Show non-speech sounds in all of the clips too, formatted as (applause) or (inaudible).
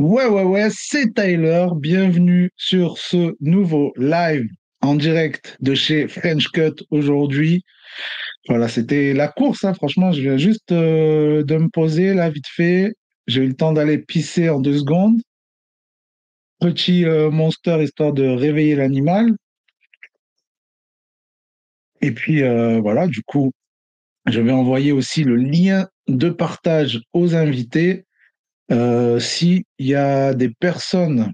Ouais, ouais, ouais, c'est Tyler. Bienvenue sur ce nouveau live en direct de chez French Cut aujourd'hui. Voilà, c'était la course, hein, franchement. Je viens juste euh, de me poser là, vite fait. J'ai eu le temps d'aller pisser en deux secondes. Petit euh, monster histoire de réveiller l'animal. Et puis euh, voilà, du coup, je vais envoyer aussi le lien de partage aux invités. Euh, S'il y a des personnes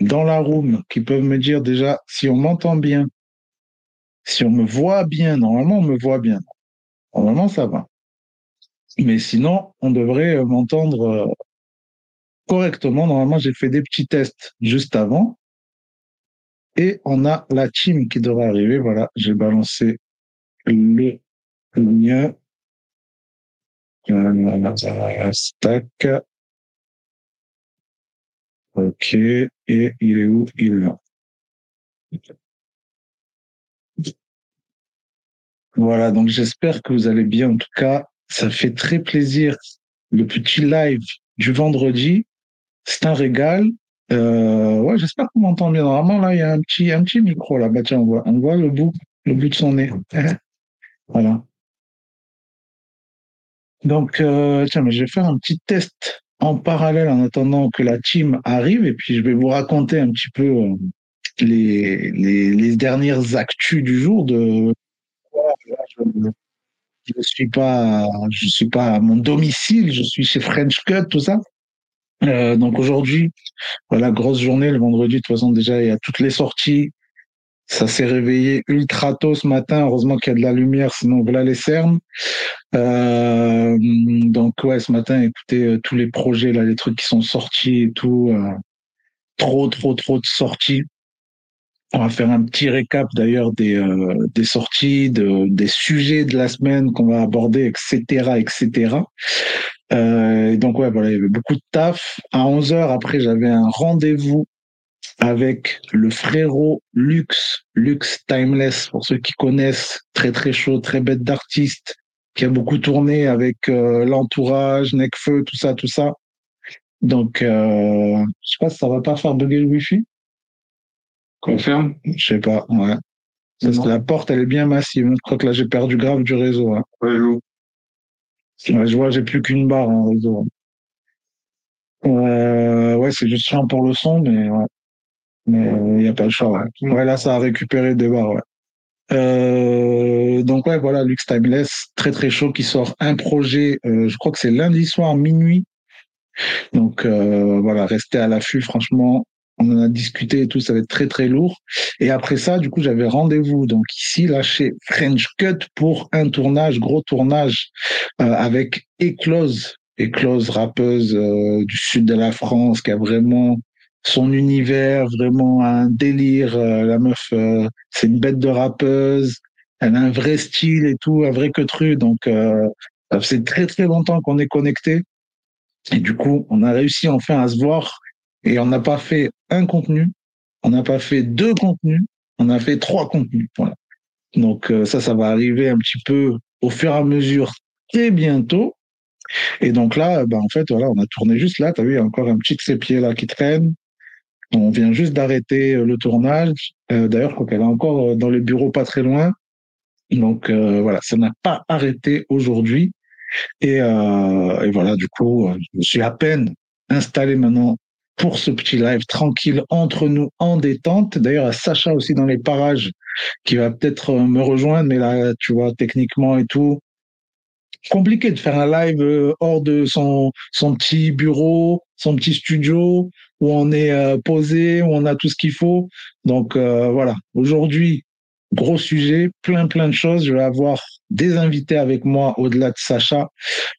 dans la room qui peuvent me dire déjà si on m'entend bien, si on me voit bien, normalement on me voit bien. Normalement ça va. Mais sinon, on devrait euh, m'entendre euh, correctement. Normalement, j'ai fait des petits tests juste avant. Et on a la team qui devrait arriver. Voilà, j'ai balancé le lien. Euh, stack. Ok. Et il est où? Il est là. Voilà, donc j'espère que vous allez bien. En tout cas, ça fait très plaisir. Le petit live du vendredi, c'est un régal. Euh, ouais, j'espère qu'on m'entend bien. Normalement, là, il y a un petit, un petit micro là. Bah tiens, on voit, on voit le bout, le bout de son nez. (laughs) voilà. Donc, euh, tiens, mais je vais faire un petit test en parallèle en attendant que la team arrive et puis je vais vous raconter un petit peu euh, les, les, les dernières actus du jour de je ne suis pas, je suis pas à mon domicile, je suis chez French Cut, tout ça. Euh, donc aujourd'hui, voilà, grosse journée le vendredi. De toute façon, déjà, il y a toutes les sorties. Ça s'est réveillé ultra tôt ce matin. Heureusement qu'il y a de la lumière, sinon voilà les cernes. Euh, donc ouais, ce matin, écoutez, euh, tous les projets là, les trucs qui sont sortis et tout, euh, trop, trop, trop de sorties. On va faire un petit récap d'ailleurs des, euh, des sorties, de, des sujets de la semaine qu'on va aborder, etc., etc. Euh, donc ouais, voilà, il y avait beaucoup de taf. À 11 heures, après, j'avais un rendez-vous avec le frérot Lux, Lux Timeless, pour ceux qui connaissent, très très chaud, très bête d'artiste, qui a beaucoup tourné avec euh, l'entourage, Necfeu, tout ça, tout ça. Donc, euh, je sais pas si ça va pas faire bugger le wifi. Confirme Je sais pas, ouais. La porte, elle est bien massive. Je crois que là, j'ai perdu grave du réseau. Hein. Ouais, je vois, j'ai plus qu'une barre en réseau. Euh, ouais, c'est juste chiant pour le son, mais ouais. Mais il n'y a pas le choix. Ouais. ouais, là, ça a récupéré des barres, ouais. Euh, donc ouais, voilà, Lux Timeless, très très chaud, qui sort un projet, euh, je crois que c'est lundi soir minuit. Donc euh, voilà, restez à l'affût, franchement, on en a discuté et tout, ça va être très très lourd. Et après ça, du coup, j'avais rendez-vous donc ici là chez French Cut pour un tournage, gros tournage euh, avec Eclose, Eclose rappeuse euh, du sud de la France qui a vraiment son univers, vraiment un délire. Euh, la meuf, euh, c'est une bête de rappeuse. Elle a un vrai style et tout, un vrai que truc. Donc, euh, ça faisait très très longtemps qu'on est connecté. Et du coup, on a réussi enfin à se voir et on n'a pas fait un contenu, on n'a pas fait deux contenus, on a fait trois contenus. Donc euh, ça, ça va arriver un petit peu au fur et à mesure très bientôt. Et donc là, ben, en fait, voilà, on a tourné juste là. Tu as vu, il y a encore un petit de ses là qui traîne. On vient juste d'arrêter euh, le tournage. Euh, D'ailleurs, je crois qu'elle est encore euh, dans les bureaux pas très loin. Donc euh, voilà, ça n'a pas arrêté aujourd'hui. Et, euh, voilà, du coup, je suis à peine installé maintenant pour ce petit live tranquille entre nous en détente. D'ailleurs, à Sacha aussi dans les parages qui va peut-être me rejoindre, mais là, tu vois, techniquement et tout, compliqué de faire un live hors de son petit bureau, son petit studio, où on est euh, posé, où on a tout ce qu'il faut. Donc euh, voilà, aujourd'hui, gros sujet, plein plein de choses. Je vais avoir des invités avec moi au-delà de Sacha.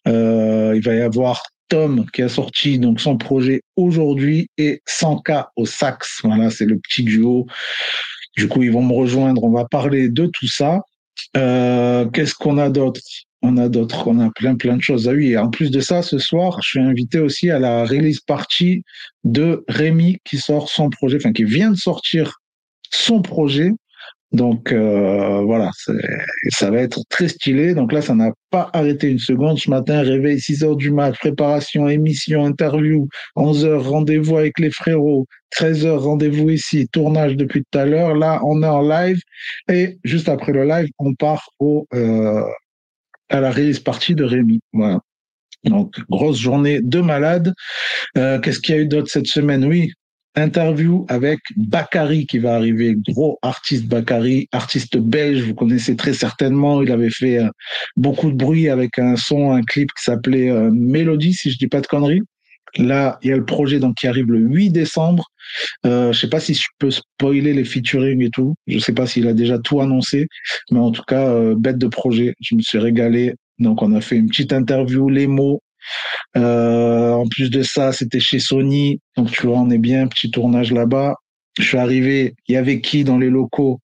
Euh, il va y avoir Tom qui a sorti donc son projet aujourd'hui et 100K au sax. Voilà, c'est le petit duo. Du coup, ils vont me rejoindre. On va parler de tout ça. Qu'est-ce qu'on a d'autre? On a d'autres, on a plein plein de choses. Ah oui, et en plus de ça, ce soir, je suis invité aussi à la release party de Rémi qui sort son projet, enfin qui vient de sortir son projet Donc euh, voilà, ça va être très stylé. Donc là, ça n'a pas arrêté une seconde. Ce matin, réveil 6 heures du mat, préparation, émission, interview, 11 heures, rendez-vous avec les frérots, 13 heures, rendez-vous ici, tournage depuis tout à l'heure. Là, on est en live et juste après le live, on part au euh, à la release partie de Rémi. Voilà. Donc, grosse journée de malade. Euh, Qu'est-ce qu'il y a eu d'autre cette semaine? Oui, interview avec Bakary qui va arriver, gros artiste Bakary, artiste belge, vous connaissez très certainement, il avait fait euh, beaucoup de bruit avec un son, un clip qui s'appelait euh, Mélodie, si je dis pas de conneries. Là, il y a le projet donc qui arrive le 8 décembre. Euh, je sais pas si je peux spoiler les featuring et tout. Je sais pas s'il a déjà tout annoncé, mais en tout cas, euh, bête de projet. Je me suis régalé. Donc, on a fait une petite interview, les mots, euh, en plus de ça, c'était chez Sony. Donc, tu vois, on est bien, petit tournage là-bas. Je suis arrivé, il y avait qui dans les locaux?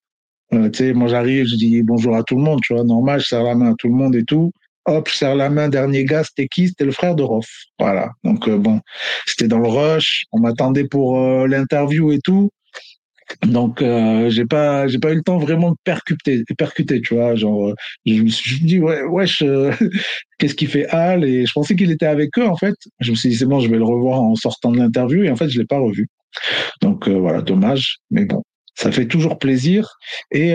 Euh, moi j'arrive, je dis bonjour à tout le monde, tu vois, normal, je serre la main à tout le monde et tout. Hop, je serre la main, dernier gars, c'était qui? C'était le frère de Rof. Voilà. Donc, euh, bon, c'était dans le rush. On m'attendait pour euh, l'interview et tout. Donc euh, j'ai pas j'ai pas eu le temps vraiment de percuter percuter tu vois genre euh, je me suis dit ouais wesh euh, (laughs) qu'est-ce qu'il fait Al? Et je pensais qu'il était avec eux en fait je me suis dit c'est bon je vais le revoir en sortant de l'interview et en fait je l'ai pas revu donc voilà dommage mais bon ça fait toujours plaisir et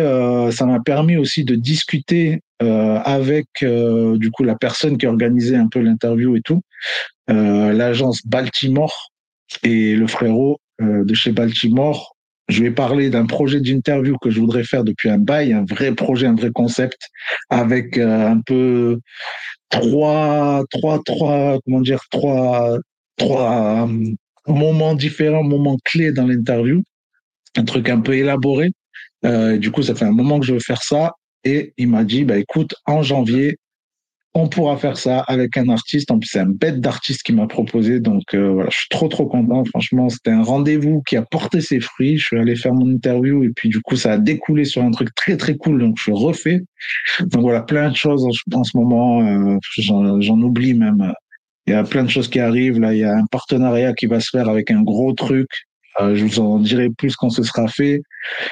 ça m'a permis aussi de discuter avec du coup la personne qui organisait un peu l'interview et tout l'agence Baltimore et le frérot de chez Baltimore. Je vais parler d'un projet d'interview que je voudrais faire depuis un bail, un vrai projet, un vrai concept, avec euh, un peu trois, trois, trois, comment dire, trois, trois euh, moments différents, moments clés dans l'interview, un truc un peu élaboré. Euh, du coup, ça fait un moment que je veux faire ça. Et il m'a dit, bah écoute, en janvier, on pourra faire ça avec un artiste. En plus, c'est un bête d'artiste qui m'a proposé. Donc euh, voilà, je suis trop trop content. Franchement, c'était un rendez-vous qui a porté ses fruits. Je suis allé faire mon interview et puis du coup, ça a découlé sur un truc très très cool. Donc je suis refait. Donc voilà, plein de choses en, ce moment. Euh, j'en oublie même. Il y a plein de choses qui arrivent. Là, il y a un partenariat qui va se faire avec un gros truc. Euh, je vous en dirai plus quand ce sera fait.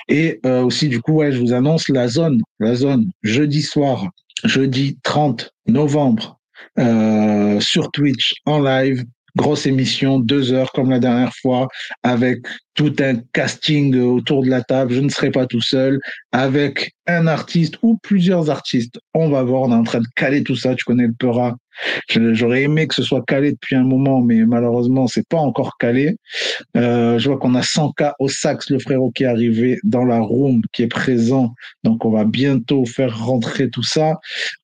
Et aussi, du coup, ouais, je vous annonce la zone, la zone jeudi soir jeudi 30 novembre euh, sur Twitch en live. Grosse émission, deux heures comme la dernière fois, avec tout un casting autour de la table. Je ne serai pas tout seul, avec un artiste ou plusieurs artistes. On va voir, on est en train de caler tout ça. Tu connais le Peura. J'aurais aimé que ce soit calé depuis un moment, mais malheureusement, c'est pas encore calé. Euh, je vois qu'on a 100K au sax, le frérot qui est arrivé dans la room, qui est présent. Donc, on va bientôt faire rentrer tout ça.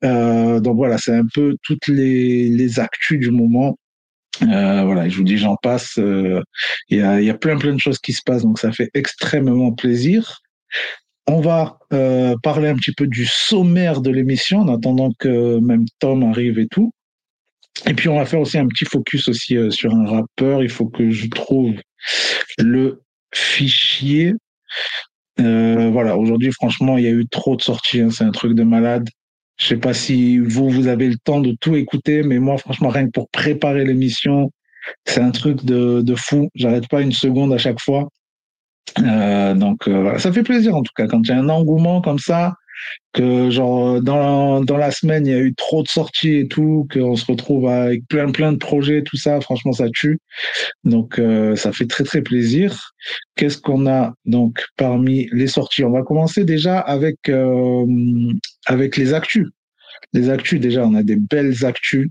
Euh, donc voilà, c'est un peu toutes les, actus du moment. Euh, voilà, je vous dis, j'en passe. Il y, a, plein plein de choses qui se passent, donc ça fait extrêmement plaisir. On va parler un petit peu du sommaire de l'émission en attendant que même Tom arrive et tout. Et puis on va faire aussi un petit focus aussi euh, sur un rappeur. Il faut que je trouve le fichier. Euh, voilà, aujourd'hui franchement il y a eu trop de sorties. Hein. C'est un truc de malade. Je sais pas si vous vous avez le temps de tout écouter, mais moi franchement rien que pour préparer l'émission, c'est un truc de, de fou. J'arrête pas une seconde à chaque fois. Euh, donc euh, voilà, ça fait plaisir en tout cas quand il y a un engouement comme ça que genre dans dans la semaine il y a eu trop de sorties et tout qu'on se retrouve avec plein plein de projets tout ça franchement ça tue. Donc euh, ça fait très très plaisir. Qu'est-ce qu'on a donc parmi les sorties? On va commencer déjà avec euh, avec les actus. Les actus déjà on a des belles actus.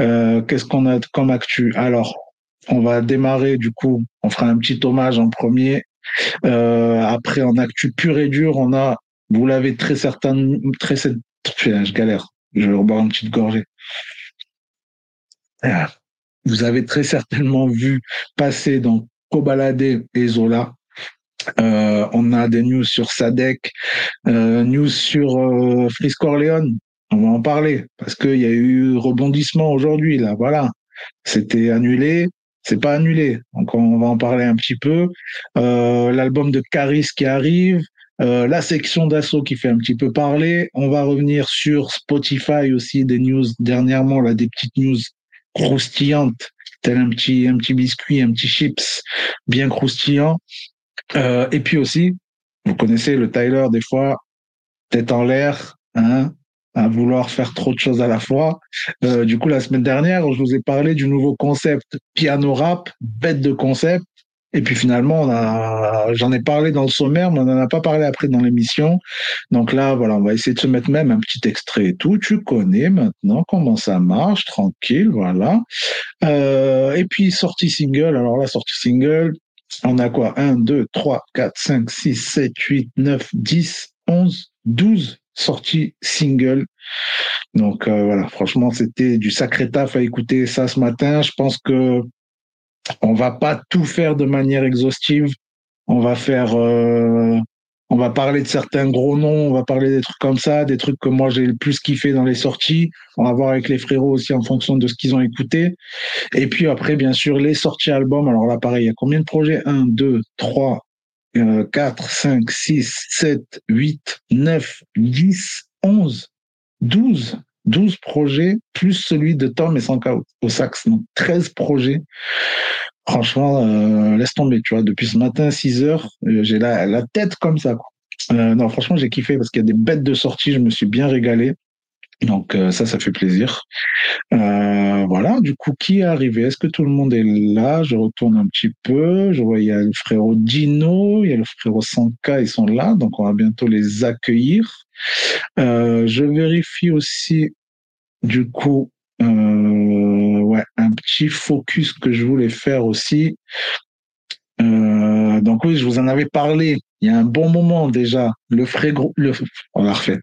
Euh, qu'est-ce qu'on a comme actu? Alors on va démarrer du coup on fera un petit hommage en premier. Après en actu pur et dur on a vous l'avez très certainement, très, je galère. Je vais reboire une petite gorgée. Ah. Vous avez très certainement vu passer dans Kobalade et Zola. Euh, on a des news sur Sadek, euh, news sur euh, Frisco Orléans. On va en parler parce qu'il y a eu rebondissement aujourd'hui là. Voilà, c'était annulé, c'est pas annulé. Donc on va en parler un petit peu. Euh, l'album de Caris qui arrive, euh, la section d'assaut qui fait un petit peu parler. On va revenir sur Spotify aussi, des news dernièrement, là, des petites news croustillantes, tel un petit, un petit biscuit, un petit chips bien croustillant. Euh, et puis aussi, vous connaissez le Tyler des fois, tête en l'air, hein, à vouloir faire trop de choses à la fois. Euh, du coup, la semaine dernière, je vous ai parlé du nouveau concept piano rap, bête de concept. Et puis finalement, j'en ai parlé dans le sommaire, mais on n'en a pas parlé après dans l'émission. Donc là, voilà, on va essayer de se mettre même un petit extrait et tout. Tu connais maintenant comment ça marche, tranquille, voilà. Euh, et puis sortie single. Alors là, sortie single, on a quoi? 1, 2, 3, 4, 5, 6, 7, 8, 9, 10, 11, 12 sorties single. Donc euh, voilà, franchement, c'était du sacré taf à écouter ça ce matin. Je pense que on va pas tout faire de manière exhaustive. On va faire, euh, on va parler de certains gros noms, on va parler des trucs comme ça, des trucs que moi j'ai le plus kiffé dans les sorties. On va voir avec les frérots aussi en fonction de ce qu'ils ont écouté. Et puis après, bien sûr, les sorties albums. Alors là, pareil, il y a combien de projets? 1, 2, 3, 4, 5, 6, 7, 8, 9, 10, 11, 12. 12 projets, plus celui de Tom et Sanka au sax. Donc 13 projets. Franchement, euh, laisse tomber, tu vois. Depuis ce matin, 6 heures, euh, j'ai la, la tête comme ça. Quoi. Euh, non, franchement, j'ai kiffé parce qu'il y a des bêtes de sortie. Je me suis bien régalé. Donc euh, ça, ça fait plaisir. Euh, voilà, du coup, qui est arrivé? Est-ce que tout le monde est là? Je retourne un petit peu. Je vois, il y a le frérot Dino, il y a le frérot Sanka, ils sont là, donc on va bientôt les accueillir. Euh, je vérifie aussi, du coup, ouais, un petit focus que je voulais faire aussi. Donc oui, je vous en avais parlé il y a un bon moment déjà. Le frérot, le, on l'a refait.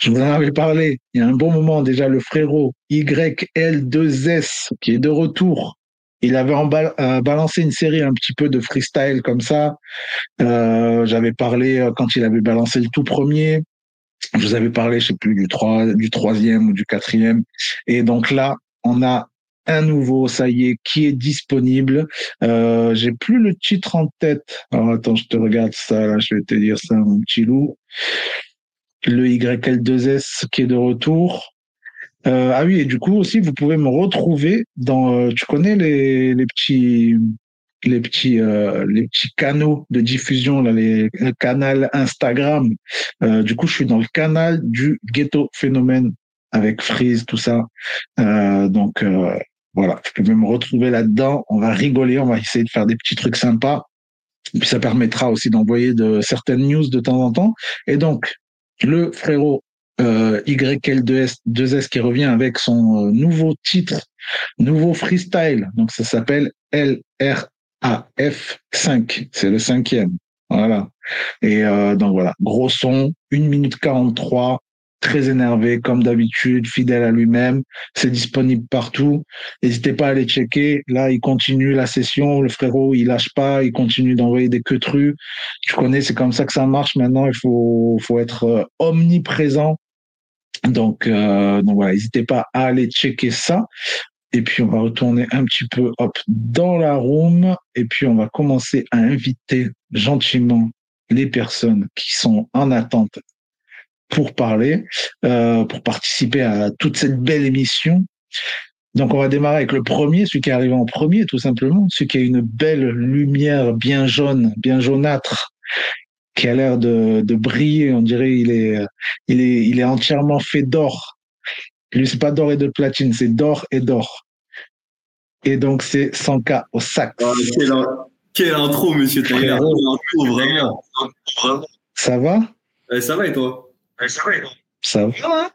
Je vous en avais parlé il y a un bon moment déjà, le frérot YL2S qui est de retour. Il avait euh, balancé une série un petit peu de freestyle comme ça. Euh, J'avais parlé euh, quand il avait balancé le tout premier. Je vous avais parlé, je sais plus, du, 3, du troisième ou du quatrième. Et donc là, on a un nouveau, ça y est, qui est disponible. Euh, J'ai plus le titre en tête. Alors attends, je te regarde ça, là, je vais te dire ça, mon petit loup le YL2S qui est de retour. Euh, ah oui, et du coup aussi, vous pouvez me retrouver dans. Euh, tu connais les, les petits les petits euh, les petits canaux de diffusion là, les le canal Instagram. Euh, du coup, je suis dans le canal du Ghetto Phénomène avec Freeze, tout ça. Euh, donc voilà, vous pouvez me retrouver là-dedans. On va rigoler, on va essayer de faire des petits trucs sympas. Et puis ça permettra aussi d'envoyer de certaines news de temps en temps. Et donc, le frérot euh, YL2S 2S qui revient avec son euh, nouveau titre, nouveau freestyle. Donc ça s'appelle LRAF5. C'est le cinquième. Voilà. Et euh, donc voilà, gros son, 1 minute 43, très énervé comme d'habitude, fidèle à lui-même. C'est disponible partout. N'hésitez pas à aller checker. Là, il continue la session. Le frérot, il lâche pas. Il continue d'envoyer des queutrus. Tu connais, c'est comme ça que ça marche. Maintenant, il faut, faut être euh, omniprésent. Donc, euh, donc voilà, n'hésitez pas à aller checker ça. Et puis on va retourner un petit peu hop dans la room et puis on va commencer à inviter gentiment les personnes qui sont en attente pour parler, euh, pour participer à toute cette belle émission. Donc on va démarrer avec le premier, celui qui est arrivé en premier tout simplement, celui qui a une belle lumière bien jaune, bien jaunâtre, qui a l'air de, de briller. On dirait il est, il est, il est entièrement fait d'or. Lui c'est pas d'or et de platine, c'est d'or et d'or. Et donc c'est 100K au sac. Ah, quelle, intro, monsieur Taylor. vraiment. Ça va? Eh, Ça va et toi? Ça va. Ça va.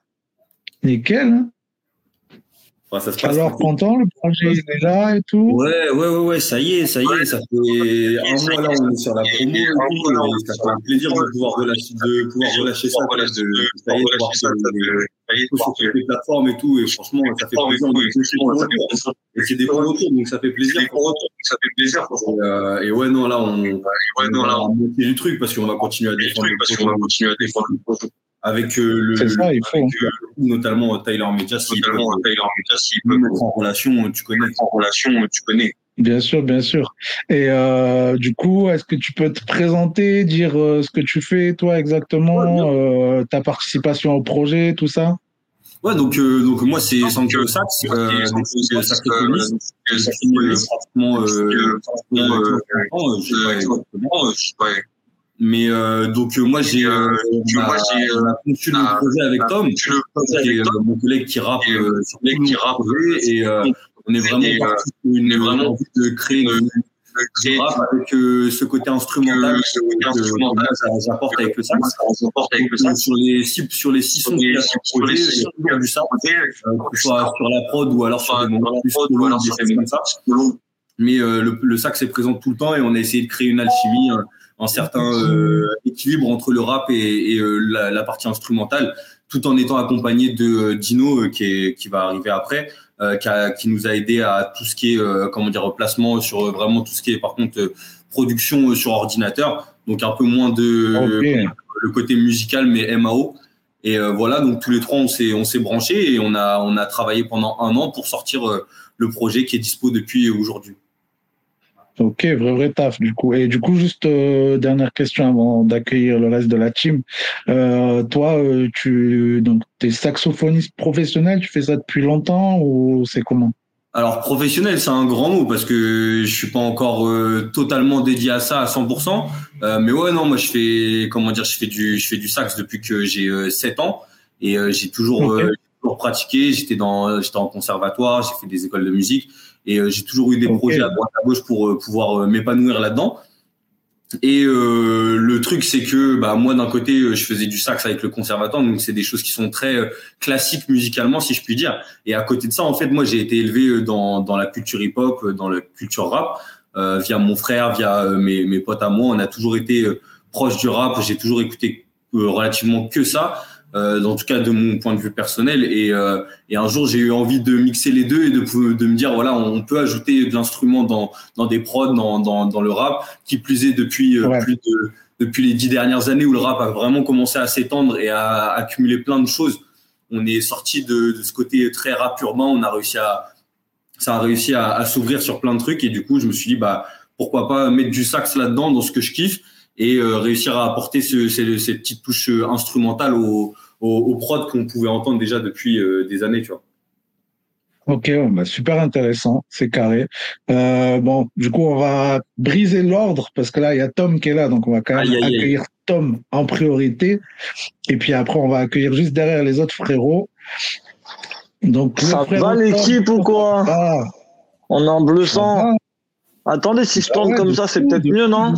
Nickel. Hein ça se passe Alors, content, le projet est là et tout Ouais, ouais, ouais, ouais, ça y est, ça y est, ça fait un mois là, on est sur la promo et tout, ça fait un plaisir de pouvoir relâcher, de pouvoir relâcher ça, de, ça y est, de pouvoir sur toutes les plateformes et tout, et franchement, ça fait plaisir. Et c'est des bons retours, donc ça fait plaisir. Ça fait plaisir. Et ouais, non, là, on, ouais, non, là, on va monter du truc parce qu'on va continuer à défendre. Parce qu'on va continuer à défendre le projet avec euh, le, ça, faut. Avec, euh, notamment Tyler Media, si notamment Tyler Media, s'il peut mettre en relation, tu connais, en relation, tu connais. Bien sûr, bien sûr. Et euh, du coup, est-ce que tu peux te présenter, dire euh, ce que tu fais, toi exactement, ouais, euh, ta participation au projet, tout ça? Ouais, donc euh, donc moi c'est Sancho Sax, euh, pratiquement euh, euh, Mais euh, donc moi j'ai euh, moi j'ai conçu le projet avec Tom, qui est mon collègue qui rappe sur qui rappe et on est vraiment parti une vraiment envie de créer du rap avec ce côté instrumental. que j'apporte avec le sax. Sur les six sur les six sons qu'il sur le toujours du sax, que ce soit sur la prod ou alors sur des moments plus des choses comme ça. Mais le, le sax est présent tout le temps et on a essayé de créer une alchimie un certain euh, équilibre entre le rap et, et euh, la, la, partie instrumentale, tout en étant accompagné de euh, Dino qui, est, qui va arriver après, qui, a, qui, nous a aidé à tout ce qui est comment dire placement sur vraiment tout ce qui est par contre production sur ordinateur, donc un peu moins de le côté musical mais MAO. Et voilà, donc tous les trois on s'est on s'est branchés et on a on a travaillé pendant un an pour sortir le projet qui est dispo depuis aujourd'hui. Ok, vrai, vrai taf, du coup. Et du coup, juste euh, dernière question avant d'accueillir le reste de la team. Euh, toi, euh, tu donc es saxophoniste professionnel, tu fais ça depuis longtemps ou c'est comment? Alors professionnel, c'est un grand mot parce que je suis pas encore totalement dédié à ça à 100%. mais ouais, non, moi je fais comment dire, je fais du je fais du sax depuis que j'ai 7 ans et j'ai toujours, toujours pratiqué. J'étais dans j'étais en conservatoire, j'ai fait des écoles de musique et euh, j'ai toujours eu des projets à droite à gauche pour euh, pouvoir euh, m'épanouir là-dedans. Et euh, le truc, c'est que bah, moi, d'un côté, je faisais du sax avec le conservatoire, donc c'est des choses qui sont très classiques musicalement, si je puis dire. Et à côté de ça, en fait, moi, j'ai été élevé dans, dans la culture hip-hop, dans la culture rap, euh, via mon frère, via mes, mes potes à moi. On a toujours été proche du rap. J'ai toujours écouté relativement que ça euh, en tout cas de mon point de vue personnel. Et, euh, et un jour, j'ai eu envie de mixer les deux et de, de me dire, voilà, on peut ajouter de l'instrument dans, dans des prods, dans, dans, dans le rap, qui plus est depuis euh, plus de, depuis les dix dernières années où le rap a vraiment commencé à s'étendre et à accumuler plein de choses. On est sorti de, de ce côté très rap urbain, on a réussi à, ça a réussi à, à s'ouvrir sur plein de trucs et du coup, je me suis dit, bah, pourquoi pas mettre du sax là-dedans, dans ce que je kiffe et euh, réussir à apporter ce, ces, ces, petites touches instrumentales au, aux, prods qu'on pouvait entendre déjà depuis euh, des années, tu vois. Ok, bah super intéressant, c'est carré. Euh, bon, du coup, on va briser l'ordre parce que là, il y a Tom qui est là, donc on va quand même accueillir Tom en priorité. Et puis après, on va accueillir juste derrière les autres frérots. Donc, ça va l'équipe ou quoi ah. On est en bleu sang. Attendez, si je tourne comme ça, c'est peut-être mieux, non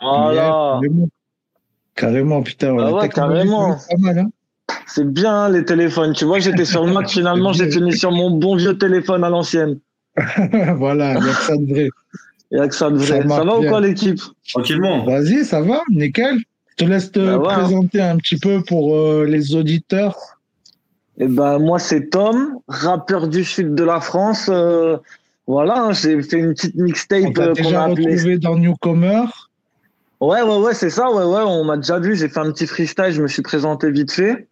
Voilà. Carrément, putain. Ah ouais, carrément. Hein. C'est bien les téléphones. Tu vois, j'étais sur le match, (laughs) finalement, j'ai fini sur mon bon vieux téléphone à l'ancienne. (laughs) voilà, il n'y a que ça de vrai. Il n'y a que ça de vrai. Ça, va ou quoi l'équipe? Tranquillement. Vas-y, ça va, nickel. Je te laisse te bah présenter un petit peu pour euh, les auditeurs. Eh ben, moi, c'est Tom, rappeur du sud de la France. Euh, voilà, hein, j'ai fait une petite mixtape euh, qu'on a retrouvé dans Newcomer. Ouais, ouais, ouais, c'est ça, ouais, ouais, on m'a déjà vu, j'ai fait un petit freestyle, je me suis présenté vite fait.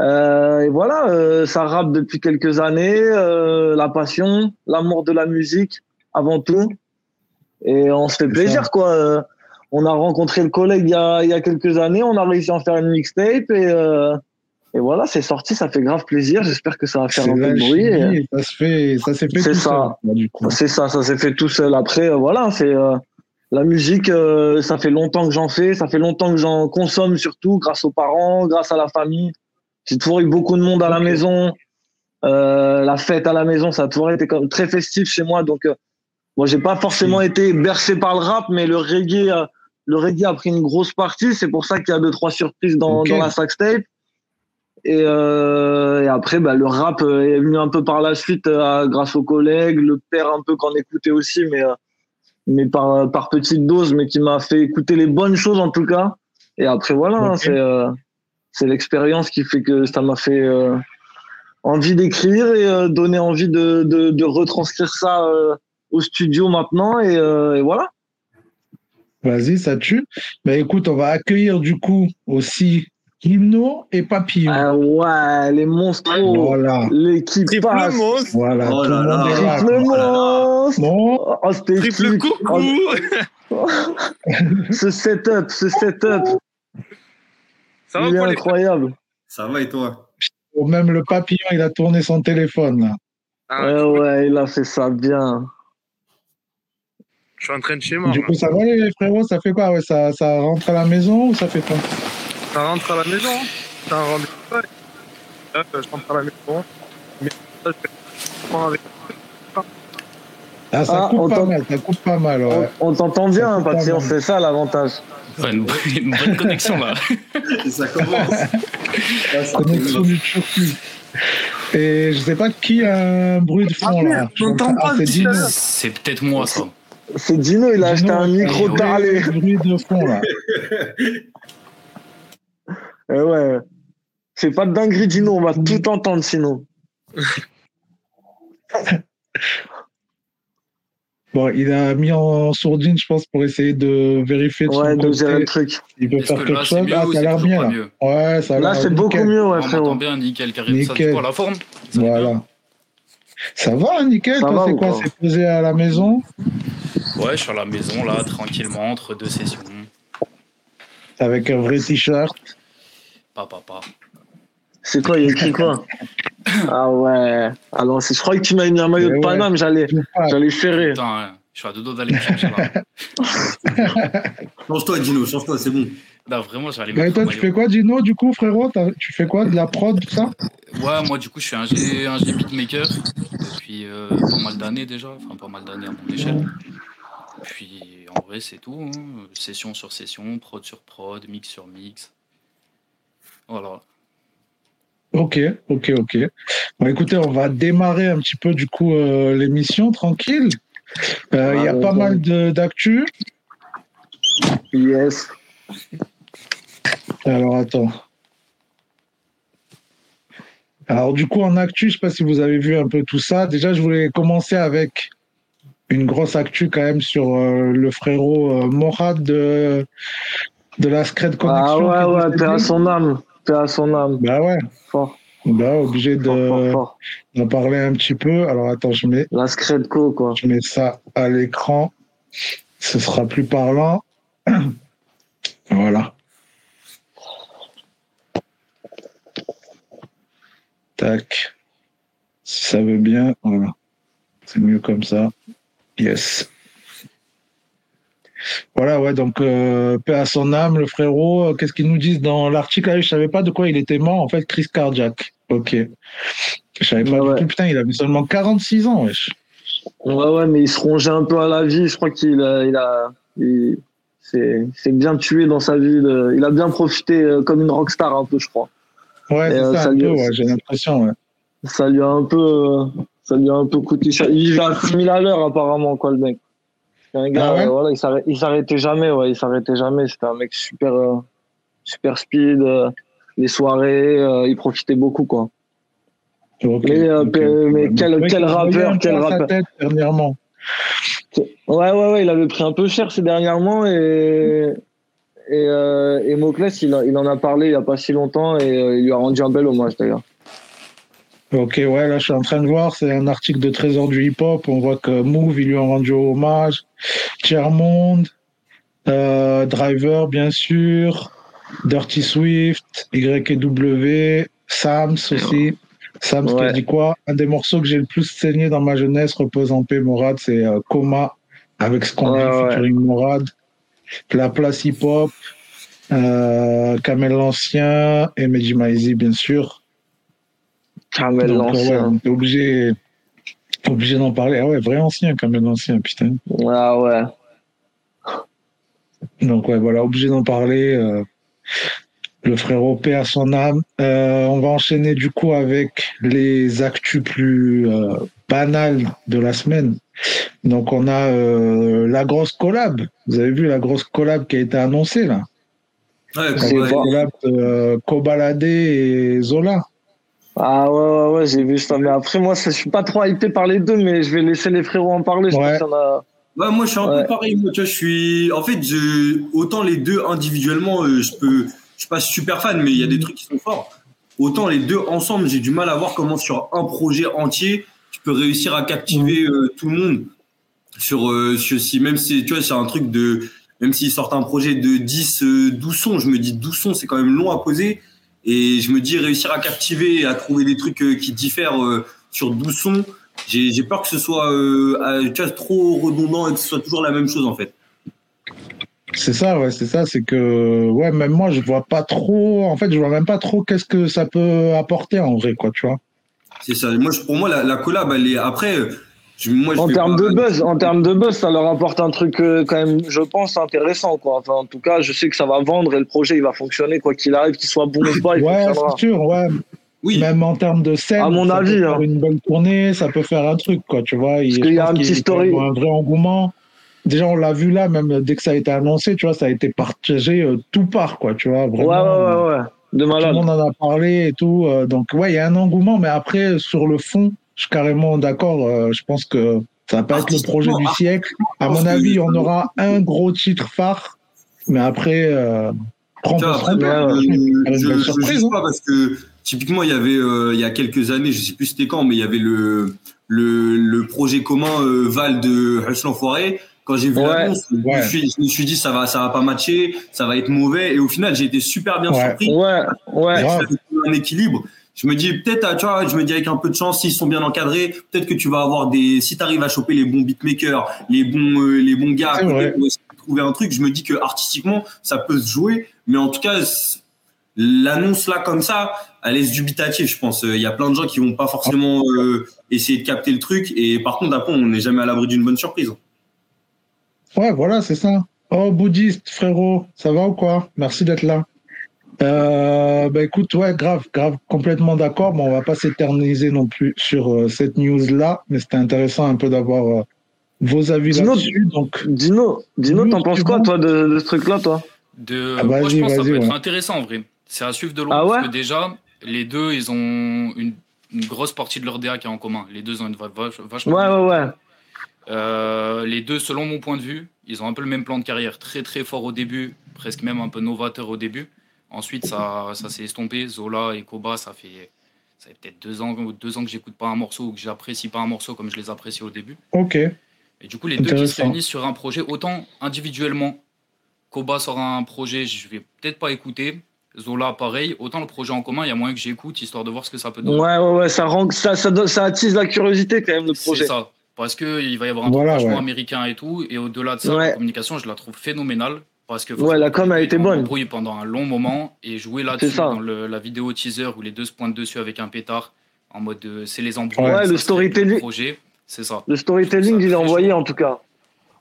Euh, et voilà, euh, ça rappe depuis quelques années, euh, la passion, l'amour de la musique, avant tout. Et on se fait plaisir, quoi. Euh, on a rencontré le collègue il y a, il y a quelques années, on a réussi à en faire une mixtape et, euh, et voilà, c'est sorti, ça fait grave plaisir. J'espère que ça va faire un peu de bruit. Et... Ça se fait, ça s'est fait tout ça. seul. C'est ça, ça s'est fait tout seul. Après, voilà, c'est la musique, euh, ça fait longtemps que j'en fais, ça fait longtemps que j'en consomme surtout grâce aux parents, grâce à la famille. J'ai toujours eu beaucoup de monde à la maison. Euh, la fête à la maison, ça a toujours été comme très festif chez moi. Donc, euh, moi, j'ai pas forcément été bercé par le rap, mais le reggae, euh, le reggae a pris une grosse partie. C'est pour ça qu'il y a deux trois surprises dans, dans la sax tape. Et, euh, et après, bah, le rap est venu un peu par la suite grâce aux collègues, le père un peu qu'on écoutait aussi, mais mais par, par petite dose, mais qui m'a fait écouter les bonnes choses en tout cas. Et après, voilà, hein, c'est euh, c'est l'expérience qui fait que ça m'a fait euh, envie d'écrire et euh, donner envie de, de, de, retranscrire ça au studio maintenant. Et, et voilà. Vas-y, ça tue. Bah, écoute, on va accueillir du coup aussi Hymno et Papillon. Ah ouais, les monstres. Voilà. L'équipe passe. Monstre. Voilà. Oh là là. Triple monstre. Bon. Oh, Triple coucou. Oh. (laughs) ce setup, ce setup. Ça va il est incroyable. Ça va et toi? Même le papillon, il a tourné son téléphone là. Ah, ouais, ouais, il a fait ça bien. Je suis en train de chez moi. Du coup, ça va les frérots? Ça fait quoi? Ouais, ça, ça rentre à la maison ou ça fait quoi? Ça rentre à la maison. hein. Un rendez-vous. ouais. Là, je rentre à la maison. Mais ça, je prends avec. Ah, ça Ah, coupe on pas mal, ça coupe pas mal, ouais. On, on t'entend bien, hein, Ça fait pas Patience, mal. c'est ça l'avantage. Ouais, une, une bonne connexion là. Et (laughs) ça commence. Là, ça Connexion du Turcu. Et je sais pas qui a un bruit de fond Ah, là. j'entends Ah, pas l'heure. C'est peut-être moi ça. C'est Dino, il a acheté un micro un parlé. bruit de fond là. (laughs) Eh ouais. C'est pas de dinguerie, Dino, on va tout entendre sinon. (laughs) Bon, il a mis en sourdine, je pense, pour essayer de vérifier Ouais, de gérer le truc. Il peut faire que quelque chose. Ah, ça a l'air bien là. mieux Ouais, ça a Là, c'est beaucoup mieux, ouais, On frérot. bien, nickel, carré. Ça, quoi la forme Ça Voilà. Ça va, nickel. Ça Toi, va c'est quoi C'est posé à la maison Ouais, je suis à la maison là, tranquillement, entre deux sessions. avec un vrai t-shirt. Pas, pas, pas. C'est quoi, il y a écrit quoi Ah ouais. Alors, c'est- je crois que tu m'as mis un maillot de ouais. Paname, j'allais, j'allais ferrer. Putain, hein, je suis à deux doigts d'aller me chercher là. (laughs) Change-toi, Dino, change-toi, c'est bon. Non, vraiment, j'allais Mais mettre toi, tu fais quoi, Dino, du coup, frérot? Tu fais quoi De la prod, tout ça? Ouais, moi du coup, je suis un G, un G beatmaker depuis euh, pas mal d'années déjà, enfin pas mal d'années à mon échelle. Puis en vrai, c'est tout. hein. Session sur session, prod sur prod, mix sur mix. Voilà. Ok, ok, ok. Bon, écoutez, on va démarrer un petit peu, du coup, euh, l'émission, tranquille. Euh, Il y a Ouais, pas ouais. mal de- d'actu. Yes. Alors, attends. Alors, du coup, en actu, je sais pas si vous avez vu un peu tout ça. Déjà, je voulais commencer avec une grosse actu quand même sur euh, le frérot euh, Morad de, de la Scred Ah Connection. ouais, est ouais, décédé. paix à son âme. À son âme. Bah ouais, Fort, bah obligé fort, fort, de- fort. d'en parler un petit peu. Alors, attends, je mets, La Scredco, quoi. je mets ça à l'écran. Ce sera plus parlant. (clears throat) voilà. Tac. Si ça veut bien, voilà. C'est mieux comme ça. Yes. Voilà, ouais, donc euh, paix à son âme, le frérot. Qu'est-ce qu'ils nous disent dans l'article? Là Je savais pas de quoi il était mort. En fait, crise cardiaque. Ok. Je savais pas Ouais, du tout. Putain, il avait seulement 46 ans, wesh. Ouais, ouais, mais il se rongeait un peu à la vie. Je crois qu'il a, il a, il s'est s'est bien tué dans sa vie. de- il a bien profité euh, comme une rockstar un peu, je crois. Ouais, c'est euh, ça, ça un lui- peu, ouais, j'ai l'impression, ouais. Ça lui a un peu, euh, ça lui a un peu coûté cher. Il vivait à 6000 à l'heure apparemment, quoi, le mec. Un gars, Ah ouais euh, voilà, il s'arrêt- il s'arrêtait jamais, ouais, il s'arrêtait jamais. C'était un mec super, euh, super speed. euh, les soirées, euh, il profitait beaucoup, quoi. Mais, quel- quel rappeur, quel rappeur. tête dernièrement. Ouais, ouais, ouais, il avait pris un peu cher ces dernièrement et et, et Moclès, il, a- il en a parlé il y a pas si longtemps et il lui a rendu un bel hommage d'ailleurs. Ok, ouais, là, je suis en train de voir, c'est un article de Trésor du hip-hop. On voit que Move, ils lui ont rendu hommage. Tiermonde, euh, Driver, bien sûr. Dirty Swift, YW, Sams aussi. Sams Ouais. dit quoi? Un des morceaux que j'ai le plus saigné dans ma jeunesse, repose en paix, Morad, c'est euh, Coma, avec ce qu'on Ouais, dit, ouais. featuring Morad. La place hip-hop, euh, Kamel l'Ancien et Maizi, bien sûr. Ouais, l'ancien. on est obligé, obligé d'en parler. Ah ouais, vrai ancien, Kamel l'Ancien, putain. Ah ouais. Donc ouais, voilà, obligé d'en parler. euh, le frérot paix à son âme. Euh, on va enchaîner du coup avec les actus plus euh, banales de la semaine. Donc on a euh, la grosse collab. Vous avez vu la grosse collab qui a été annoncée là? Ouais, C'est ouais, collab de Kobalade et Zola. Ah ouais, ouais, ouais, j'ai vu ça. Mais après, moi, ça, je suis pas trop hypé par les deux, mais je vais laisser les frérots en parler. Je Ouais. pense qu'il y en a- Ouais, moi je suis un Ouais. peu pareil. Moi, tu vois, je suis. En fait, je... autant les deux individuellement, euh, je peux. Je suis pas super fan, mais il y a des trucs qui sont forts. Autant les deux ensemble, j'ai du mal à voir comment sur un projet entier, tu peux réussir à captiver euh, tout le monde. Sur, euh, sur si même si tu vois, c'est un truc de. Même s'ils sortent un projet de 10, euh, 12 sons, je me dis 12 sons, c'est quand même long à poser. Et je me dis réussir à captiver et à trouver des trucs euh, qui diffèrent euh, sur 12 sons, J'ai peur que ce soit euh, trop redondant et que ce soit toujours la même chose en fait. C'est ça, ouais, c'est ça, c'est que, ouais, même moi, je vois pas trop, en fait, je vois même pas trop qu'est-ce que ça peut apporter en vrai, quoi, tu vois. C'est ça. Moi, je- pour moi, la, la collab, elle est après. Je, moi, je En termes de buzz, en termes de buzz, ça leur apporte un truc euh, quand même, je pense, intéressant, quoi. Enfin, en tout cas, je sais que ça va vendre et le projet, il va fonctionner, quoi qu'il arrive, qu'il soit bon ou pas, il (laughs) Ouais, c'est sûr, ouais. Oui. Même en termes de scène, À mon ça avis, peut faire hein. une bonne tournée, ça peut faire un truc, quoi, tu vois. Parce qu'il y a un petit story. un vrai engouement. Déjà, on l'a vu là, même dès que ça a été annoncé, tu vois, ça a été partagé euh, tout part, quoi, tu vois. Ouais, Vraiment, ouais, ouais, ouais. De Tout le malade. monde en a parlé et tout. euh, donc, ouais, il y a un engouement, mais après, sur le fond, je suis carrément d'accord. euh, je pense que ça va pas être le projet du siècle. À mon avis, on aura un gros titre phare, mais après, euh, après, tromper. euh, je, je surprise, hein. pas parce que typiquement il y avait euh, il y a quelques années, je sais plus c'était quand, mais il y avait le le, le projet commun euh, Val de Hussein Foiré. Quand j'ai vu Ouais. l'annonce, je, Ouais. me suis- je me suis dit ça va ça va pas matcher, ça va être mauvais et au final j'ai été super bien Ouais. surpris. Ouais, ouais. Un équilibre. Je me dis peut-être, ah, tu vois, je me dis avec un peu de chance, s'ils sont bien encadrés, peut-être que tu vas avoir des, si tu arrives à choper les bons beatmakers, les bons, euh, les bons gars, trouver un truc. Je me dis que artistiquement, ça peut se jouer, mais en tout cas, l'annonce là comme ça, elle laisse dubitatif, je pense. Il y a plein de gens qui vont pas forcément euh, essayer de capter le truc, et par contre, après, on n'est jamais à l'abri d'une bonne surprise. Ouais, voilà, c'est ça. Oh, bouddhiste, frérot, ça va ou quoi? Merci d'être là. Euh, bah écoute, ouais, grave, grave, complètement d'accord. Bon, on va pas s'éterniser non plus sur euh, cette news-là, mais c'était intéressant un peu d'avoir euh, vos avis là-dessus. Donc, Dino, Dino, t'en penses quoi, toi, de, de ce truc-là, toi? De, Ah, moi, je vas-y, pense que ça peut être intéressant en vrai. C'est à suivre de loin Ah parce que déjà, les deux, ils ont une, une grosse partie de leur DA qui est en commun. Les deux ont une vibe vach- vachement. Ouais, ouais, ouais. Euh, les deux, selon mon point de vue, ils ont un peu le même plan de carrière, très très fort au début, presque même un peu novateur au début. Ensuite, ça, ça s'est estompé. Zola et Koba, ça fait, ça fait peut-être deux ans, deux ans que j'écoute pas un morceau ou que j'apprécie pas un morceau comme je les apprécie au début. ok. Et du coup, les deux qui se réunissent sur un projet, autant individuellement, Koba sort un projet, je vais peut-être pas écouter. Zola, pareil. Autant le projet en commun, il y a moyen que j'écoute, histoire de voir ce que ça peut donner. Ouais, ouais, ouais, ça, rend, ça, ça, donne- ça attise la curiosité, quand même, le C'est projet. ça. Parce qu'il va y avoir un Voilà, ouais. américain et tout. Et au-delà de ça, Ouais. la communication, je la trouve phénoménale. Parce que Ouais, la com a été on bonne. embrouille pendant un long moment. Et jouer là-dessus dans le- la vidéo teaser où les deux se pointent dessus avec un pétard, en mode euh, c'est les embrouilles. Ouais, ça le storytelling. projet, c'est ça. Le storytelling, Ça il est envoyé, chaud. en tout cas.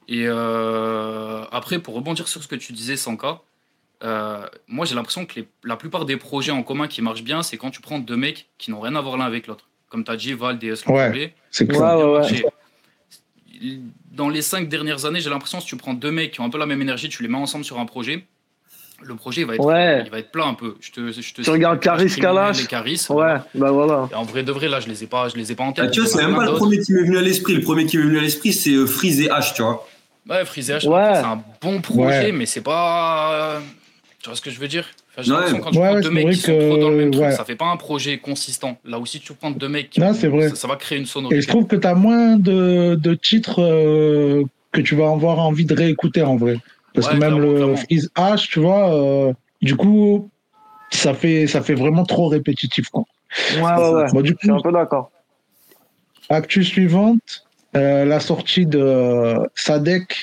Et euh, après, pour rebondir sur ce que tu disais, Sanka, euh, moi j'ai l'impression que les- la plupart des projets en commun qui marchent bien, c'est quand tu prends deux mecs qui n'ont rien à voir l'un avec l'autre. Comme tu as dit, Val, DS, Ouais. C'est Ouais, clair. ouais, ouais. Dans les cinq dernières années, j'ai l'impression que si tu prends deux mecs qui ont un peu la même énergie, tu les mets ensemble sur un projet, le projet va être, Ouais. il va être plat un peu. Je te, je te Tu regardes Caris Kalash. Les Caris. Ouais, bah voilà. Et en vrai de vrai, là, je les ai pas, je les ai pas en tête. Ah, tu vois, c'est même pas plein le premier qui m'est venu à l'esprit. Le premier qui m'est venu à l'esprit, c'est euh, Freeze et H, tu vois. Ouais, Freeze H, Ouais. c'est un bon projet, Ouais. mais c'est pas. Tu vois ce que je veux dire? Enfin, J'ai Ouais. quand tu Ouais, prends deux c'est mecs vrai qui sont trop dans le même que- truc, ouais. ça fait pas un projet consistant. Là aussi, tu prends deux mecs, qui Non, vont- c'est vrai. Ça, ça va créer une Et sonorité. je trouve que tu as moins de, de titres euh, que tu vas avoir envie de réécouter en vrai. Parce Ouais, que même clairement, le clairement. Freeze H, tu vois, euh, du coup, ça fait, ça fait vraiment trop répétitif. Quoi. Ouais, ouais, ouais. Bon, du Je suis un coup, peu d'accord. actu suivante, euh, la sortie de Sadek.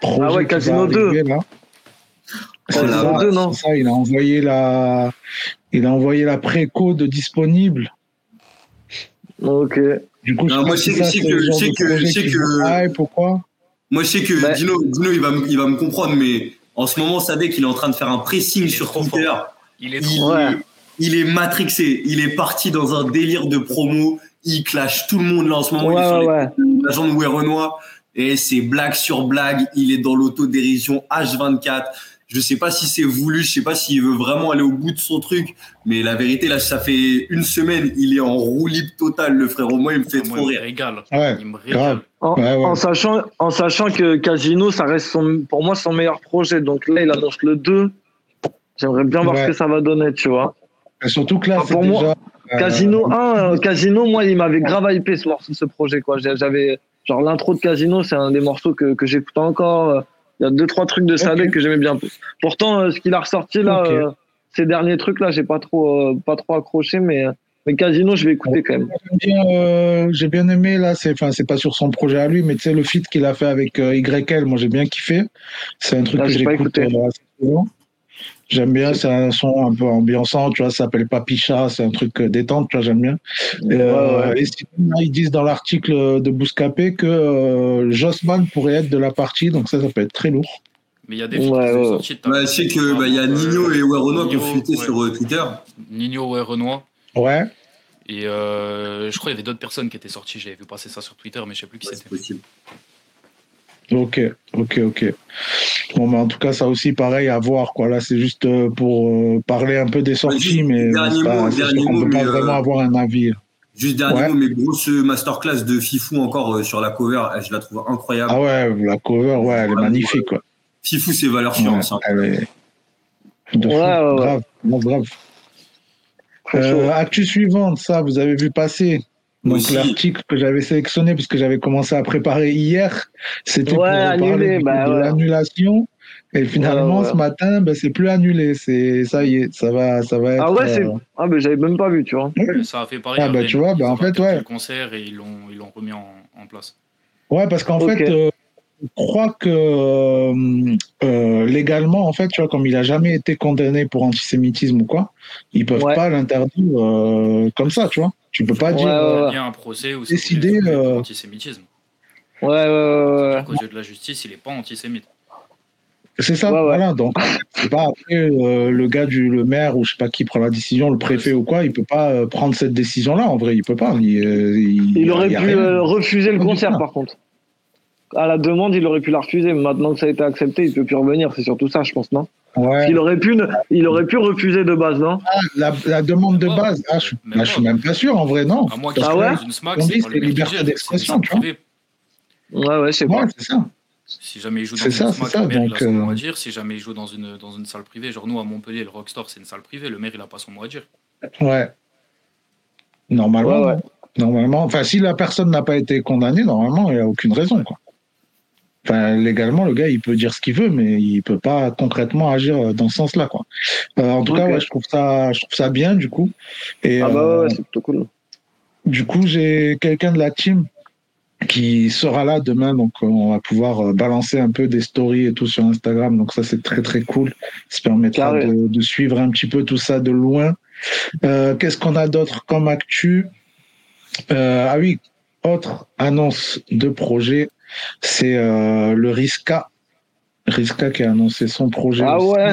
Projet Ah ouais, Casino 2. arriver, là. C'est Casino ça, 2, non c'est ça, il a envoyé la, il a envoyé la préco de disponible. Ok. Du coup, Non, moi, je sais que- je sais que- je sais que- projet je sais qui que- vous hype ou quoi Moi, je sais que Bah- Dino, Dino il, va, me- il va me comprendre, mais en ce moment, Sadek, il est en train de faire un pressing Il sur trop Twitter. fort. Il est Il, trop. Ouais. il est matrixé. Il est parti dans un délire de promo. Il clash tout le monde là en ce moment. il est sur ouais, l'agent de Renoir. Et c'est blague sur blague. Il est dans l'autodérision H24. Je sais pas si c'est voulu, je sais pas s'il veut vraiment aller au bout de son truc. Mais la vérité, là, ça fait une semaine, il est en roue libre totale, le frère. Au moins, il me fait Moi, trop il me rire. Ouais, Il me régale. En, Ouais, ouais. en sachant, en sachant que Casino, ça reste son, pour moi son meilleur projet. Donc là, il annonce le 2. J'aimerais bien voir Ouais. ce que ça va donner, tu vois. Et surtout que là, Ah, c'est pour moi, déjà. euh, Casino 1, (laughs) euh, Casino, moi, il m'avait grave hypé ce morceau, ce projet, quoi. J'avais, genre, l'intro de Casino, c'est un des morceaux que, que j'écoute encore. Il y a deux, trois trucs de Sadek que j'aimais bien. Pourtant, euh, ce qu'il a ressorti, là, euh, ces derniers trucs, là, j'ai pas trop, euh, pas trop accroché, mais, Mais Casino, je vais écouter quand même. Euh, j'ai bien aimé là, c'est enfin c'est pas sur son projet à lui, mais tu sais le feat qu'il a fait avec euh, YL, moi j'ai bien kiffé. C'est un truc Ah, que j'ai pas j'écoute écouté. euh. J'aime bien, c'est un son un peu ambiançant, tu vois, ça s'appelle Papicha, c'est un truc euh, détente, tu vois, j'aime bien. Et, euh, Ouais, et sinon, là, ils disent dans l'article de Bouscapé que euh, Jossman pourrait être de la partie, donc ça, ça peut être très lourd. Mais il y a des Ouais, films qui sont ouais. sortis. de Ouais, je sais que bah, il y a Euh, Nino et Renoir qui ont fuité ouais. sur Twitter. Nino, Renoir. Ouais. Et euh, je crois qu'il y avait d'autres personnes qui étaient sorties. J'avais vu passer ça sur Twitter, mais je sais plus qui Ouais, c'était. c'est possible. Ok, ok, ok. Bon, bah, en tout cas, ça aussi, pareil, à voir, quoi. Là, c'est juste euh, pour euh, parler un peu des sorties, mais pas- sûr qu'on mot, peut pas euh, vraiment avoir un avis. Juste dernier Ouais. mot, mais grosse masterclass de Fifou encore euh, sur la cover, eh, je la trouve incroyable. Ah ouais, la cover, ouais, elle est magnifique, quoi. Fifou, c'est valeur Ouais, sûre. hein. elle est de. Ouais, ouais, ouais. grave, grave. Euh, actu suivante, ça, vous avez vu passer? Donc Aussi. l'article que j'avais sélectionné, puisque j'avais commencé à préparer hier, c'était pour Ouais, annulé, parler bah de ouais. l'annulation. Et finalement, Ouais, ouais. ce matin, ben, c'est plus annulé. C'est ça y est, ça va, ça va être. Ah ouais, c'est. euh, Ah, mais j'avais même pas vu, tu vois. Ça a fait pareil. Ah, bah, après, tu vois, bah, ils en ont fait, ouais. Le concert et ils l'ont ils l'ont remis en, en place. Ouais, parce qu'en fait, euh, je crois que euh, euh, légalement, en fait, tu vois, comme il a jamais été condamné pour antisémitisme ou quoi, ils peuvent Ouais. pas l'interdire euh, comme ça, tu vois. Tu peux pas Ouais, dire. ouais, ouais. Il y a un procès où Décider, c'est euh, l'antisémitisme. Ouais, ouais, ouais, qu'aux yeux de la justice, il est pas antisémite. C'est ça, Ouais, ouais. voilà. Donc, c'est pas après euh, le gars du le maire ou je sais pas qui prend la décision, le préfet ou quoi, il peut pas euh, prendre cette décision-là. En vrai, il peut pas. Il, euh, il- Il aurait pu euh, refuser le concert, par contre. À la demande, il aurait pu la refuser. mais Maintenant que ça a été accepté, il peut plus revenir. C'est surtout ça, je pense, non? Ouais. il, aurait pu, ne- il aurait pu refuser de base, non? La, la demande de Même base, ah, je, Même bah, je suis pas. même pas sûr en vrai, non. À moins qu'il Ah soit ouais? dans une SMAC, On dit c'est c'est liberté d'expression, c'est tu vois. Ouais, ouais, Ouais, pas. c'est ça. Si jamais il joue dans C'est une ça, SMAC, c'est ça, le maire il a son euh, mot à dire. Si jamais il joue dans une, dans une salle privée, genre nous à Montpellier, le Rockstar c'est une salle privée, le maire il a pas son mot à dire. Ouais. Normalement, Ouais, ouais. normalement, enfin, si la personne n'a pas été condamnée, normalement, il n'y a aucune raison, quoi. Enfin, légalement, le gars, il peut dire ce qu'il veut, mais il peut pas concrètement agir dans ce sens-là, quoi. Euh, en tout cas, ouais, je trouve ça, je trouve ça bien, du coup. Et Ah bah ouais, euh, c'est plutôt cool. du coup, j'ai quelqu'un de la team qui sera là demain, donc euh, on va pouvoir balancer un peu des stories et tout sur Instagram. Donc ça, c'est très très cool. Ça permettra de, de suivre un petit peu tout ça de loin. Euh, Qu'est-ce qu'on a d'autre comme actu? Ah oui, autre annonce de projet, c'est euh, le Riska. Riska qui a annoncé son projet. Ah aussi. ouais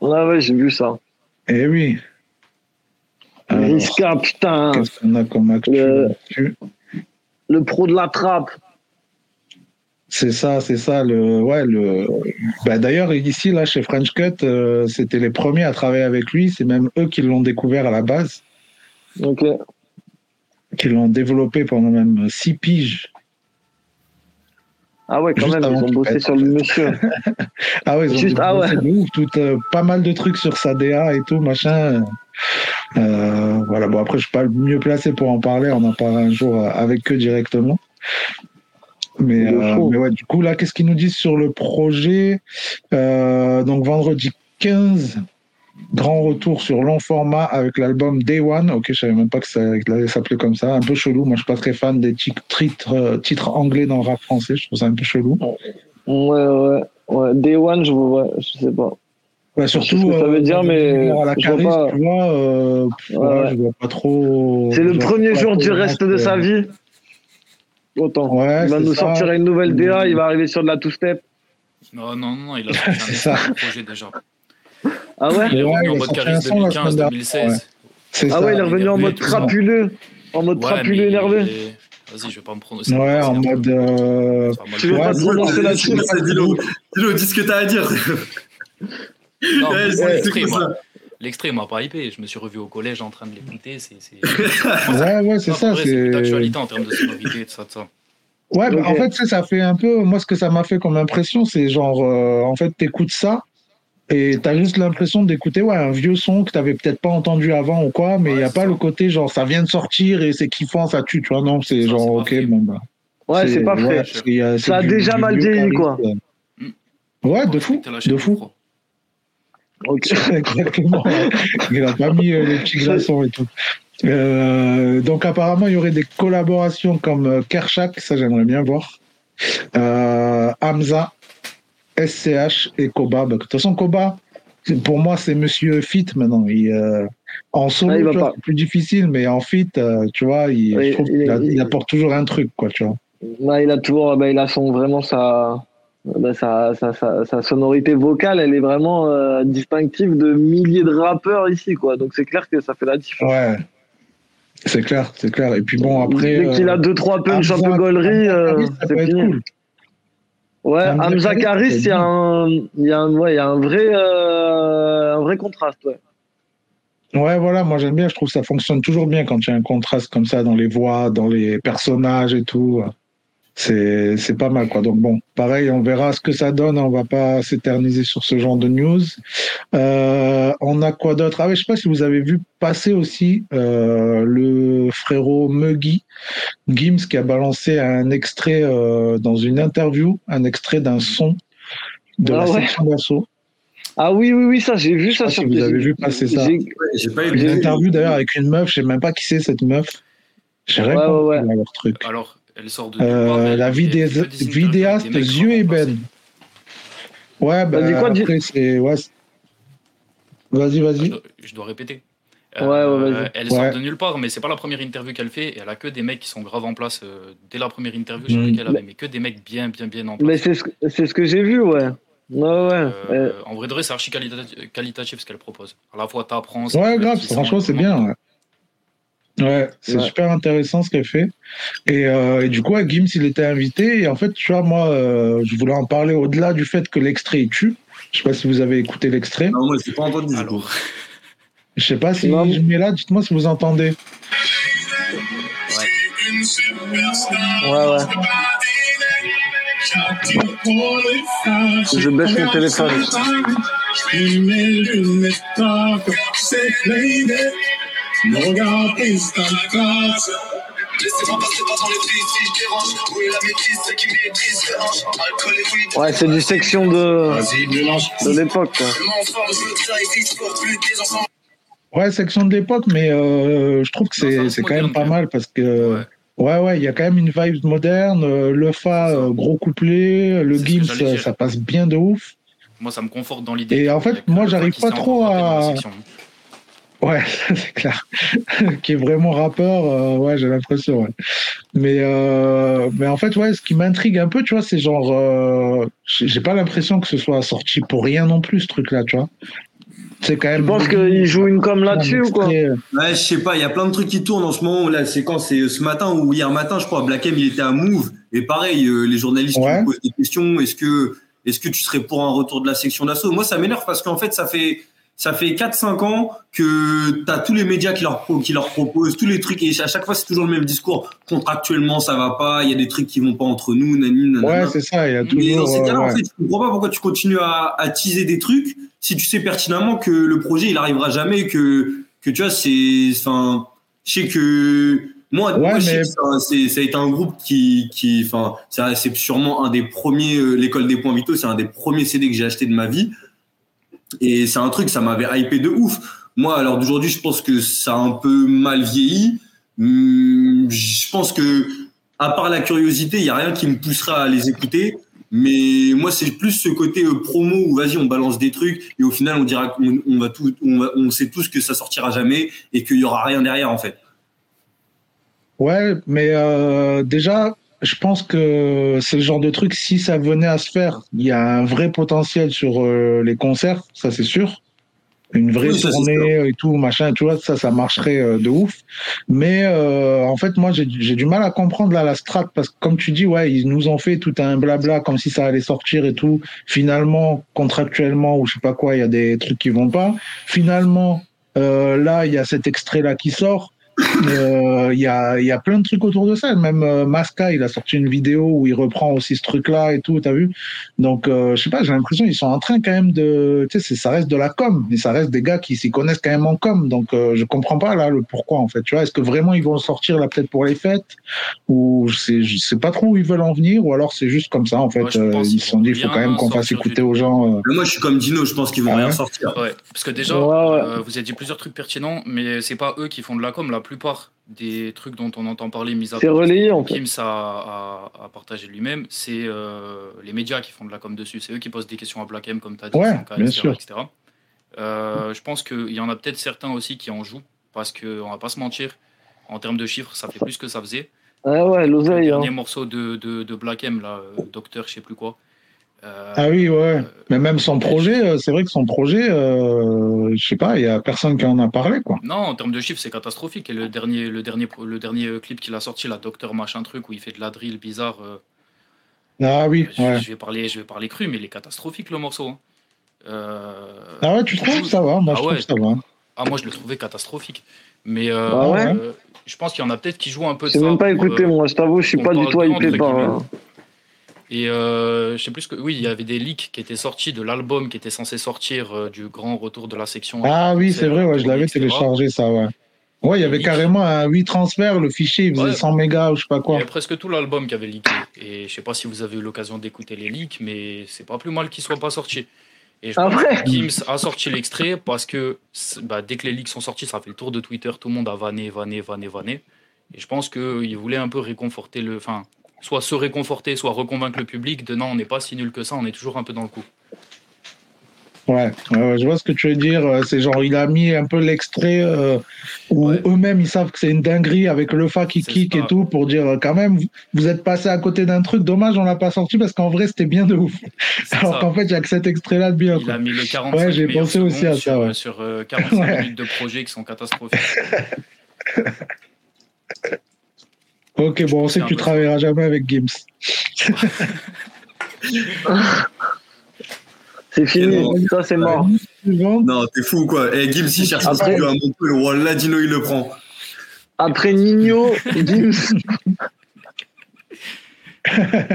Ouais, ouais, j'ai vu ça. Eh oui. Alors, Riska, putain. Qu'est-ce qu'on a comme actu Le- Le pro de la trappe. C'est ça, c'est ça. Le, ouais, le. Bah, d'ailleurs, ici, là, chez French Cut, euh, c'était les premiers à travailler avec lui. C'est même eux qui l'ont découvert à la base, Ok. qui l'ont développé pendant même six piges. Ah ouais, quand Juste même, ils ont bossé sur le monsieur. (laughs) Ah ouais, ils ont Juste- ah ouais. de ouf, tout, euh, pas mal de trucs sur sa DA et tout, machin. Euh, voilà, bon, après, je suis pas le mieux placé pour en parler. On en parlera un jour euh, avec eux directement. Mais, euh, mais ouais, du coup, là, qu'est-ce qu'ils nous disent sur le projet? Donc, vendredi 15, grand retour sur long format avec l'album Day One. Ok, je savais même pas que ça allait s'appeler comme ça. Un peu chelou. Moi, je suis pas très fan des titres, titres, euh, titres anglais dans le rap français. Je trouve ça un peu chelou. Ouais, ouais. Ouais, Day One, je vois, ouais, je sais pas. Ouais, sais surtout. ce que ça veut euh, dire, mais à la je vois pas. tu vois, euh, pff, Ouais, ouais, ouais. je vois pas trop. C'est le je premier jour du reste de sa vie. Autant. Ouais, il va nous ça. sortir une nouvelle DA, il va arriver sur de la two-step. Non, non, non, il a (laughs) un projet déjà. Ah ouais Il est revenu en mode semaine 2015-2016. C'est Ah ouais, il est revenu en mode tout crapuleux. En mode crapuleux est- Vas-y, je vais pas me prononcer. Ouais, en mode. euh, Tu veux pas te prononcer là-dessus Dis-le, dis ce que t'as à dire. Non, l'extrait, m'a pas hypé. Je me suis revu au collège en train de l'écouter. C'est, c'est... (laughs) Ouais, ouais, c'est ça. c'est C'est. d'actualité en termes de sonorité, de ça, de ça. Ouais, bah, en fait, ça fait un peu. Moi, ce que ça m'a fait comme impression, c'est genre, euh, en fait, t'écoutes ça et t'as juste l'impression d'écouter ouais, un vieux son que t'avais peut-être pas entendu avant ou quoi, mais il Ouais, y a pas ça. le côté genre ça vient de sortir et c'est kiffant, ça tue, tu vois. Non, c'est genre, ok, bon, bah. Ouais, c'est pas ouais, fait. a- Ça a du- déjà du mal vieilli, quoi. Ouais, de fou, de fou. Ok. (laughs) Exactement. Il a pas mis euh, les petits glaçons et tout. Euh, donc apparemment, il y aurait des collaborations comme euh, Kershak, ça j'aimerais bien voir. Euh, Hamza, SCH et Koba. Bah, de toute façon, Koba, pour moi, c'est Monsieur Fit maintenant. Il, euh, en solo, Ah, c'est plus difficile, mais en fit, euh, tu vois, il, Oui, je trouve il- qu'il a- il- il apporte toujours un truc, quoi, tu vois. Là, il a toujours, bah, il a son vraiment sa, bah, sa, sa, sa, sonorité vocale, elle est vraiment euh, distinctive de milliers de rappeurs ici, quoi. Donc c'est clair que ça fait la différence. Ouais. C'est clair, c'est clair. Et puis bon, après. Dès qu'il a deux trois punch un peu gaulerie, c'est cool. Ouais, Hamza Karis, il y a un, y a un, ouais, y a un vrai, euh, un vrai contraste, ouais. Ouais, voilà, moi j'aime bien, je trouve que ça fonctionne toujours bien quand il y a un contraste comme ça dans les voix, dans les personnages et tout. C'est, c'est pas mal, quoi. Donc bon, pareil, on verra ce que ça donne, on va pas s'éterniser sur ce genre de news. Euh, on a quoi d'autre? Ah ouais, je sais pas si vous avez vu passer aussi, euh, le frérot Muggy, Gims, qui a balancé un extrait, euh, dans une interview, un extrait d'un son de Ah la ouais. section d'assaut. Ah oui, oui, oui, ça, j'ai vu Je sais ça pas sur si vous avez vu passer ça. j'ai- pas Une été. interview d'ailleurs avec une meuf, je sais même pas qui c'est cette meuf. J'ai rien Ouais, ouais, ouais. leur truc. Alors, elle sort de. Euh, nulle part, elle- la vidéaste mecs Zieu vraiment Eben. Ouais, bah, après, c'est. Ouais, vas-y, Je vas-y. dois, je dois répéter. Ouais, ouais, vas-y. elle Ouais. sort de nulle part, mais c'est pas la première interview qu'elle fait. Et elle a que des mecs qui sont grave en place. euh, dès la première interview, Mm. plus qu'elle avait, mais que des mecs bien, bien, bien en place. Mais c'est ce, que- c'est ce que j'ai vu, ouais. Ouais, ouais. Euh, Euh, En vrai de vrai, c'est archi qualita- qualitatif ce qu'elle propose. À la fois, t'apprends. Ouais, grave, franchement, c'est bien. Ouais, Ouais, c'est Ouais. super intéressant ce qu'elle fait. Et, euh, et du coup, ouais, Gims, il était invité. Et en fait, tu vois, moi, euh, je voulais en parler au-delà du fait que l'extrait il tue. Je sais pas si vous avez écouté l'extrait. Non, moi, j'ai pas entendu. Alors, Je sais pas si Non. je mets là, dites-moi si vous entendez. ouais, ouais. Je baisse mon téléphone. Ouais, c'est du section de, de l'époque. Ouais, section de l'époque, mais euh, je trouve que c'est c'est quand même pas mal parce que Ouais. ouais, il y a quand même une vibe moderne. euh, Le fa, euh, gros couplet, le Gims, ça passe bien de ouf. moi, ça me conforte dans l'idée. Et en fait, moi, j'arrive pas trop dans à-. Ouais, (laughs) c'est clair. (laughs) qui est vraiment rappeur, euh, ouais, j'ai l'impression. Ouais. Mais euh, mais en fait, ouais, ce qui m'intrigue un peu, tu vois, c'est genre, euh, j'ai pas l'impression que ce soit sorti pour rien non plus, ce truc-là, tu vois. C'est quand même. Je pense qu'il joue une com là-dessus ou quoi Ouais, je sais pas, il y a plein de trucs qui tournent en ce moment. Là, c'est quand c'est ce matin ou hier matin, je crois. Black M, il était à Move. Et pareil, euh, les journalistes Ouais. lui posent des questions. Est-ce que, est-ce que tu serais pour un retour de la section d'assaut? Moi, ça m'énerve parce qu'en fait, ça fait, ça fait 4-5 ans que t'as tous les médias qui leur, qui leur proposent tous les trucs. Et à chaque fois, c'est toujours le même discours. Contractuellement, ça va pas. Il y a des trucs qui vont pas entre nous. Nani, nanana. Ouais, c'est ça. Il y a Mais dans toujours. ces cas-là, en ouais. fait, je comprends pas pourquoi tu continues à, à teaser des trucs si tu sais pertinemment que le projet, il arrivera jamais, que, que tu vois, c'est, enfin, je sais que, moi, Ouais, moi, je sais mais- que ça, c'est, ça a été un groupe qui, qui, enfin, c'est sûrement un des premiers, euh, l'école des points vitaux, c'est un des premiers CD que j'ai acheté de ma vie. Et c'est un truc, ça m'avait hypé de ouf. Moi, alors d'aujourd'hui, je pense que ça a un peu mal vieilli. Hum, Je pense que, à part la curiosité, il y a rien qui me poussera à les écouter. Mais moi, c'est plus ce côté euh, promo où vas-y, on balance des trucs et au final, on dira qu'on on va tout, on sait tous que ça sortira jamais et qu'il y aura rien derrière en fait. Ouais, mais euh, déjà, je pense que c'est le genre de truc, si ça venait à se faire, il y a un vrai potentiel sur euh, les concerts, ça c'est sûr. Une vraie Oui, tournée et tout, machin, tu vois, ça, ça marcherait euh, de ouf. Mais euh, en fait, moi, j'ai du mal à comprendre là la strat parce que comme tu dis, ouais, ils nous ont fait tout un blabla comme si ça allait sortir et tout. Finalement, contractuellement ou je sais pas quoi, il y a des trucs qui vont pas. Finalement, euh, là, il y a cet extrait là qui sort. Euh, Il y, a, il y a plein de trucs autour de ça. Même euh, Masca, il a sorti une vidéo où il reprend aussi ce truc-là et tout, t'as vu? Donc, euh, je sais pas, j'ai l'impression qu'ils sont en train quand même de... Tu sais, ça reste de la com, mais ça reste des gars qui s'y connaissent quand même en com. Donc, euh, je comprends pas là le pourquoi, en fait. Tu vois, est-ce que vraiment ils vont sortir là peut-être pour les fêtes? Ou je sais, je sais pas trop où ils veulent en venir, ou alors c'est juste comme ça, en fait. Euh, ils se sont dit, il faut quand même qu'on fasse écouter du- aux gens. euh. Moi, je suis comme Dino, je pense qu'ils vont Ah rien sortir. Ouais, parce que déjà, Ouais, ouais. euh, vous avez dit plusieurs trucs pertinents, mais c'est pas eux qui font de la com. La plupart des trucs dont on entend parler, mis à C'est relayé, en fait. Gims a, a- a partagé lui-même, c'est euh, les médias qui font de la com dessus. C'est eux qui posent des questions à Black M, comme tu as dit, Ouais, Sanka, bien etc., sûr. etc. Euh, je pense qu'il y en a peut-être certains aussi qui en jouent, parce qu'on va pas se mentir, en termes de chiffres, ça fait plus que ça faisait. Ah ouais, Le l'oseille. Hein. dernier morceau de, de, de Black M, là, euh, Docteur, je sais plus quoi. Euh, Ah oui, ouais. euh, Mais même son projet, euh, c'est vrai que son projet, euh, je sais pas, il y a personne qui en a parlé, quoi. Non, en termes de chiffres, c'est catastrophique. Et le dernier, le dernier, le dernier clip qu'il a sorti, la Docteur machin truc, où il fait de la drill bizarre. euh, Ah oui, je, ouais. je vais parler, je vais parler cru, mais il est catastrophique le morceau. hein. Euh, Ah ouais, tu trouves ça va? Moi, Ah je trouve ouais. que ça va. ah, moi, je le trouvais catastrophique. Mais euh, Ah ouais? euh, je pense qu'il y en a peut-être qui jouent un peu de J'ai même pas écouté, euh, moi, je t'avoue, je suis pas du tout hypé par. Et euh, je sais plus ce que. Oui, il y avait des leaks qui étaient sortis de l'album qui était censé sortir euh, du grand retour de la section. Ah oui, c'est vrai, ouais, je l'avais téléchargé, ça, ouais. Ouais, il y avait Leak. carrément un 8 transferts, le fichier, il faisait Ouais. 100 mégas ou je sais pas Il y quoi. avait presque tout l'album qui avait leaké. Et je sais pas si vous avez eu l'occasion d'écouter les leaks, mais c'est pas plus mal qu'ils soient pas sortis. Et je Ah pense que Gims a sorti l'extrait parce que bah, dès que les leaks sont sortis, ça fait le tour de Twitter, tout le monde a vanné, vanné, vanné, vanné. Et je pense qu'il voulait un peu réconforter le. Enfin, soit se réconforter, soit reconvaincre le public de non, on n'est pas si nul que ça, on est toujours un peu dans le coup. Ouais, je vois ce que tu veux dire. euh, C'est genre, il a mis un peu l'extrait euh, où Ouais. eux-mêmes, ils savent que c'est une dinguerie avec le fa qui kick ça. et tout pour dire, euh, quand même, vous- êtes passé à côté d'un truc. Dommage, on l'a pas sorti parce qu'en vrai, c'était bien de ouf. (laughs) Alors qu'en fait, il y a que cet extrait-là de bien. Il quoi. a mis les 45 Ouais, j'ai pensé aussi à ça, sur, ouais. sur euh, 45 (laughs) Ouais. minutes de projet qui sont catastrophiques. (laughs) Ok, bon, on sait C'est que tu travailleras jamais avec Gims. (laughs) C'est fini, Et non. ça c'est mort. Non, t'es fou ou quoi Eh, Gims, il cherche un studio à Montpellier. Wallah, Dino, il le prend. Après Nino, Gims. (laughs)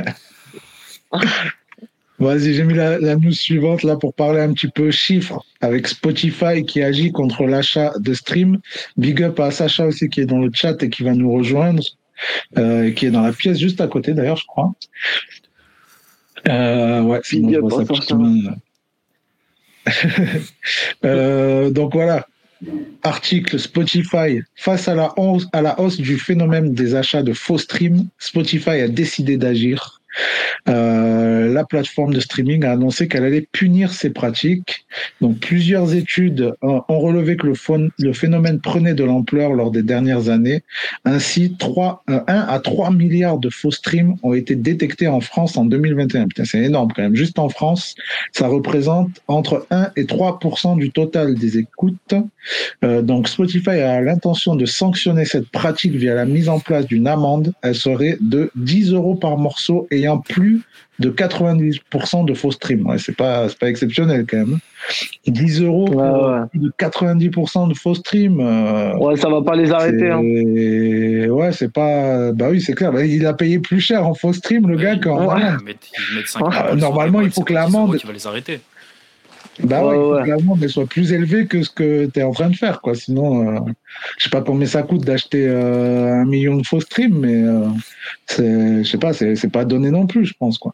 Vas-y, j'ai mis la, la news suivante là pour parler un petit peu chiffres avec Spotify qui agit contre l'achat de stream. Big up à Sacha aussi qui est dans le chat et qui va nous rejoindre, euh, qui est dans la pièce juste à côté d'ailleurs, je crois. Euh, ouais, sinon je vois donc voilà, article Spotify face à la hausse, à la hausse du phénomène des achats de faux streams, Spotify a décidé d'agir. Euh, la plateforme de streaming a annoncé qu'elle allait punir ces pratiques. Donc, plusieurs études euh, ont relevé que le, phénomène prenait de l'ampleur lors des dernières années. Ainsi, 3, euh, 1 à 3 milliards de faux streams ont été détectés en France en 2021. Putain, c'est énorme quand même. Juste en France, ça représente entre 1 et 3% du total des écoutes. Euh, donc, Spotify a l'intention de sanctionner cette pratique via la mise en place d'une amende. Elle serait de 10 euros par morceau ayant plus de 90% de faux streams. Ouais, c'est pas, c'est pas exceptionnel quand même. 10 euros pour Ouais, ouais. de 90% de faux streams. euh, Ouais, ça va pas les arrêter. Hein. Ouais, c'est pas. Bah oui, c'est clair. Bah, il a payé plus cher en faux stream, le gars, qu'en Ouais. amende. Ils mettent, ils mettent 5 Ah, normalement, il faut que c'est pas 10 euros l'amende- qui va les arrêter. Bah ouais, Ouais, faut ouais. que soit plus élevée que ce que tu es en train de faire, quoi. Sinon, euh, je sais pas combien ça coûte d'acheter euh, un million de faux streams, mais euh, c'est, je sais pas, c'est, c'est pas donné non plus, je pense, quoi.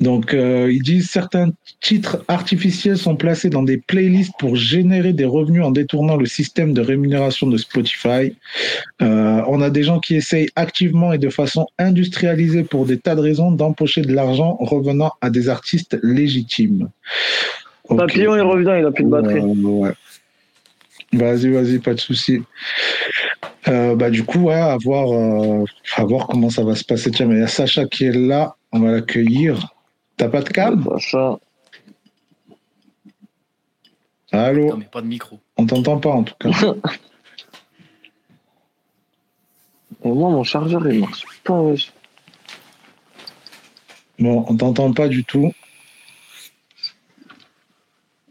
Donc, euh, ils disent certains titres artificiels sont placés dans des playlists pour générer des revenus en détournant le système de rémunération de Spotify. Euh, on a des gens qui essayent activement et de façon industrialisée pour des tas de raisons d'empocher de l'argent revenant à des artistes légitimes. Papillon, il revient, il a plus de batterie. Euh, ouais. Vas-y, vas-y, pas de souci. Euh, bah du coup, ouais, à voir, euh, à voir comment ça va se passer. Tiens, mais il y a Sacha qui est là, on va l'accueillir. T'as pas de cam Sacha. Allô Non, mais pas de micro. On t'entend pas en tout cas. (laughs) Et moi, mon chargeur, il marche pas, wesh. Bon, on t'entend pas du tout.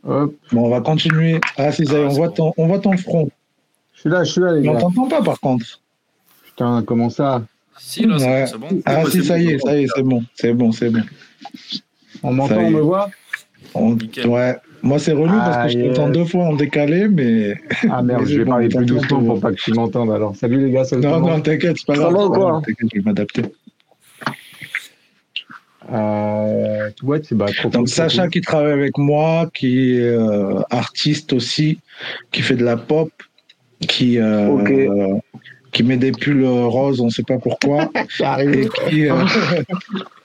Hop. Bon, on va continuer. Ah, si, ça y est, on voit ton, on voit ton front. Je suis là, je suis là, les Mais on gars. t'entend pas par contre. Putain, comment ça? Si, là, c'est Ouais. bon, c'est bon. Ah si, ça y est, c'est ça y est, c'est bon, c'est bon, c'est bon. On m'entend, Ça on me voit On-. Ouais. Moi, c'est relou parce que je Ah, t'entends yes. deux fois en décalé, mais. Ah merde, Mais (laughs) je vais bon, parler plus t'entends doucement pour pas que tu m'entendes alors. Salut les gars, salut Non, non, t'inquiète, c'est pas Ça grave. va ou quoi T'inquiète, je vais m'adapter. Euh, ouais, c'est bah, trop Donc, Sacha cool. qui travaille avec moi, qui est euh, artiste aussi, qui fait de la pop, qui, euh, Ok. Euh, qui met des pulls roses, on sait pas pourquoi, (laughs) et qui, euh,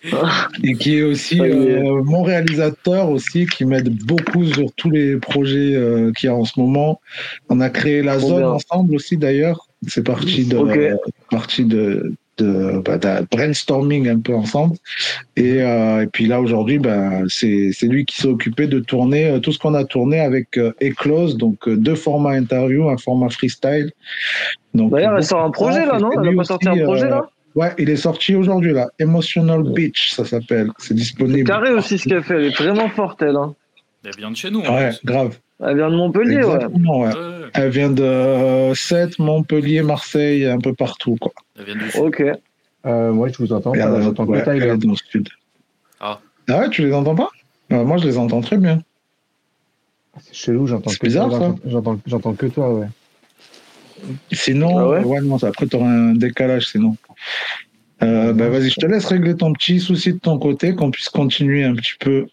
(laughs) et qui est aussi euh, mon réalisateur aussi, qui m'aide beaucoup sur tous les projets euh, qu'il y a en ce moment. On a créé la zone ensemble aussi d'ailleurs. C'est parti de, parti de, de, bah, brainstorming un peu ensemble. Et, euh, et puis là aujourd'hui, ben c'est c'est lui qui s'est occupé de tourner euh, tout ce qu'on a tourné avec euh, Eclose, donc euh, deux formats interview, un format freestyle. Donc D'ailleurs, elle sort un projet là, non? Elle a pas sorti aussi, un projet euh, là? Ouais, il est sorti aujourd'hui là. Emotional Beach, ça s'appelle. C'est disponible. carré aussi ce qu'elle fait, elle est vraiment forte elle. Hein. Elle vient de chez nous. Ouais, grave. Elle vient de Montpellier, ouais. Exactement, ouais. Ouais, ouais. Elle vient de euh, Sète, Montpellier, Marseille, un peu partout quoi. Elle vient du sud. Ok. Euh, moi, je vous entends elle- j'entends ouais, elle est dans le sud. Ah. Ah ouais, tu les entends pas? Euh, Moi, je les entends très bien. C'est chelou, j'entends que bizarre, toi, ça. j'entends- que toi, ouais. Sinon, Ah ouais? ouais, non, après, tu auras un décalage sinon. Euh, bah, vas-y, je te laisse régler ton petit souci de ton côté, qu'on puisse continuer un petit peu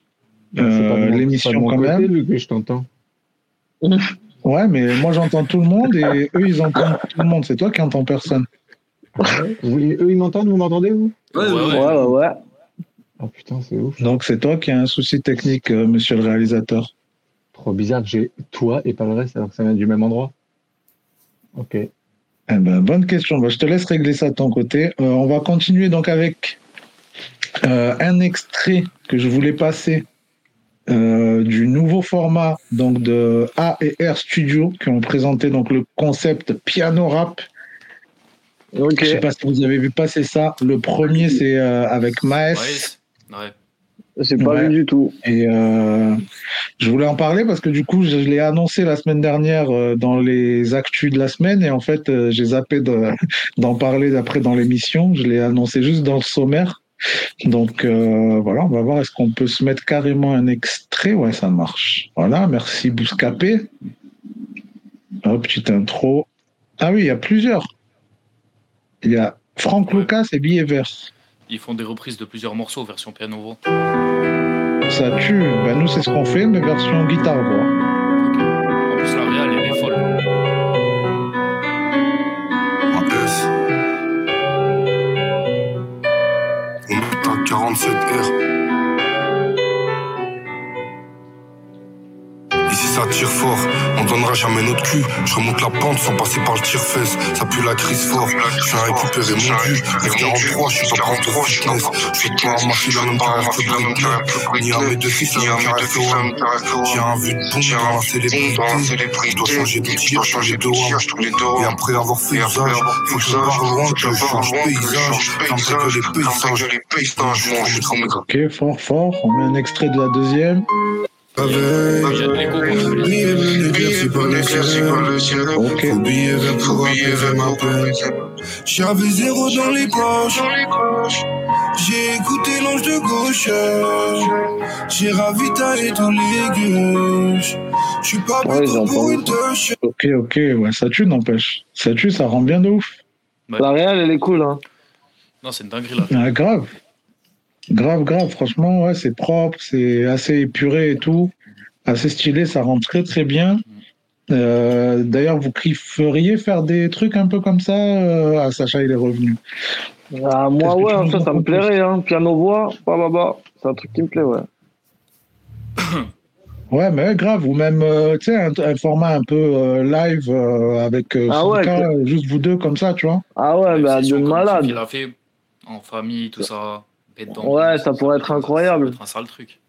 C'est pas de euh, mon- c'est pas l'émission de mon quand côté, même. Luc, que je t'entends. Ouais, mais moi, j'entends tout le monde et (laughs) eux, ils entendent tout le monde. C'est toi qui entends personne. Vous- eux, ils m'entendent, vous m'entendez, vous? Ouais, Ouais, ouais. Ouais, ouais, ouais. Oh putain, c'est ouf. Donc, c'est toi qui as un souci technique, euh, monsieur le réalisateur. Trop bizarre que j'ai toi et pas le reste alors que ça vient du même endroit. Ok. Eh ben, bonne question. Bah, je te laisse régler ça de ton côté. Euh, on va continuer donc avec euh, un extrait que je voulais passer euh, du nouveau format donc de A et R Studio qui ont présenté donc le concept piano rap. Ok. Je sais pas si vous avez vu passer ça. Le premier c'est euh, avec Maes Ouais, c'est- ouais. J'ai pas Ouais. vu du tout. et euh, je voulais en parler parce que du coup je, je l'ai annoncé la semaine dernière euh, dans les actus de la semaine et en fait euh, j'ai zappé de- (laughs) d'en parler après dans l'émission. Je l'ai annoncé juste dans le sommaire. Donc euh, voilà, on va voir est-ce qu'on peut se mettre carrément un extrait? Ouais, ça marche. Voilà, merci Bouscapé. Hop, petite intro. Ah oui, il y a plusieurs. Il y a Franck Ouais. Lucas et Billet Vert. Ils font des reprises de plusieurs morceaux version piano-voix. Ça tue. Ben, nous, c'est ce qu'on fait, mais version guitare-voix. Ok. 47 R. ça tire fort, on donnera jamais notre cul. Je remonte la pente sans passer par le tire-fesse. Ça pue la crise fort. Je viens récupérer mon dû. F43, je suis pas prendre de fitness. Je suis pas ma fille, la même carrière que. Ni à mes deux fils, la même carrière que One. J'ai un vu de bombe dans la célébrité. Je dois changer de tir, changer de one. Et après avoir fait usage, faut que je pars loin, que je change paysage. Que les paysages. Ok, fort, fort. On met un extrait de la deuxième. J'avais zéro dans les poches. J'ai écouté l'ange de gauche. J'ai ravitaillé tous les gueuches. Je suis pas Ouais, pour une touche. Ok, ok, ouais, ça tue, n'empêche. Ça tue, ça rend bien de ouf. La réal, elle est cool. Hein. Non, c'est une dinguerie là. Ah, grave. Grave, grave. Franchement, ouais, c'est propre, c'est assez épuré et tout. Assez stylé, ça rend très, très bien. Euh, D'ailleurs, vous kifferiez faire des trucs un peu comme ça euh, Ah, Sacha, il est revenu. Ah, moi, ouais, ça, me plairait. Hein. Piano-voix, bah, bah, bah. C'est un truc qui me plaît, ouais. (coughs) Ouais, mais grave. Ou même, euh, tu sais, un, un format un peu euh, live euh, avec euh, Ah ouais, Sanka, juste vous deux comme ça, tu vois. Ah ouais, Une bah, de malade. Il a fait en famille, tout ça. Dans- Ouais, ça pourrait être incroyable. Être un sale truc.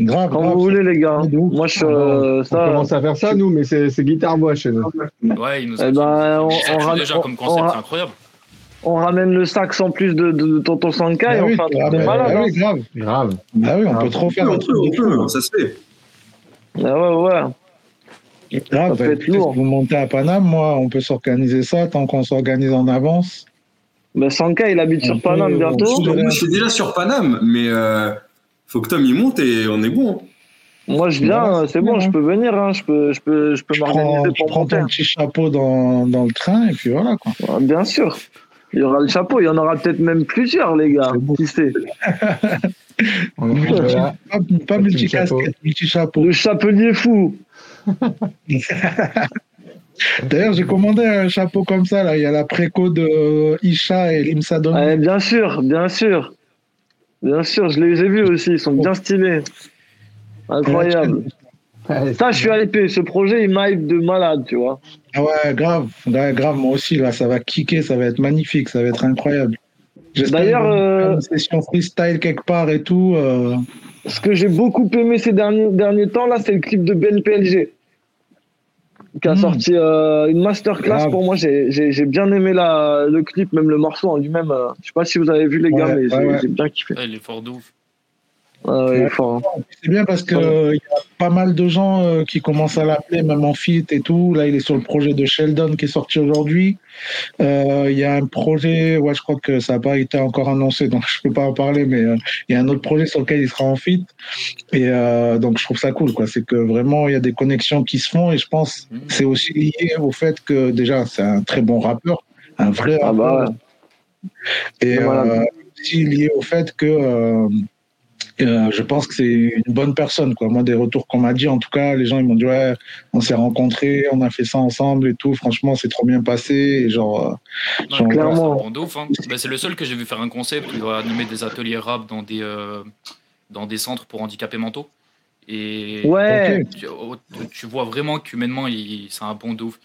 Grave, Quand grave. vous voulez, les gars. Moi, je. Euh, On ça. commence à faire ça, nous, mais c'est c'est guitare-voix chez nous. Ouais, il nous a Eh ben, on- Ça on tue ram- déjà on- comme concept, on- c'est incroyable. On ramène le sax en plus de, de, de Tonton Sanka et Ah on oui, fait un truc ah de bah, malade. ah hein. oui, grave. Grave. Ah oui, on peut trop faire On un truc peut, on peut, ça se fait. Ah ouais, ouais. Grave, Ça peut bah, être lourd. Vous montez à Paname, moi, on peut s'organiser ça tant qu'on s'organise en avance. Ben, Sanka, il habite sur Paname bientôt. je suis déjà sur Paname, mais euh, faut que Tom y monte et on est bon. Moi, je viens, c'est bon, bien, je peux venir, hein, je peux, je peux, je peux m'organiser tu pour prends monter. ton petit chapeau dans, dans le train et puis voilà quoi. Bien sûr. Il y aura le chapeau, il y en aura peut-être même plusieurs, les gars. Qui sait? (laughs) On. (laughs) Pas, pas petit multi-casquette, multi-chapeau. Le chapelier fou. (laughs) D'ailleurs, j'ai commandé un chapeau comme ça. Là. Il y a la préco de Isha et Limsadon. Ouais, bien sûr, bien sûr. Bien sûr, je les ai vus aussi, ils sont bien stylés. Incroyable. Ouais, Ça, je suis hypé. Ce projet, il m'hype de malade, tu vois. Ah ouais, grave. Ouais, grave, moi aussi, là, ça va kicker, ça va être magnifique, ça va être incroyable. J'espère D'ailleurs, euh, une session freestyle quelque part et tout. euh, Ce que j'ai beaucoup aimé ces derniers, derniers temps, là, c'est le clip de Ben PLG. Qui a Mm. sorti euh, une masterclass Grave. pour moi. J'ai j'ai- j'ai bien aimé la, le clip, même le morceau en lui-même. euh, Je sais pas si vous avez vu, les gars, mais ouais, j'ai ouais. bien kiffé. Ouais, il est fort de ouf. Ah ouais, fort. C'est bien parce que euh, il y a pas mal de gens euh, qui commencent à l'appeler, même en feat et tout. Là, il est sur le projet de Sheldon qui est sorti aujourd'hui. Euh, Il y a un projet, ouais, je crois que ça n'a pas été encore annoncé, donc je peux pas en parler, mais euh, il y a un autre projet sur lequel il sera en feat. Et euh, donc, je trouve ça cool, quoi. C'est que vraiment, il y a des connexions qui se font et je pense que c'est aussi lié au fait que déjà, c'est un très bon rappeur, un vrai Ah rappeur. bah ouais. Et Voilà. euh, aussi lié au fait que euh, je pense que c'est une bonne personne. Quoi. Moi, des retours qu'on m'a dit, en tout cas, les gens ils m'ont dit ouais, on s'est rencontrés, on a fait ça ensemble et tout. Franchement, c'est trop bien passé. Et genre, euh, Non, Genre, clairement. hein. Bah, c'est le seul que j'ai vu faire un concept. Il doit animer des ateliers rap dans des, euh, dans des centres pour handicapés mentaux. Et Ouais. tu, oh, tu vois vraiment qu'humainement, il- c'est un bon de ouf.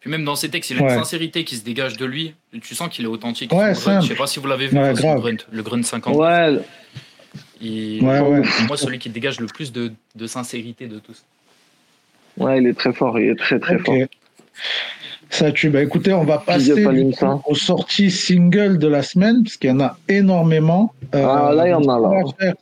Puis même dans ses textes, il a Ouais. une sincérité qui se dégage de lui. Tu sens qu'il est authentique. Ouais, grunt, je sais pas si vous l'avez vu, Ouais, grave. grunt, le grunt 50. Ouais, Il- Ouais, ouais. Pour moi, celui qui dégage le plus de, de sincérité de tous. ouais, il est très fort, il est très très fort. Ça tue. Bah écoutez, on va passer coup aux sorties singles de la semaine, parce qu'il y en a énormément. Euh, Ah, là, il y en a, là.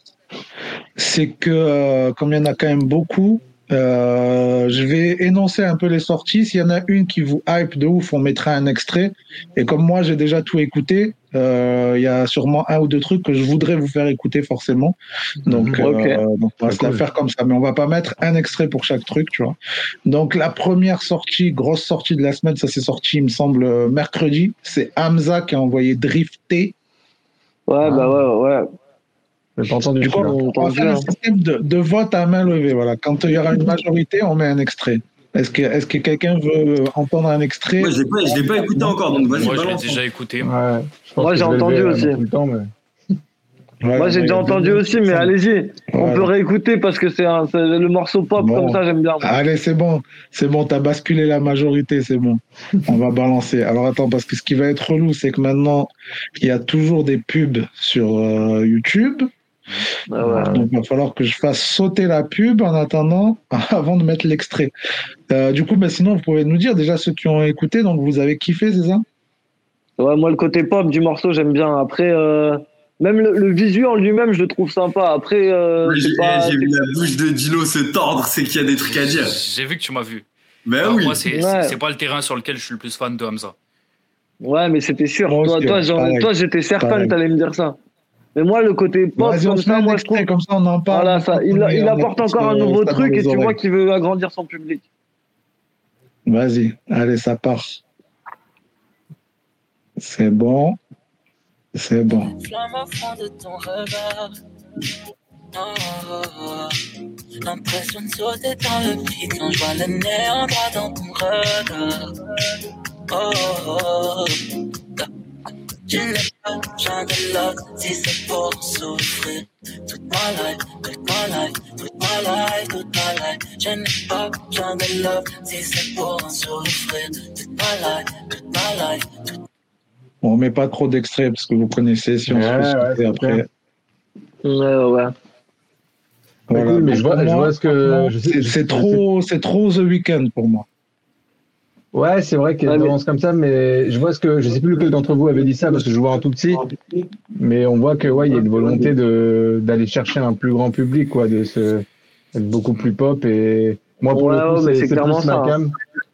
C'est que, euh, comme il y en a quand même beaucoup, euh, je vais énoncer un peu les sorties. S'il y en a une qui vous hype de ouf, on mettra un extrait. Et comme moi, j'ai déjà tout écouté, euh, il y a sûrement un ou deux trucs que je voudrais vous faire écouter forcément. Donc, Mhm. Euh, donc on va C'est se la faire comme ça. Mais on va pas mettre un extrait pour chaque truc, tu vois. Donc, la première sortie, grosse sortie de la semaine, ça s'est sorti, il me semble, mercredi. C'est Hamza qui a envoyé Drifter. Ouais, bah ouais, ouais. J'ai pas entendu Du coup, on va faire un hein. système de, de vote à main levée. Voilà. Quand il y aura une majorité, on met un extrait. Est-ce que, est-ce que quelqu'un veut entendre un extrait? Moi, je l'ai pas, je l'ai pas écouté encore, donc vas-y, Moi, je l'ai balance. déjà écouté. Ouais, Moi, j'ai entendu aussi. temps, mais- Ouais, Moi, j'ai déjà entendu aussi, mais allez-y. On peut réécouter parce que c'est le morceau pop Bon. comme ça, j'aime bien. Allez, c'est bon. C'est bon, t'as basculé la majorité, c'est bon. On va balancer. Alors attends, parce que ce qui va être relou, c'est que maintenant, il y a toujours des pubs sur euh, YouTube. Ah ouais. Donc il va falloir que je fasse sauter la pub en attendant, (laughs) avant de mettre l'extrait. Euh, du coup, bah, sinon, vous pouvez nous dire déjà ceux qui ont écouté, donc vous avez kiffé, c'est ça? Ouais, moi, le côté pop du morceau, j'aime bien. Après, euh, même le, le visuel en lui-même, je le trouve sympa. Après, euh, J'ai pas. eh, j'ai vu la bouche de Dilo se tordre, c'est qu'il y a des trucs à dire. J'ai vu que tu m'as vu. Mais Alors, oui. Moi, c'est Ouais. c'est- c'est pas le terrain sur lequel je suis le plus fan de Hamza. Ouais, mais c'était sûr. Moi toi, toi, pareil. toi, j'étais certain Pareil. que t'allais me dire ça. Mais moi, le côté pop, Vas-y, on comme ça, moi, je trouve. comme ça on en parle. Voilà, ça, il, il apporte encore un nouveau truc et tu vois qu'il veut agrandir son public. Vas-y, allez, ça part. C'est bon. C'est bon. Flamme au fond de ton regard. Oh, oh, oh. L'impression de sauter dans le vide quand je vois le néant droit dans ton regard. Oh, oh, oh. Je n'ai pas besoin de love si c'est pour souffrir. Toute ma life, toute ma life, toute ma life, toute ma life. Je n'ai pas besoin de love si c'est pour en souffrir. Toute ma life, toute ma life, toute On met pas trop d'extraits parce que vous connaissez si on Ouais, se fait ouais, après. clair. Ouais, ouais. Mais je vois- je vois ce que- c'est- trop, c'est trop The Weeknd pour moi. Ouais, c'est vrai qu'il y a mais- tendance comme ça, mais je vois ce que je sais plus lequel d'entre vous avait dit ça parce que je vois un tout petit, mais on voit que ouais, il y a une volonté de d'aller chercher un plus grand public, quoi, de se être beaucoup plus pop et Moi, pour Ouais, le coup, ouais, c'est plus ça, ma hein. cam.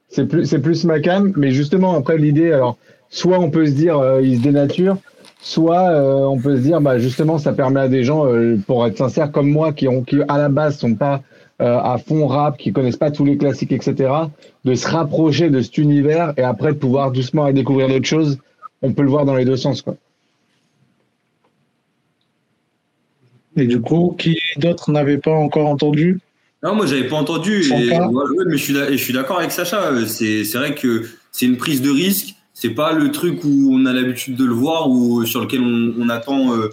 C'est plus, c'est plus ma cam. Mais justement, après, l'idée, alors, soit on peut se dire, euh, il se dénature, soit euh, on peut se dire, bah, justement, ça permet à des gens, euh, pour être sincère, comme moi, qui, ont, qui à la base sont pas euh, à fond rap, qui connaissent pas tous les classiques, etc., de se rapprocher de cet univers et après de pouvoir doucement aller découvrir d'autres choses. On peut le voir dans les deux sens, quoi. Et du coup, qui d'autre n'avait pas encore entendu? Non, moi, j'avais pas entendu. Et, ouais, mais je suis, je d'accord avec Sacha. Euh, C'est, c'est vrai que c'est une prise de risque. C'est pas le truc où on a l'habitude de le voir ou sur lequel on, on attend, euh,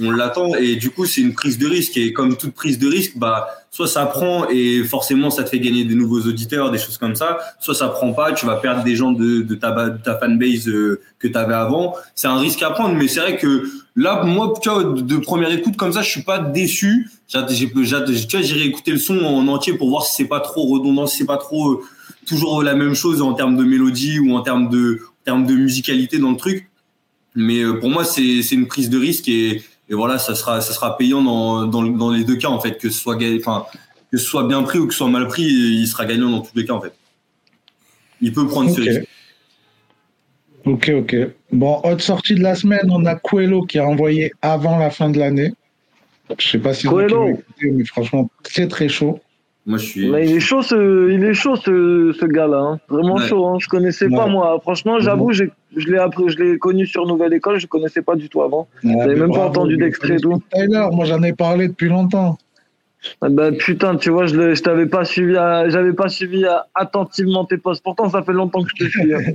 on l'attend. Et du coup, c'est une prise de risque. Et comme toute prise de risque, bah, soit ça prend et forcément ça te fait gagner des nouveaux auditeurs, des choses comme ça. Soit ça prend pas, tu vas perdre des gens de, ta, de fanbase euh, que tu avais avant. C'est un risque à prendre. Mais c'est vrai que là, moi, tu vois, de, première écoute comme ça, je suis pas déçu. J'irai écouter le son en entier pour voir si c'est pas trop redondant, si c'est pas trop euh, toujours la même chose en termes de mélodie ou en termes de, en termes de musicalité dans le truc. Mais euh, pour moi, c'est une prise de risque et, et voilà, ça sera, ça sera payant dans, dans, le- dans les deux cas en fait, que ce soit, enfin, que ce soit bien pris ou que ce soit mal pris, il sera gagnant dans tous les cas en fait. Il peut prendre ce Ok. risque. Ok, ok. Bon, autre sortie de la semaine, on a Coelho qui a envoyé avant la fin de l'année. Je sais pas si vous Coelho. l'avez écouté, mais franchement, très très chaud. Moi, je suis. Mais il est chaud, ce, il est chaud, ce, ce gars-là. hein. Vraiment Ouais. chaud. Hein. Je connaissais pas, moi. Franchement, j'avoue, je l'ai appris, je l'ai connu sur Nouvelle École. Je connaissais pas du tout avant. Ouais, J'avais même pas entendu d'extrait et tout. Tyler, moi j'en ai parlé depuis longtemps. Ah bah, putain, tu vois, je, je t'avais pas suivi, j'avais pas suivi à- attentivement tes posts. Pourtant, ça fait longtemps que je te suis. hein. (laughs)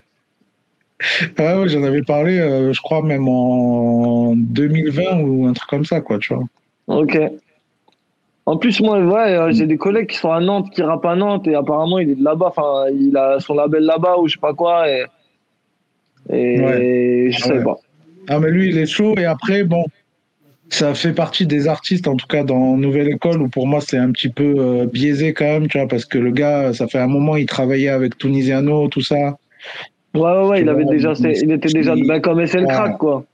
Ouais, ouais, j'en avais parlé, euh, je crois même en 2020 ou un truc comme ça, quoi, tu vois. Ok. En plus, moi, ouais, euh, j'ai des collègues qui sont à Nantes, qui rappent à Nantes, et apparemment, il est de là-bas. Enfin, il a son label là-bas ou je sais pas quoi. Et, et Ouais. je sais Ouais. pas. Ah, mais lui, il est chaud. Et après, bon, ça fait partie des artistes, en tout cas dans Nouvelle École, où pour moi, c'est un petit peu euh, biaisé quand même, tu vois, parce que le gars, ça fait un moment, il travaillait avec Tunisiano, tout ça. Ouais, ouais, ouais, il avait déjà, il était déjà, bah, comme SL. Crack, quoi.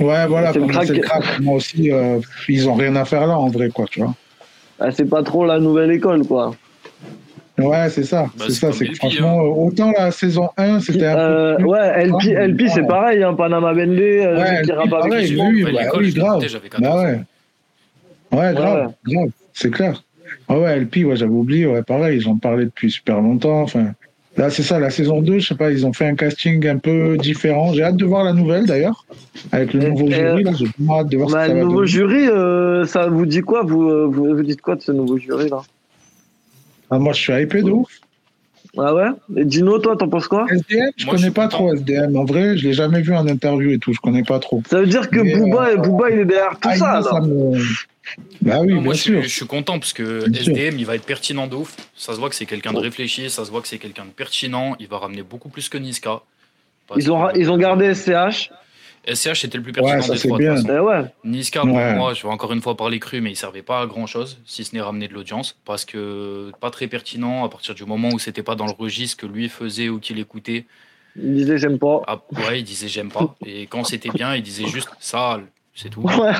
Ouais, voilà, C'est le comme crack. c'est le crack. Moi aussi, euh, ils ont rien à faire là, en vrai, quoi, tu vois. Ah, c'est pas trop la nouvelle école, quoi. Ouais, c'est ça. Bah, c'est c'est ça. C'est que LP, franchement, euh, autant la saison 1, c'était un Euh, peu. plus- ouais, LP, Ah, LP c'est ouais. pareil, hein, Panama Bende, euh, Ouais, qui LP, pareil, bah école, oui, je grave. l'écoutais, j'avais 14 Bah ans. ouais. Ouais, grave, grave, c'est clair. Ouais, ouais, LP, ouais, j'avais oublié, ouais, pareil, ils en parlaient depuis super longtemps. Enfin, là, c'est ça, la saison 2, je sais pas, ils ont fait un casting un peu différent. J'ai hâte de voir la nouvelle d'ailleurs, avec le nouveau et- jury, là, j'ai hâte de voir Bah, ce que ça le nouveau jury, euh, ça vous dit quoi vous, euh, vous, vous dites quoi de ce nouveau jury, là? Ah, moi, je suis hypé de ouf. Ah ouais? Et Dino, toi, t'en penses quoi? SDM, je Moi, connais pas trop SDM. En vrai, je l'ai jamais vu en interview et tout, je connais pas trop. Ça veut dire que Mais, Booba, euh, Booba, il est derrière tout Ah, ça, ça là. me- Bah oui, Non, bien moi, je sûr. suis, je suis content parce que Bien sûr. SDM, il va être pertinent de ouf. Ça se voit que c'est quelqu'un de réfléchi, ça se voit que c'est quelqu'un de pertinent. Il va ramener beaucoup plus que Niska. Parce Ils ont, ils ont gardé SCH. SCH était le plus Ouais, pertinent ça, des c'est trois. bien. Eh ouais. Niska, pour Ouais. moi, je vais encore une fois parler cru, mais il servait pas à grand chose, si ce n'est ramener de l'audience, parce que pas très pertinent à partir du moment où c'était pas dans le registre que lui faisait ou qu'il écoutait. Il disait, j'aime pas. Ah, ouais, il disait j'aime pas. Et quand c'était bien, il disait juste sale, c'est tout. Ouais.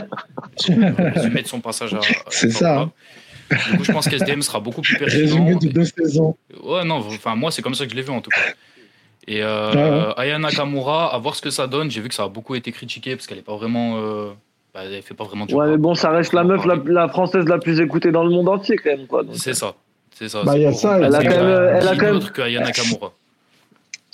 Résumé de son passage à. (laughs) C'est ça. Du coup, je pense qu'SDM sera beaucoup plus pertinent. Résumé de deux saisons. Ouais, non, enfin, moi, c'est comme ça que je l'ai vu en tout cas. Et euh, Ouais, ouais. Aya Nakamura, à voir ce que ça donne. J'ai vu que ça a beaucoup été critiqué parce qu'elle est pas vraiment. euh, bah, elle fait pas vraiment du Ouais, mais bon, ça reste la meuf, la, la française la plus écoutée dans le monde entier, quand même, C'est ça. C'est ça. Bah, y a ça, Elle a quand même, elle a quand même- Aya Nakamura.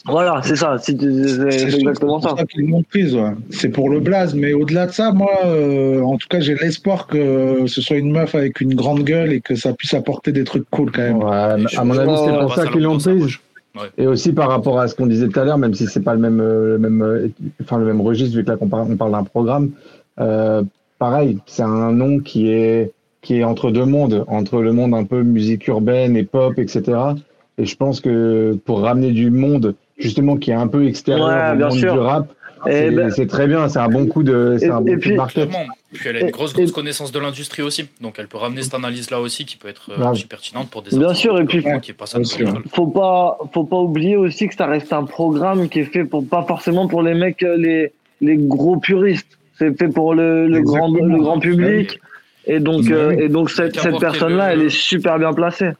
Voilà, c'est ça. C'est exactement ça. pour ça qu'ils l'ont prise, ouais. C'est pour le blaze, mais au-delà de ça, moi, euh, en tout cas, j'ai l'espoir que ce soit une meuf avec une grande gueule et que ça puisse apporter des trucs cool quand même. Ouais, à mon avis, c'est pour ça qu'ils l'ont prise. Ouais. Et aussi par rapport à ce qu'on disait tout à l'heure, même si c'est pas le même, euh, le même, euh, enfin le même registre, vu que là parle, on parle d'un programme, euh, pareil, c'est un nom qui est qui est entre deux mondes, entre le monde un peu musique urbaine et pop, etc. Et je pense que pour ramener du monde justement qui est un peu extérieur Ouais, au bien monde sûr. du rap, Et c'est ben, c'est très bien, c'est un bon coup de, c'est Et- un et bon coup puis- de. Puis elle a une Et- grosse, et- connaissance de l'industrie aussi. Donc elle peut ramener cette analyse-là aussi qui peut être euh, pertinente pour des Bien sûr, et puis- qui faut pas, faut pas oublier aussi que ça reste un programme qui est fait pour pas forcément pour les mecs, euh, les, les gros puristes. C'est fait pour le, le grand, le grand public. Et donc, Bah euh, et donc cette, cette personne-là, elle est super bien placée.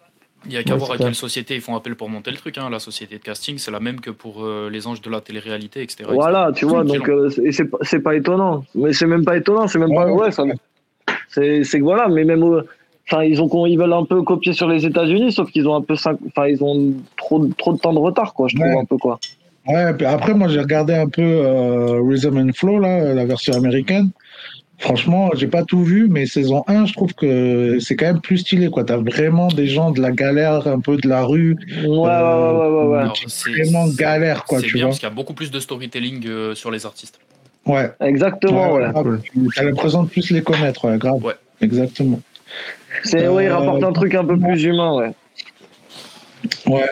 Il y a qu'à Ouais, voir à quelle société ils font appel pour monter le truc. hein. La société de casting, c'est la même que pour euh, les anges de la télé-réalité, etc. Voilà, tu vois, donc euh, c'est- pas- étonnant. Mais c'est même pas étonnant, c'est même pas. Ouais, ça. C'est que voilà, mais même. euh, Enfin, ils ont ils veulent un peu copier sur les États-Unis, sauf qu'ils ont un peu enfin ils ont trop trop de temps de retard quoi, je trouve Ouais. un peu quoi. Ouais, puis après, moi, j'ai regardé un peu euh, Rhythm and Flow, là, la version américaine. Franchement, j'ai pas tout vu, mais saison 1, je trouve que c'est quand même plus stylé, quoi. T'as vraiment des gens de la galère, un peu de la rue. Ouais, ouais, ouais, ouais, ouais, ouais. Alors, c'est- Vraiment galère, quoi, C'est tu bien vois. parce qu'il y a beaucoup plus de storytelling euh, sur les artistes. Ouais. Exactement, ouais. T'as l'impression de plus les connaître, ouais, grave. Ouais. Exactement. C'est ouais, il Euh, rapporte un truc un peu plus humain, ouais. Ouais.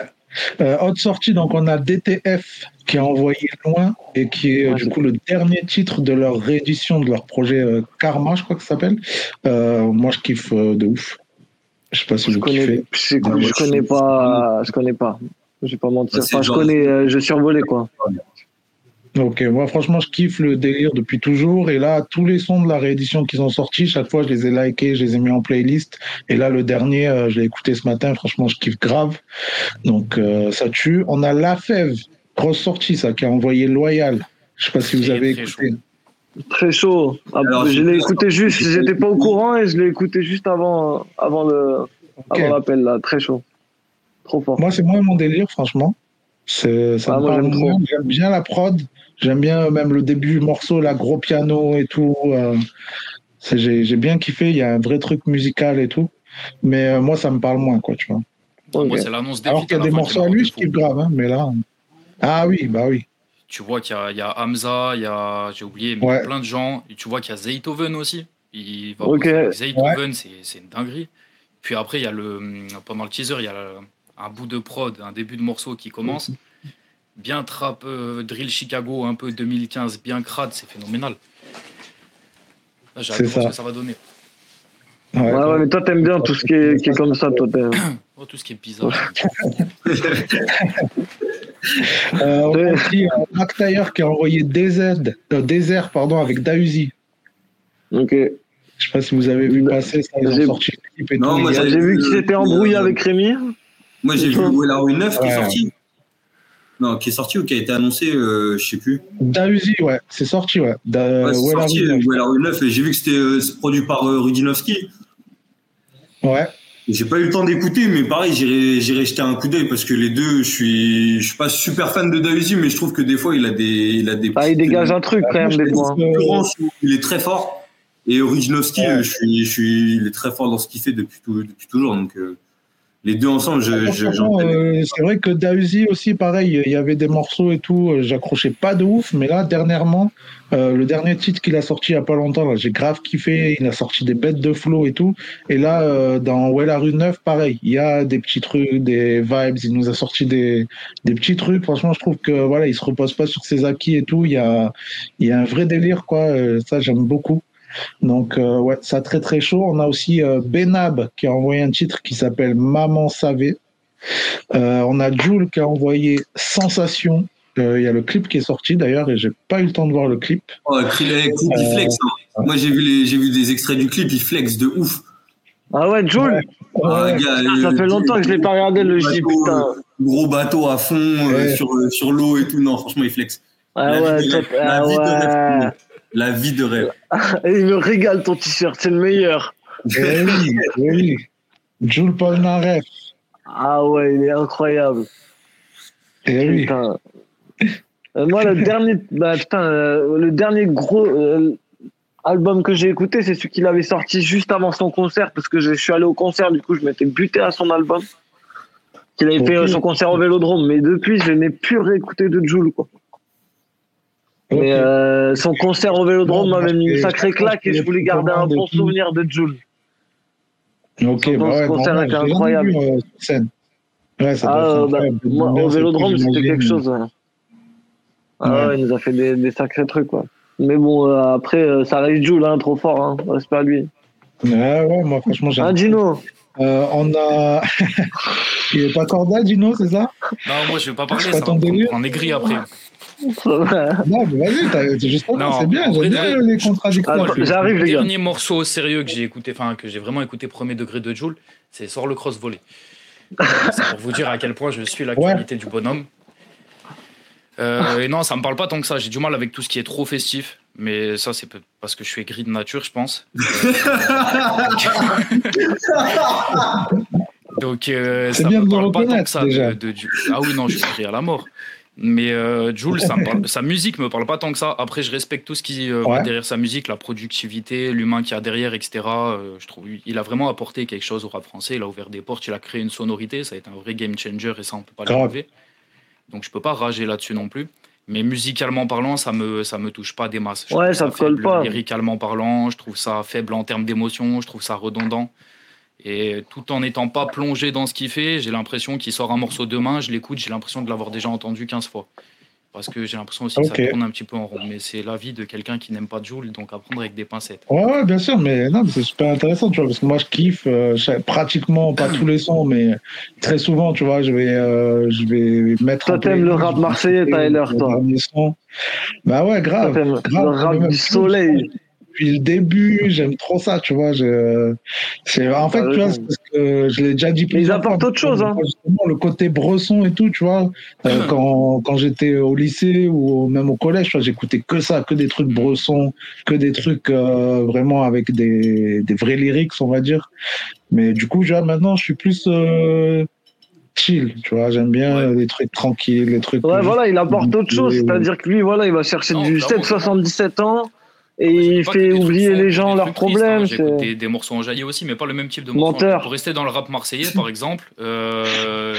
Euh, autre sortie, donc on a DTF qui a envoyé loin et qui est euh, Ouais, du coup le dernier titre de leur réédition de leur projet euh, Karma, je crois que ça s'appelle. Euh, moi, je kiffe euh, de ouf. Je sais pas si Je vous connais, kiffez. je, moi, je je connais suis- pas, je connais pas. Je vais pas mentir. Enfin, je connais, euh, je survolais quoi. Ok, moi franchement, je kiffe le délire depuis toujours. Et là, tous les sons de la réédition qu'ils ont sortis, chaque fois, je les ai likés, je les ai mis en playlist. Et là, le dernier, euh, je l'ai écouté ce matin. Franchement, je kiffe grave. Donc, euh, ça tue. On a La Fève, grosse sortie, ça, qui a envoyé Loyal. Je sais pas si vous avez très écouté. Très chaud. Ah, Alors, je l'ai écouté juste, j'étais pas au courant et je l'ai écouté juste avant, avant le, Ok. avant l'appel là. Très chaud. Trop fort. Moi, c'est moins mon délire, franchement. Ça Ah, me moi, parle j'aime moins. trop. J'aime bien la prod. J'aime bien même le début du morceau, la gros piano et tout. euh, j'ai, j'ai bien kiffé. Il y a un vrai truc musical et tout. Mais euh, moi, ça me parle moins, quoi, tu vois. Moi, c'est l'annonce des Alors qu'il y a des morceaux à lui, je kiffe grave, hein, mais là. Ah oui, bah oui. Tu vois qu'il y a, il y a Hamza, il y a, j'ai oublié, mais Ouais. plein de gens. Et tu vois qu'il y a Zaytoven aussi. Il va Zaytoven, c'est, c'est une dinguerie. Puis après, il y a le, pendant le teaser, il y a un bout de prod, un début de morceau qui commence. Bien trap, euh, drill Chicago, un peu 2015, bien crade, c'est phénoménal. Là, j'ai hâte C'est de voir ça. ce que ça va donner. Ouais. Ouais, ouais, mais toi t'aimes bien tout ce qui est, qui est comme ça, toi. (coughs) Oh, tout ce qui est bizarre. (laughs) (laughs) Euh, on a aussi euh, Taylor qui a envoyé DZ, euh, Désert pardon, avec Dausi. Ok. Je sais pas si vous avez vu passer ça. Ils ont J'ai- sorti le clip et Non, tout. moi, J'ai vu qu'il s'était embrouillé avec Rémi. Moi, j'ai vu Wellar 9 qui est sorti. Non, qui est sorti ou qui a été annoncé, euh, je sais plus. Dausi, ouais, c'est sorti, ouais. Da- Ouais, c'est sorti, la- euh, Wellar 9, et j'ai vu que c'était euh, produit par euh, Rudinovski. Ouais. J'ai pas eu le temps d'écouter, mais pareil, j'irai j'irai jeter un coup d'œil parce que les deux, je suis, je suis pas super fan de Davizi, mais je trouve que des fois, il a des, il a des. Ah, il dégage un truc quand même des fois. concurrences où il est très fort. Et Rudinovski, Ouais. je suis, je suis, il est très fort dans ce qu'il fait depuis, tout, depuis toujours. Donc, euh, les deux ensemble, je, je, Franchement, j'en euh, c'est vrai que Dausi aussi, pareil, il y avait des morceaux et tout, euh, j'accrochais pas de ouf, mais là, dernièrement, euh, le dernier titre qu'il a sorti il y a pas longtemps, là, j'ai grave kiffé, il a sorti des bêtes de flow et tout, et là, euh, dans Well la rue 9, pareil, il y a des petits trucs, des vibes, il nous a sorti des, des petits trucs, franchement, je trouve que, voilà, il se repose pas sur ses acquis et tout, il y a, il y a un vrai délire, quoi, euh, ça, j'aime beaucoup. Donc, euh, ouais, ça très très chaud. On a aussi euh, Benab qui a envoyé un titre qui s'appelle Maman savait. Euh, on a Jules qui a envoyé Sensation. Euh, Il y a le clip qui est sorti d'ailleurs et j'ai pas eu le temps de voir le clip. Oh, le clip, il flex. hein. Moi, j'ai vu, les, j'ai vu des extraits du clip, il flex de ouf. Ah ouais, Jules. Ah, Ouais. gars, Ça fait longtemps que je l'ai pas regardé le J, putain. Gros bateau à fond Ouais. sur, euh, sur l'eau et tout. Non, franchement, il flex. Ah la ouais, vie de toi- rêve. La ah vie de. La vie de rêve. (laughs) Il me régale ton t-shirt, c'est le meilleur. Eh oui, eh oui. Jules Polnareff. Ah ouais, il est incroyable. Eh oui. Euh, moi, le dernier, bah, putain, euh, le dernier gros euh, album que j'ai écouté, c'est celui qu'il avait sorti juste avant son concert, parce que je suis allé au concert, du coup, je m'étais buté à son album. Qu'il avait fait euh, son concert au Vélodrome, mais depuis, je n'ai plus réécouté de Jules, quoi. Ok. Mais euh, son concert au Vélodrome Non, m'avait mis une sacrée je claque et je voulais garder un et bon tout. souvenir de Jules. Ok, ce bah ouais, concert était je l'ai incroyable. vu, euh, scène. Ouais, ça Ah, euh, bah, moi, au et Vélodrome, c'était quelque chose. ouais. Ah Ouais. ouais, il nous a fait des, des sacrés trucs, quoi. Mais bon, euh, après, euh, ça reste Jules, hein, trop fort, hein. Respect à lui. Ouais, ouais, moi, franchement, j'aime. Hein, Gino Euh, on a. (laughs) Il est pas corda, Dino, c'est ça? Non, moi je vais pas parler, C'est ça prendre en aigri après. Non, mais vas-y, t'as- justement, c'est bien. J'aime bien les. Attends, j'arrive, Le les gars. dernier morceau sérieux que j'ai écouté, enfin que j'ai vraiment écouté premier degré de Joule, c'est Sors le cross volley. C'est pour vous dire à quel point je suis l'actualité du bonhomme. Euh, et non, ça me parle pas tant que ça. J'ai du mal avec tout ce qui est trop festif. Mais ça, c'est parce que je suis gris de nature, je pense. (laughs) Donc, euh, C'est ça bien me parle pas tant que ça. déjà. De, de- ah oui, non, je suis gris à la mort. Mais euh, Jules, ça me (laughs) parle- sa musique me parle pas tant que ça. Après, je respecte tout ce qui euh, va Ouais. derrière sa musique, la productivité, l'humain qu'il y a derrière, etc. Euh, je trouve il a vraiment apporté quelque chose au rap français. Il a ouvert des portes, il a créé une sonorité. Ça a été un vrai game changer et ça, on peut pas Grave. l'enlever. Donc, je peux pas rager là-dessus non plus. Mais musicalement parlant, ça me, ça me touche pas des masses. Je Ouais, ça te colle faible pas. Lyricalement parlant, je trouve ça faible en termes d'émotion, je trouve ça redondant. Et tout en n'étant pas plongé dans ce qu'il fait, j'ai l'impression qu'il sort un morceau demain, je l'écoute, j'ai l'impression de l'avoir déjà entendu 15 fois. Parce que j'ai l'impression aussi que ça tourne un petit peu en rond. Mais c'est l'avis de quelqu'un qui n'aime pas Joule, donc à prendre avec des pincettes. Ouais, ouais, bien sûr, mais non, c'est super intéressant, tu vois, parce que moi, je kiffe euh, pratiquement pas tous les sons, mais très souvent, tu vois, je vais, euh, je vais mettre. Toi, t'aimes le rap marseillais, Tyler, toi. Bah ouais, grave. le rap du soleil. Depuis le début, j'aime trop ça, tu vois. Je, c'est, en fait, tu vois, parce que je l'ai déjà dit Mais ils apportent autre chose, hein. Justement, le côté bresson et tout, tu vois. Euh, (clears throat) quand, quand j'étais au lycée ou même au collège, tu vois, j'écoutais que ça, que des trucs bressons, que des trucs euh, vraiment avec des, des vrais lyrics, on va dire. Mais du coup, tu vois, maintenant, je suis plus euh, chill, tu vois. J'aime bien Ouais. les trucs tranquilles, les trucs. Ouais, voilà, il apporte autre chose. C'est-à-dire que lui, voilà, il va chercher Non, du clairement, 7-77 ans et il fait oublier les gens leurs hein. problèmes. J'écoute des, morceaux enjaillis aussi, mais pas le même type de morceaux. Menteur. Pour rester dans le rap marseillais, par exemple, euh,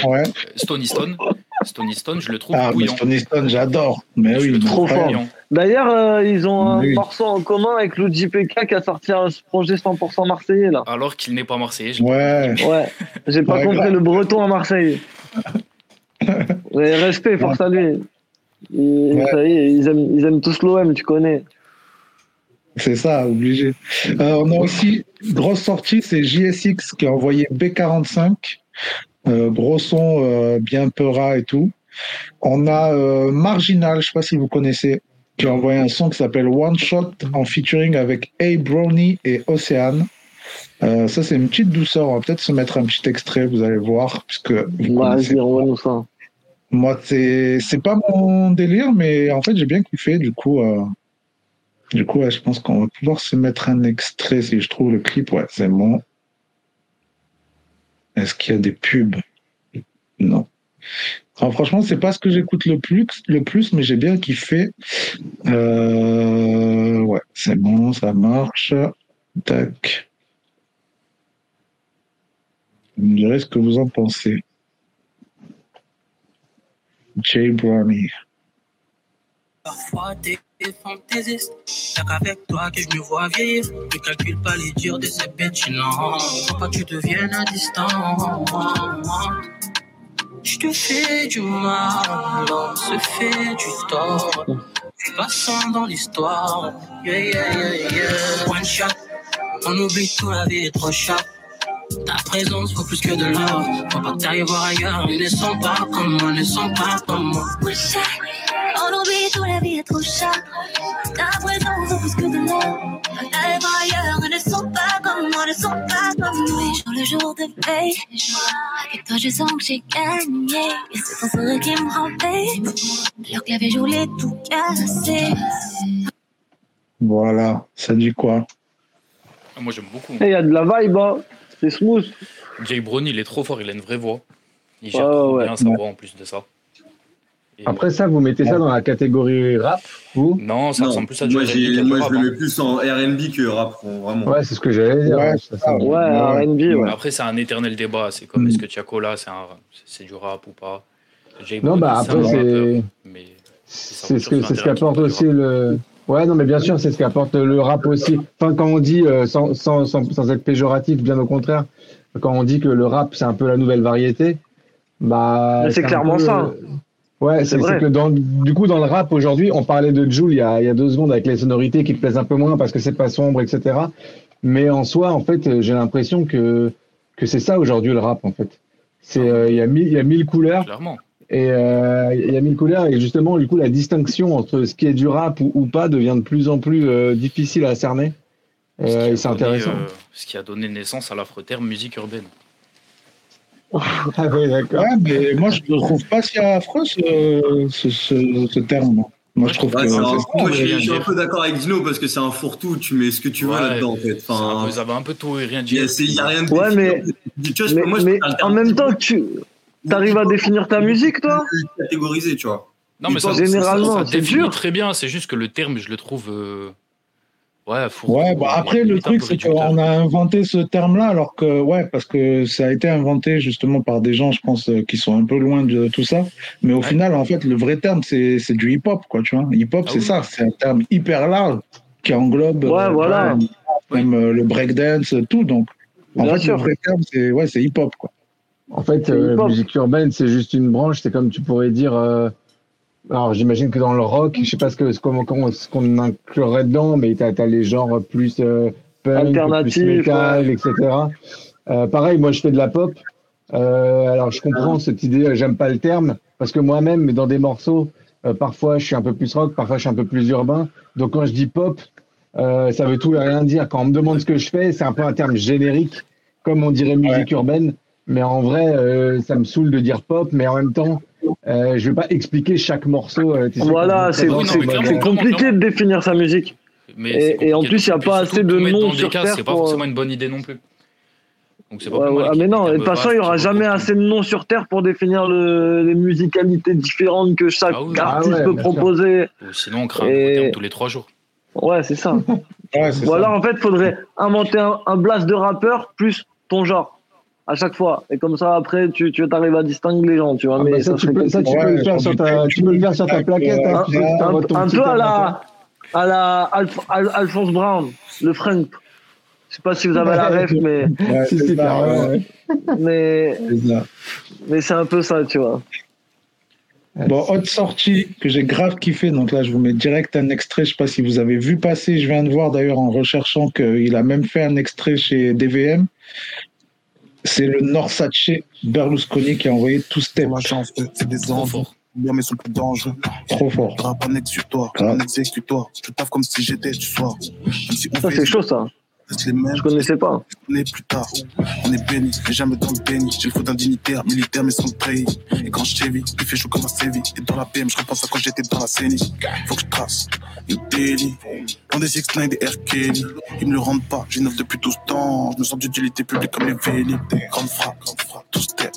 Ouais. Stony Stone. Stony Stone, je le trouve Ah, bouillant. Stone Stone, j'adore. Mais oui, trop fort. D'ailleurs, euh, ils ont un Oui. morceau en commun avec Luigi PK qui a sorti un projet 100% marseillais là. Alors qu'il n'est pas marseillais. je- Ouais. Ouais, j'ai pas Ouais, compris grave. le breton à Marseille. (laughs) Mais respect, force à lui. Ils, Ouais. ça y est, ils aiment, ils aiment tous l'OM, tu connais. C'est ça, obligé. Euh, on a aussi, grosse sortie, c'est JSX qui a envoyé B45. Euh, gros son, euh, bien peura et tout. On a euh, Marginal, je sais pas si vous connaissez, qui a envoyé un son qui s'appelle One Shot en featuring avec A Brownie et Océane. Ça, c'est une petite douceur. On va peut-être se mettre un petit extrait, vous allez voir, puisque Vas-y, envoie-nous ça. moi, c'est c'est pas mon délire, mais en fait, j'ai bien kiffé. Du coup, du coup, je pense qu'on va pouvoir se mettre un extrait si je trouve le clip. Ouais, c'est bon. Est-ce qu'il y a des pubs? Non. Alors, franchement, c'est pas ce que j'écoute le plus, le plus, mais j'ai bien kiffé. Euh, ouais, c'est bon, ça marche. Tac. Vous me direz ce que vous en pensez. Jay Brownie. Parfois t'es fantaisiste, y'a qu'avec toi que je me vois vieillir. Ne calcule pas les dires de ces bêtes, non. Faut pas que tu deviennes à distance. Je te fais du mal, l'homme se fait du tort. Je passant dans l'histoire. Yeah, yeah, yeah, yeah. One shot, on oublie tout, la vie est trop chère. Ta présence vaut plus que de l'or. Faut pas que t'ailles voir ailleurs. Ils ne sont pas comme moi, ne sont pas comme moi. Oublie tout, la vie est trop chère. Ta présence vaut plus que de. D'aller voir ailleurs, elles ne sont pas comme moi, ne sont pas comme nous. Jour le jour de veille, avec toi je sens que j'ai gagné. Et c'est ton sourire qui me rappelle. Leur clavier, je voulais tout casser. Voilà, ça dit quoi? Ah, Moi, j'aime beaucoup. Il y a de la vibe, hein. c'est smooth. Jay Brownie, il est trop fort, il a une vraie voix. Il gère ouais. bien sa voix en plus de ça. Et- Après ça, vous mettez ça dans la catégorie rap, vous Non, ça Non, ressemble plus à du moi, j'ai- moi, rap, je le hein. mets plus en RB que rap, vraiment. Ouais, c'est ce que j'allais dire. Ouais, ça, ça- Ouais, Ouais. R&B, ouais. Après, c'est un éternel débat. C'est comme Mm. est-ce que Tiakola, c'est un... c'est du rap ou pas? Non, bah après, c'est Mais c'est ce ce qu'apporte aussi le. Ouais, non, mais bien sûr, c'est ce qu'apporte le rap aussi. Enfin, quand on dit, euh, sans, sans, sans, sans être péjoratif, bien au contraire, quand on dit que le rap, c'est un peu la nouvelle variété, bah. Mais c'est clairement peu, ça. Ouais, C'est que dans, du coup, dans le rap aujourd'hui, on parlait de Jules il y a, il y a deux secondes avec les sonorités qui te plaisent un peu moins parce que c'est pas sombre, etc. Mais en soi, en fait, euh, j'ai l'impression que, que c'est ça aujourd'hui le rap, en fait. C'est, euh, il y a mille, il y a mille couleurs. Clairement. Et euh, il y a mille couleurs et justement, du coup, la distinction entre ce qui est du rap ou, ou pas devient de plus en plus euh, difficile à cerner. Ce Euh, et c'est intéressant. euh, ce qui a donné naissance à l'affre terme musique urbaine. Ah oui, d'accord. Ouais, mais moi, je ne trouve pas si affreux ce, ce, ce, ce terme. Moi, je trouve Ouais, que c'est un- c'est- moi, je suis- un peu d'accord avec Dino parce que c'est un fourre-tout. Tu mets ce que tu veux là-dedans, en fait. Enfin, peu- Vous avez un peu tout et rien dit. il y a rien de Ouais, mais, Tu vois, moi, en même temps, tu arrives à définir ta musique, toi catégorisé, tu vois. Non, mais ça, Généralement, ça, ça c'est définit dur. très bien. C'est juste que le terme, je le trouve. Euh, Ouais, Ouais, bah après, limite le truc, c'est qu'on a inventé ce terme-là, alors que, ouais, parce que ça a été inventé justement par des gens, je pense, euh, qui sont un peu loin de tout ça. Mais au final, en fait, le vrai terme, c'est c'est du hip-hop, quoi, tu vois. Hip-hop, Ah c'est oui. ça, c'est un terme hyper large qui englobe Ouais, euh, voilà. même euh, le breakdance, tout. Donc, en Bien fait, sûr. le vrai terme, c'est ouais, c'est hip-hop, quoi. En fait, euh, musique urbaine, c'est juste une branche. C'est comme tu pourrais dire. Alors, j'imagine que dans le rock, je sais pas ce que ce qu'on comment- ce qu'on inclurait dedans, mais t'as as les genres plus euh, punk, plus métal, etc. Euh, pareil, moi, je fais de la pop. Euh, alors, je comprends cette idée. euh, J'aime pas le terme parce que moi-même, dans des morceaux, euh, parfois, je suis un peu plus rock, parfois, je suis un peu plus urbain. Donc, quand je dis pop, euh, ça veut tout et rien dire. Quand on me demande ce que je fais, c'est un peu un terme générique, comme on dirait musique urbaine. Mais en vrai, euh, ça me saoule de dire pop, mais en même temps, euh, je vais pas expliquer chaque morceau. euh, tu sais, Voilà, c'est compliqué clairement. de définir sa musique. Mais Et- en plus, il y a pas assez de noms sur Terre C'est pas forcément euh, une bonne idée non plus. Donc c'est pas Ouais, plus mal ouais, mais non, de toute façon, il y aura jamais assez de noms sur Terre pour définir le, les musicalités différentes que chaque Ah oui. artiste Ah ouais, peut proposer. Ou Sinon, on un Et- tous les trois jours. Ouais, c'est ça. (laughs) Ou ça. alors, en fait, il faudrait inventer un, un blast de rappeur plus ton genre à chaque fois. Et comme ça, après, tu, tu arrives à distinguer les gens, tu vois. Ah mais bah ça, ça tu peux, ça, tu compliqué. peux Ouais, le faire sur ta, tu peux le faire sur ta avec, plaquette. euh, hein, un- peu à la, à la Alf- Al- Alphonse Brown, le Frank. Je sais pas si vous avez la ref, mais, Ouais, c'est ça, ouais, mais, mais c'est un peu ça, tu vois. Bon, autre sortie que j'ai grave kiffé, donc là je vous mets direct un extrait, je sais pas si vous avez vu passer, je viens de voir d'ailleurs en recherchant qu'il a même fait un extrait chez DVM. C'est le Norsace Berlusconi qui a envoyé tout step. La chance, c'est des fort. Bien, mais sont plus dangereux. Trop fort. Grappe un exécutoire, Grave. un exécutoire. Je taffe comme si j'étais du soir. Si Ça, c'est chaud, ça. Reste les mêmes. Je connaissais pas. On est plus tard. On est béni, mais jamais dans le béni. J'ai le faux d'un dignitaire, militaire, mais sans pays. Et quand je t'ai il fait chaud comme un sévi. Et dans la PM, je repense à quand j'étais dans la CENI. Faut que je trace. Une délit. Dans des X9 des R. Kelly. Ils me le rendent pas. J'innove depuis 12 ans. Je me sens d'utilité publique comme les Véli. Grande frappe, grande frappe. Tout step.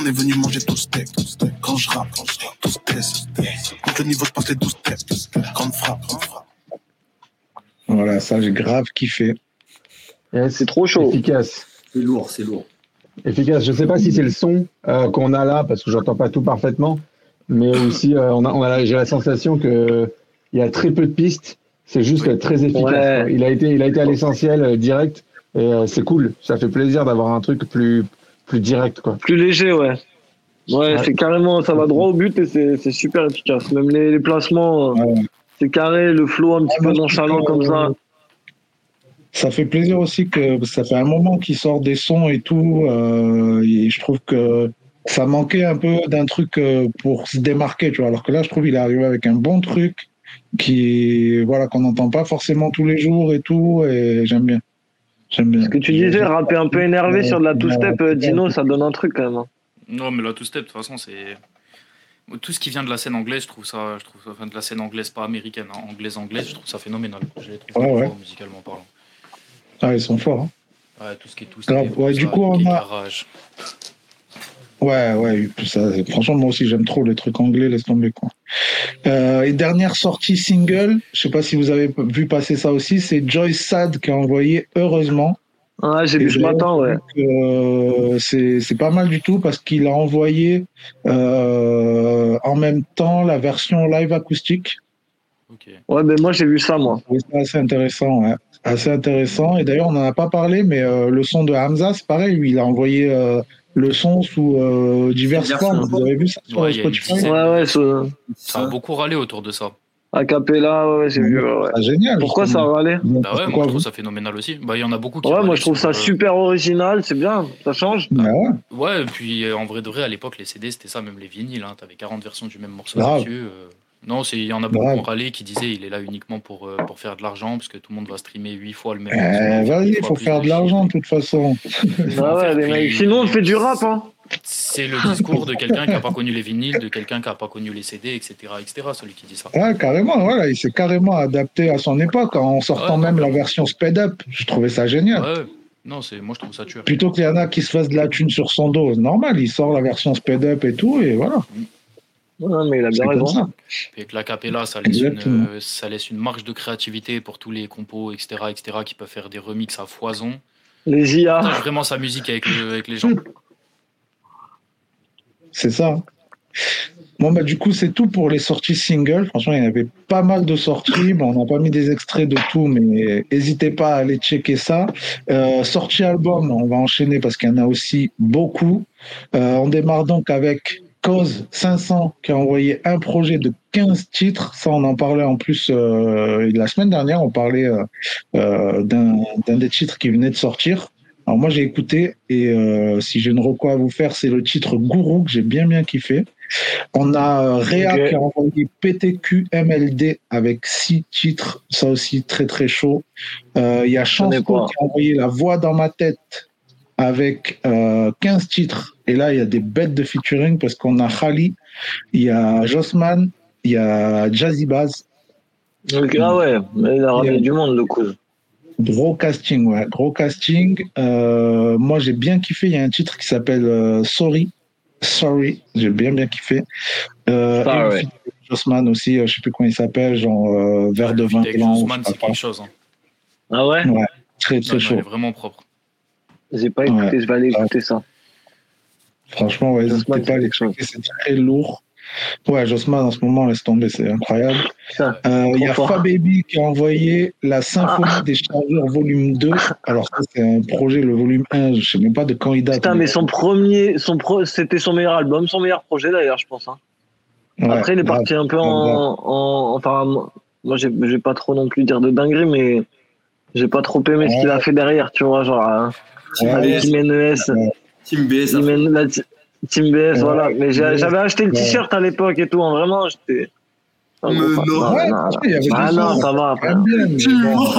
On est venu manger tout steak. Quand je rappe, quand je rappe, tout stress. Quand le niveau, je passe les 12 steps. Grande frappe, grande frappe. Voilà, ça j'ai grave kiffé. Yes, C'est trop chaud. efficace. C'est lourd, c'est lourd. Efficace. Je sais pas si c'est le son euh, qu'on a là, parce que j'entends pas tout parfaitement, mais aussi euh, on a, on a la- j'ai la sensation que il y a très peu de pistes. C'est juste Oui. très efficace. Ouais. Il a été, il a été à l'essentiel euh, direct et euh, c'est cool. Ça fait plaisir d'avoir un truc plus, plus direct quoi. Plus léger, ouais. Ouais, Ouais. c'est carrément, ça va droit au but et c'est c'est super efficace. Même les, les placements, euh, Ouais. C'est carré, le flow un petit Ouais, peu nonchalant comme ça. Ça fait plaisir aussi que ça fait un moment qu'il sort des sons et tout. euh, et je trouve que ça manquait un peu d'un truc euh, pour se démarquer, tu vois. Alors que là, je trouve qu'il est arrivé avec un bon truc qui, voilà, qu'on n'entend pas forcément tous les jours et tout. Et j'aime bien. J'aime bien. Ce que tu disais, rapper un peu énervé sur de la two-step, euh. Dino, ça donne un truc quand même. hein. Non, mais la two-step, de toute façon, c'est. Tout ce qui vient de la scène anglaise, je trouve ça. Je trouve ça enfin, de la scène anglaise, pas américaine, hein, anglaise-anglaise, je trouve ça phénoménal. Je les trouve Ouais, très ouais. forts musicalement parlant. Ah, ils sont forts. hein. Ouais, tout ce qui est tout Grave. Ouais, du coup, on a- Ouais, ouais, ça, franchement, moi aussi, j'aime trop les trucs anglais, laisse tomber, quoi. Euh, et dernière sortie single, je sais pas si vous avez vu passer ça aussi, c'est Joyce Sad qui a envoyé Heureusement. Ouais, j'ai vu ce matin, ouais. euh, c'est c'est pas mal du tout parce qu'il a envoyé euh, en même temps la version live acoustique. Ouais, mais moi j'ai vu ça, moi. C'est assez intéressant, ouais. Assez intéressant. Et d'ailleurs, on n'en a pas parlé, mais euh, le son de Hamza, c'est pareil. Lui, il a envoyé euh, le son sous euh, diverses formes. Vous avez vu ça sur Ouais, Spotify? Ouais, ouais. Ça a beaucoup râlé autour de ça. A cappella, ouais, j'ai vu. Ouais. Ah, génial. Pourquoi ça râlé Bah ouais, moi je trouve ça phénoménal aussi. Bah il y en a beaucoup qui. Ouais, moi je trouve ça euh, super original, c'est bien, ça change. Bah ouais. Ouais, et puis euh, en vrai de vrai, à l'époque, les CD c'était ça, même les vinyles. Hein, T'avais 40 versions du même morceau Grave. dessus. euh, Non, c'est- il y en a beaucoup qui ont râlé qui disaient il est là uniquement pour, euh, pour faire de l'argent parce que tout le monde va streamer 8 fois le même Euh, morceau, Vas-y, il faut faire de l'argent de toute façon. (laughs) Bah ouais. Sinon, on fait du rap, hein. C'est le discours de quelqu'un qui n'a pas connu les vinyles, de quelqu'un qui n'a pas connu les CD, etc., etc. Celui qui dit ça. Ouais, carrément, voilà, il s'est carrément adapté à son époque en sortant même la version sped up. Je trouvais ça génial. Ouais, non, c'est moi je trouve ça tueur. Plutôt qu'il y en a qui se fassent de la thune sur son dos, normal, il sort la version sped up et tout, et voilà. Non, mais il a bien raison. ça. Et que l'acapella, ça laisse, une, Exactement. euh, ça laisse une marge de créativité pour tous les compos, etc., etc., qui peuvent faire des remixes à foison. Les IA. Partage vraiment sa musique avec, le- avec les gens. C'est ça. Bon, bah, du coup, c'est tout pour les sorties singles. Franchement, il y avait pas mal de sorties. Bon, on n'a pas mis des extraits de tout, mais n'hésitez pas à aller checker ça. Euh, sortie album, on va enchaîner parce qu'il y en a aussi beaucoup. Euh, on démarre donc avec Cause 500 qui a envoyé un projet de 15 titres. Ça, on en parlait en plus euh, la semaine dernière. On parlait euh, euh, d'un des titres qui venait de sortir. Alors moi j'ai écouté et euh, si j'ai une reco à vous faire, c'est le titre Gourou que j'ai bien bien kiffé. On a Réa qui a envoyé PTQ MLD avec six titres, ça aussi très très chaud. Il y a pas. qui a envoyé La Voix dans ma tête avec euh, 15 titres. Et là il y a des bêtes de featuring parce qu'on a Khali, il y a Jossman, il y a Jazzy Baz. Donc, ah ouais, mais il a ramené du monde, le coup. Gros casting, ouais, gros casting. Euh, moi, j'ai bien kiffé. Il y a un titre qui s'appelle euh, Sorry. Sorry, j'ai bien bien kiffé. Euh, avec Jossman aussi, euh, je sais plus comment il s'appelle, genre euh, verre de vin blanc. Jossman, c'est pas quelque chose. hein. Ah ouais? Ouais, très très non, chaud. il est vraiment propre. J'ai pas écouté, Ouais. je vais aller écouter ça. Franchement, ouais, n'hésitez pas à checker, c'est très lourd. Ouais, Jossman en ce moment, laisse tomber, c'est incroyable. Euh, Il y a. Fababy qui a envoyé la symphonie des chargeurs volume 2. Alors ça, c'est un projet, le volume 1, je sais même pas de quand il date. Putain, mais son premier, son pro, c'était son meilleur album, son meilleur projet d'ailleurs, je pense. hein. Ouais, Après, il est grave, parti un peu grave, en, en- enfin, moi, j'ai, j'ai pas trop non plus dire de dinguerie, mais j'ai pas trop aimé ce Ouais. qu'il a fait derrière, tu vois, genre, hein, Team avec Jiménez, Team BS, la Team BS, Ouais. voilà. Mais j'avais acheté le Ouais. t-shirt à l'époque et tout, hein, vraiment, j'étais. Ah, non. Ouais, Ah non, ça va, Tu mens.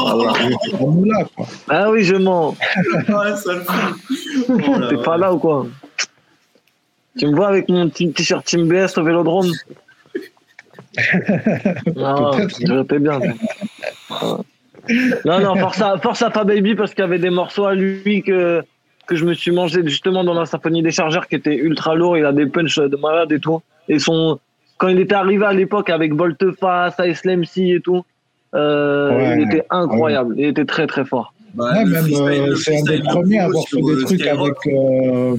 quoi. Ah oui, je mens. (laughs) Ça le fout. Oh T'es pas là ou quoi? Tu me vois avec mon t-shirt Team BS au vélodrome? (laughs) Non, fais bien. (laughs) Non, non, force à, force à pas Baby parce qu'il y avait des morceaux à lui que, que je me suis mangé justement dans la symphonie des chargeurs qui était ultra lourd. Il a des punchs de malade et tout. Et son, quand il était arrivé à l'époque avec Volteface, Ice et tout, euh, Ouais. il était incroyable. Il était très très fort. Bah, Ouais, même, freestyle- euh, le c'est un des premiers à avoir fait des euh, trucs Skyrock. avec. euh,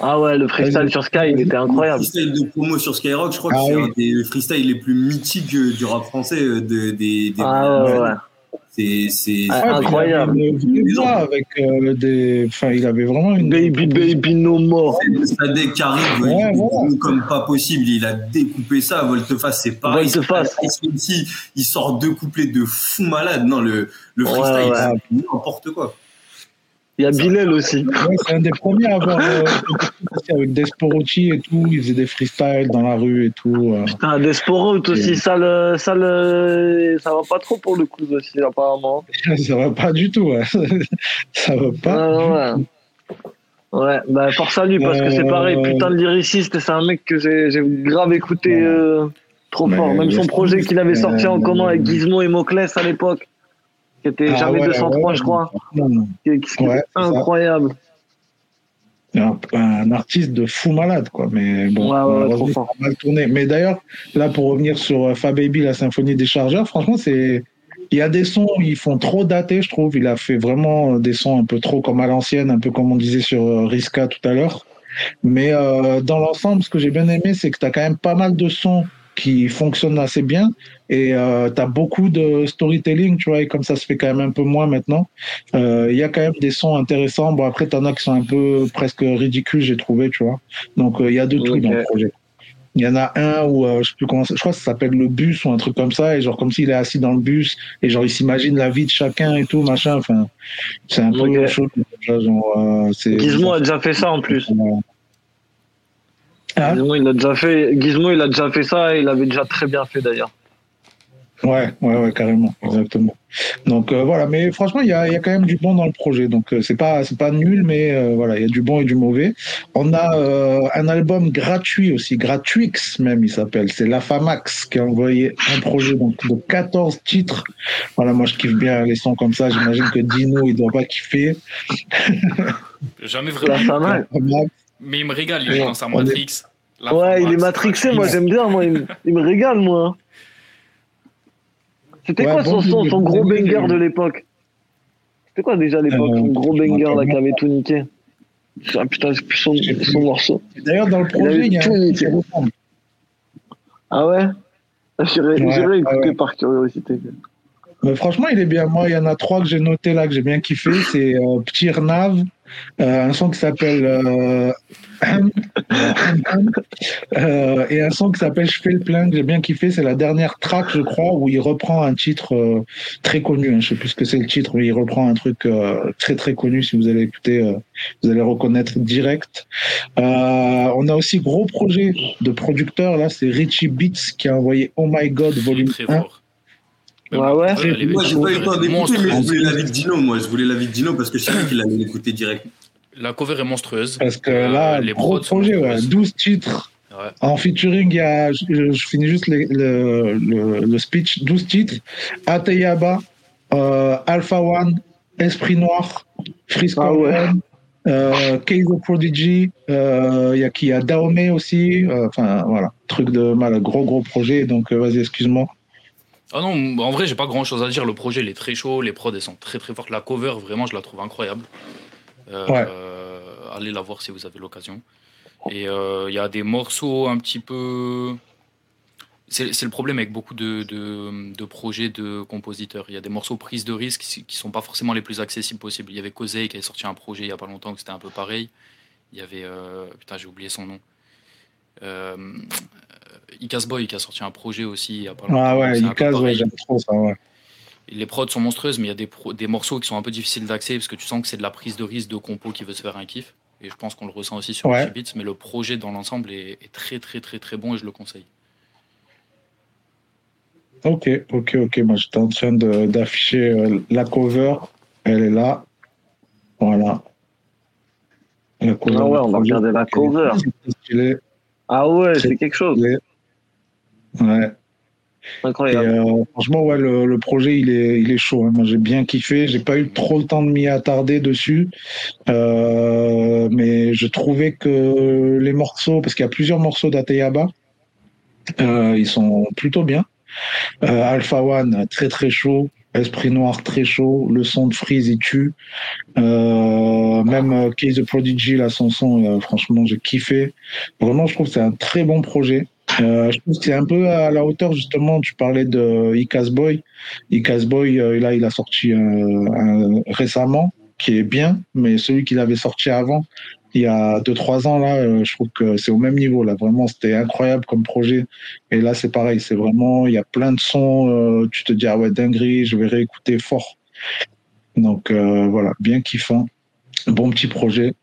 Ah ouais, le freestyle sur Sky, il était incroyable. Le freestyle de promo sur Skyrock, je crois Ah que c'est oui. un des freestyles les plus mythiques du rap français. euh, de- des, des- Ah ouais, ouais. C'est, c'est, Ah, incroyable. Il avait avec euh, des. Enfin, il avait vraiment une. Baby, baby, no more. Sadek qui arrive, Ouais, voilà. comme pas possible, il a découpé ça. Volteface, c'est pareil. Volteface. Ici, il sort deux couplets de fou malade. Non, le, le Ouais, freestyle, ouais. c'est n'importe quoi. Il y a Bilal aussi. Ouais, c'est un des premiers à avoir. euh, (laughs) avec Desporotti et tout, il faisait des freestyles dans la rue et tout. euh. Putain, aussi, ça, le, ça, le, ça va pas trop pour le coup aussi, apparemment. (laughs) Ça va pas du tout, ouais. (laughs) Ça va pas. Ouais, ouais. Ouais, bah force à lui, parce que c'est Euh, pareil, putain de lyriciste, c'est un mec que j'ai grave écouté euh, trop fort. Même son projet qu'il avait sorti en Euh, commun avec Gizmo et Moclès à l'époque, qui était Ah jamais ouais, 203, ouais, je crois, qui, incroyable. un, un artiste de fou malade, quoi. Mais bon, fort. a mal tourné. Mais d'ailleurs, là, pour revenir sur euh, Fababy, la symphonie des chargeurs, franchement, c'est. Il y a des sons, ils font trop dater, je trouve. Il a fait vraiment des sons un peu trop comme à l'ancienne, un peu comme on disait sur euh, Riska tout à l'heure. Mais euh, dans l'ensemble, ce que j'ai bien aimé, c'est que tu as quand même pas mal de sons qui fonctionnent assez bien et euh, tu as beaucoup de storytelling, tu vois, et comme ça se fait quand même un peu moins maintenant. Euh, Il y a quand même des sons intéressants. Bon, après, tu en as qui sont un peu presque ridicules, j'ai trouvé, tu vois. Donc, euh, il y a de tout Ok. dans le projet. Il y en a un où, euh, je sais plus comment ça- je crois que ça s'appelle le bus ou un truc comme ça, et genre comme s'il est assis dans le bus, et genre il s'imagine la vie de chacun et tout, machin, enfin, c'est un peu Ok. chaud. Genre, euh, Gizmo a déjà fait ça en plus. Hein? Gizmo, il a déjà fait. Gizmo, il a déjà fait ça et il avait déjà très bien fait d'ailleurs. Ouais, ouais, ouais, carrément, exactement. Donc euh, voilà, mais franchement, il y a, il y a quand même du bon dans le projet. Donc euh, c'est pas, c'est pas nul, mais euh, voilà, il y a du bon et du mauvais. On a euh, un album gratuit aussi, gratuix même, il s'appelle. C'est La Famax qui a envoyé un projet donc de 14 titres. Voilà, moi je kiffe bien les sons comme ça. J'imagine que Dino, il doit pas kiffer. (laughs) Jamais La vraiment. Famax. Mais il me régale, il est Ouais, dans sa est- Matrix. La Ouais, il est matrixé, moi j'aime bien, moi il, me- il me régale, moi. C'était Ouais, quoi bon, son, son, son gros banger de l'époque? C'était quoi déjà à l'époque Son gros banger là qui avait tout niqué? Ah putain, c'est plus son, morceau. D'ailleurs, dans le projet, il y a tout niqué. Ah ouais? J'irai Ouais, j'irai écouter ouais. par curiosité. Mais franchement, il est bien. Moi, il y en a trois que j'ai notés là, que j'ai bien kiffé. C'est euh, Petit Renav, euh, un son qui s'appelle euh, euh, et un son qui s'appelle Je fais le plein, que j'ai bien kiffé. C'est la dernière track, je crois, où il reprend un titre euh, très connu. Hein. Je sais plus ce que c'est le titre, mais il reprend un truc euh, très très connu. Si vous allez écouter, euh, vous allez reconnaître direct. On a aussi gros projet de producteur. Là, c'est Richie Beats qui a envoyé Oh My God Volume Très 1. fort. Ouais, ouais. Est- Moi, j'ai pas eu le temps d'écouter, mais je voulais l'avis de Dino. Moi, je voulais l'avis de Dino parce que je savais qu'il allait l'écouter direct. La cover est monstrueuse. Parce que Euh, là, les gros projet, ouais, monstrueuses. 12 titres. Ouais. En featuring, il y a, je, je finis juste les- le, le, le speech, 12 titres. Ateyaba, euh, Alpha One, Esprit Noir, Freeze Ah ouais. Euh, Keizo Prodigy, euh, il y a qui? Il y a Daomé aussi. euh, Enfin, voilà, truc de mal, gros, gros projet. Donc, euh, vas-y, excuse-moi. Ah non, en vrai, j'ai pas grand chose à dire. Le projet, il est très chaud. Les prods, elles sont très très fortes. La cover, vraiment, je la trouve incroyable. Euh, Ouais. euh, allez la voir si vous avez l'occasion. Et euh, il y a des morceaux un petit peu. C'est le problème avec beaucoup de, de, de projets de compositeurs. Il y a des morceaux prises de risque qui qui sont pas forcément les plus accessibles possibles. Il y avait Kosei qui avait sorti un projet il y a pas longtemps que c'était un peu pareil. Il y avait. euh, putain, j'ai oublié son nom. Euh, Icas Boy qui a sorti un projet aussi il y a pas longtemps. Ah ouais, Icaz, ouais, j'aime trop ça, ouais. Les prods sont monstrueuses, mais il y a des, pro- des morceaux qui sont un peu difficiles d'accès parce que tu sens que c'est de la prise de risque de compo qui veut se faire un kiff. Et je pense qu'on le ressent aussi sur Ouais. Beats, mais le projet dans l'ensemble est, est très très très très bon et je le conseille. Ok, ok, ok. Moi, j'étais en train de- d'afficher euh, la cover. Elle est là. Voilà. La cover Ah ouais, on va regarder la cover. Ah ouais, C'est c'est quelque chose. Ouais. Et Incroyable. euh, franchement, ouais, le, le projet, il est, il est chaud. hein. Moi, j'ai bien kiffé. J'ai pas eu trop le temps de m'y attarder dessus, Euh, mais je trouvais que les morceaux, parce qu'il y a plusieurs morceaux d'Ateyaba, euh, ils sont plutôt bien. Euh, Alpha One, très très chaud. Esprit Noir, très chaud. Le son de Freeze, il tue. Euh, même Case the Prodigy, là, son son, franchement, j'ai kiffé. Vraiment, je trouve que c'est un très bon projet. Euh, je trouve que c'est un peu à la hauteur, justement, tu parlais de Icas Boy. Icas Boy, euh, là, il a sorti un- un- récemment, qui est bien, mais celui qu'il avait sorti avant, il y a 2-3 ans, là, euh, je trouve que c'est au même niveau. Là, vraiment, c'était incroyable comme projet. Et là, c'est pareil, c'est vraiment, il y a plein de sons, euh, tu te dis, ah ouais, dinguerie, je vais réécouter fort. Donc euh, voilà, bien kiffant. Bon petit projet.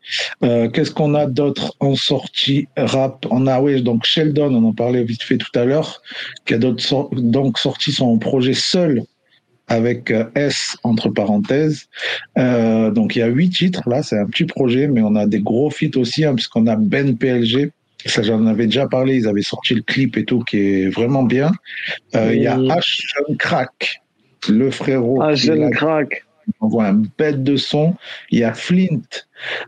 Euh, Qu'est-ce qu'on a d'autre en sortie rap? On a, oui, donc Sheldon, on en parlait vite fait tout à l'heure, qui a donc sorti son projet seul avec euh, S entre parenthèses. Euh, donc il y a huit titres là, c'est un petit projet, mais on a des gros feats aussi, hein, puisqu'on a Ben PLG. Ça, j'en avais déjà parlé. Ils avaient sorti le clip et tout, qui est vraiment bien. Euh, Il y a. H Jeune Crack, le frérot. Jeune crack. On voit un bête de son. Il y a Flint,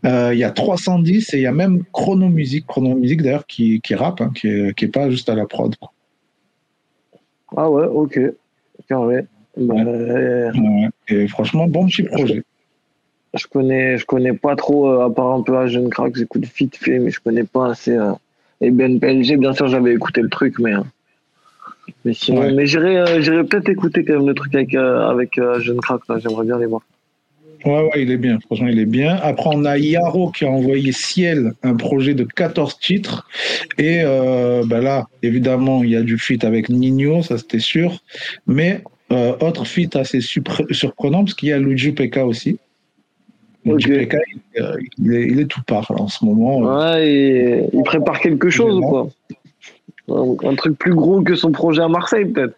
euh, il y a 310 et il y a même Chrono Music, Chrono Music d'ailleurs qui, qui rappe, hein, qui, est, qui est pas juste à la prod. Ah ouais, ok. Carré. Bah, euh, Ouais. Et franchement, bon petit projet. je connais, je connais pas trop, euh, à part un peu à Jeune Crack, j'écoute vite fait, mais je connais pas assez. Et Ben PLG, bien sûr, j'avais écouté le truc, mais. Mais sinon, Ouais. mais j'irai, euh, j'irai peut-être écouter quand même le truc avec, euh, avec euh, Jeune Crack, là, j'aimerais bien les voir. Ouais, ouais, il est bien. Franchement, il est bien. Après, on a Yaro qui a envoyé Ciel, un projet de 14 titres. Et euh, ben là, évidemment, il y a du feat avec Nino, ça c'était sûr. Mais euh, autre feat assez surprenant, parce qu'il y a Luigi Pekka aussi. DJ PK, il, il est, il est tout part là, en ce moment. Ouais, et il prépare quelque chose ou quoi? Un, un truc plus gros que son projet à Marseille, peut-être.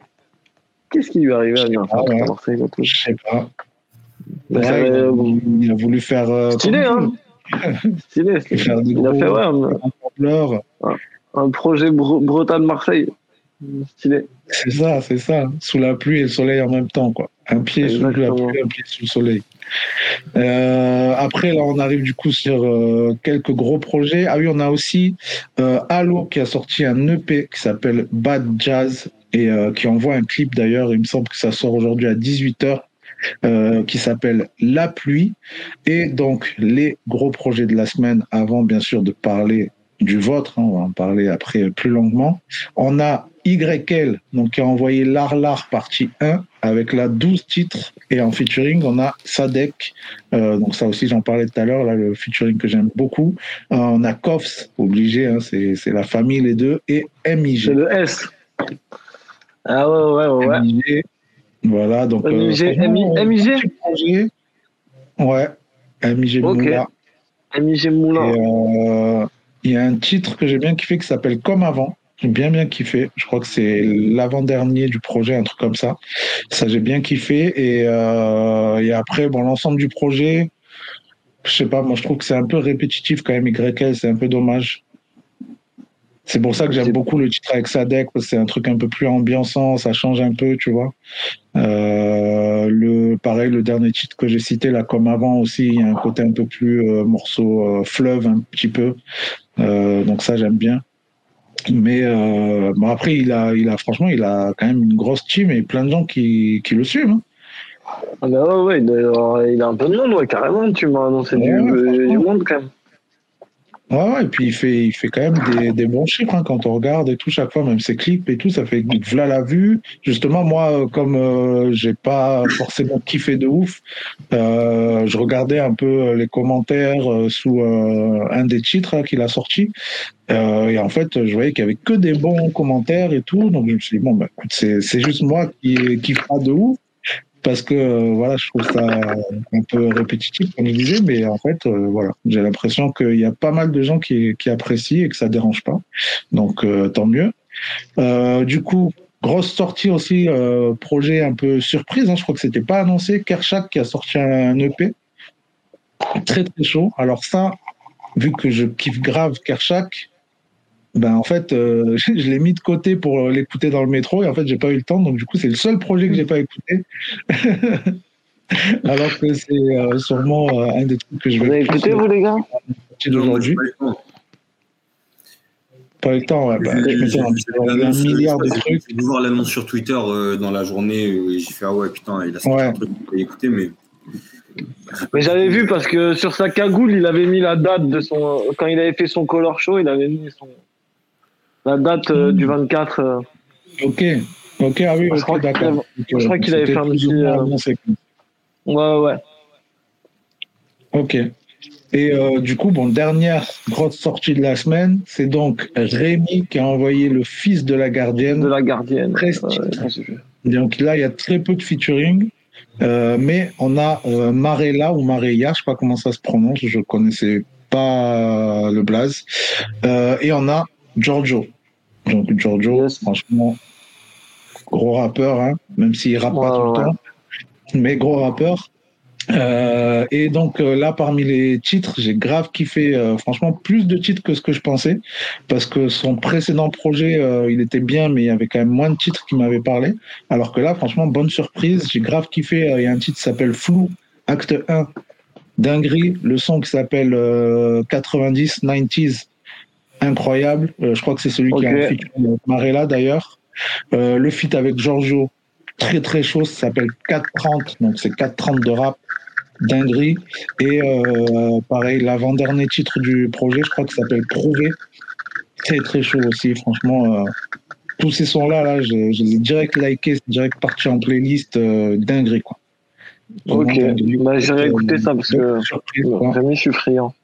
Qu'est-ce qui lui est arrivé à Ah ouais. à Marseille Je sais pas. Bah, il, a, euh, il a voulu faire. euh, Stylé, hein Stylé, Il (laughs) Il a fait, ouais, un, un projet Bre- Bretagne-Marseille. Stylé. C'est ça, c'est ça. Sous la pluie et le soleil en même temps, quoi. Un pied sous la pluie, un pied sous le soleil. Euh, après, là, on arrive du coup sur euh, quelques gros projets. Ah oui, on a aussi euh, Halo qui a sorti un EP qui s'appelle Bad Jazz et qui envoie un clip d'ailleurs. Il me semble que ça sort aujourd'hui à 18h. euh, qui s'appelle La pluie et donc les gros projets de la semaine avant bien sûr de parler du vôtre, hein, on va en parler après plus longuement. On a YL, donc qui a envoyé L'Arlar partie 1 avec la 12 titres et en featuring on a Sadek, euh, donc ça aussi j'en parlais tout à l'heure, là le featuring que j'aime beaucoup. Euh, on a Kofs, obligé, hein, c'est c'est la famille les deux, et MIG. C'est le S. Ah ouais, ouais, ouais. MIG, voilà, donc. euh, MIG, MIG? projet. Ouais, MIG Ok. Moula. MIG Moulin. Et, euh, Il y a un titre que j'ai bien kiffé qui s'appelle Comme avant. J'ai bien bien kiffé. Je crois que c'est l'avant-dernier du projet, un truc comme ça. Ça, j'ai bien kiffé. Et, euh, et après, bon, l'ensemble du projet, je sais pas, moi je trouve que c'est un peu répétitif quand même, YL, c'est un peu dommage. C'est pour ça que j'aime beaucoup le titre avec Sadek, parce que c'est un truc un peu plus ambiançant, ça change un peu, tu vois. Euh, le pareil, le dernier titre que j'ai cité là, comme avant aussi, il y a un côté un peu plus euh, morceau euh, fleuve un petit peu. Donc ça j'aime bien. Mais euh, bon après il a, il a franchement il a quand même une grosse team et plein de gens qui, qui le suivent. hein. Ah bah ouais, ouais, il a un peu de monde, ouais, carrément. Tu m'as annoncé du, Ouais, euh, du monde quand même. Ouais, ouais, et puis il fait, il fait quand même des, des bons chiffres hein, quand on regarde et tout, chaque fois, même ses clips et tout, ça fait voilà la vue. Justement, moi, euh, comme euh, j'ai pas forcément kiffé de ouf, euh, je regardais un peu les commentaires euh, sous euh, un des titres qu'il a sorti. Euh, et en fait, je voyais qu'il y avait que des bons commentaires et tout. Donc je me suis dit, bon, écoute, c'est juste moi qui, qui fera de ouf. Parce que euh, voilà, je trouve ça un peu répétitif, comme je disais, mais en fait, euh, voilà, j'ai l'impression qu'il y a pas mal de gens qui, apprécient et que ça dérange pas. Donc euh, tant mieux. Du coup, grosse sortie aussi, projet un peu surprise. Hein, je crois que c'était pas annoncé. Kershak qui a sorti un EP très très chaud. Alors ça, vu que je kiffe grave Kershak, ben en fait, euh, (laughs) je l'ai mis de côté pour l'écouter dans le métro et en fait, j'ai pas eu le temps. Donc du coup, c'est le seul projet que j'ai pas écouté. (laughs) Alors que c'est euh, sûrement euh, un des trucs que je vais Vous avez écouté, vous, les gars? d'aujourd'hui. Pas eu le temps, ouais. Bah, y a un milliard de trucs. J'ai dû voir l'annonce sur Twitter euh, dans la journée et j'ai fait ah ouais putain il a sorti Ouais. un truc que j'ai écouté mais Mais j'avais vu parce que sur sa cagoule, il avait mis la date de son. Quand il avait fait son color show, il avait mis son. La date euh, du 24. euh. Ok, ok, ah oui, Je crois d'accord. je crois qu'il avait fait un petit, euh. Ouais, ouais. Ok. Et euh, du coup, bon, dernière grosse sortie de la semaine, c'est donc Rémi qui a envoyé le fils de la gardienne. De la gardienne. Prestige. Ouais. Donc là, il y a très peu de featuring. Mais on a Marella ou Mareya, je sais pas comment ça se prononce, je connaissais pas le blaze. Et on a Giorgio. Donc Giorgio, franchement, gros rappeur, hein, même s'il rappe pas Ouais, tout le temps, mais gros rappeur. Euh, et donc euh, là, parmi les titres, j'ai grave kiffé, euh, franchement, plus de titres que ce que je pensais, parce que son précédent projet, euh, il était bien, mais il y avait quand même moins de titres qui m'avaient parlé. Alors que là, franchement, bonne surprise, j'ai grave kiffé. Il y a un titre qui s'appelle Flou, acte 1, dinguerie. Le son qui s'appelle euh, 90, 90s, incroyable. Euh, je crois que c'est celui qui a un feat avec Marella d'ailleurs. Euh, le feat avec Giorgio, très très chaud, ça s'appelle 430, donc c'est 430 de rap, dinguerie. Et euh, pareil, l'avant-dernier titre du projet, je crois que ça s'appelle Prouver, très très chaud aussi, franchement. euh, tous ces sons-là, là, je, je les ai direct likés, c'est direct parti en playlist, euh, dinguerie quoi. Vraiment Ok. dinguerie. Bah, j'irai Euh, écouter ça parce que. surprise, quoi. Rémi, je suis friand.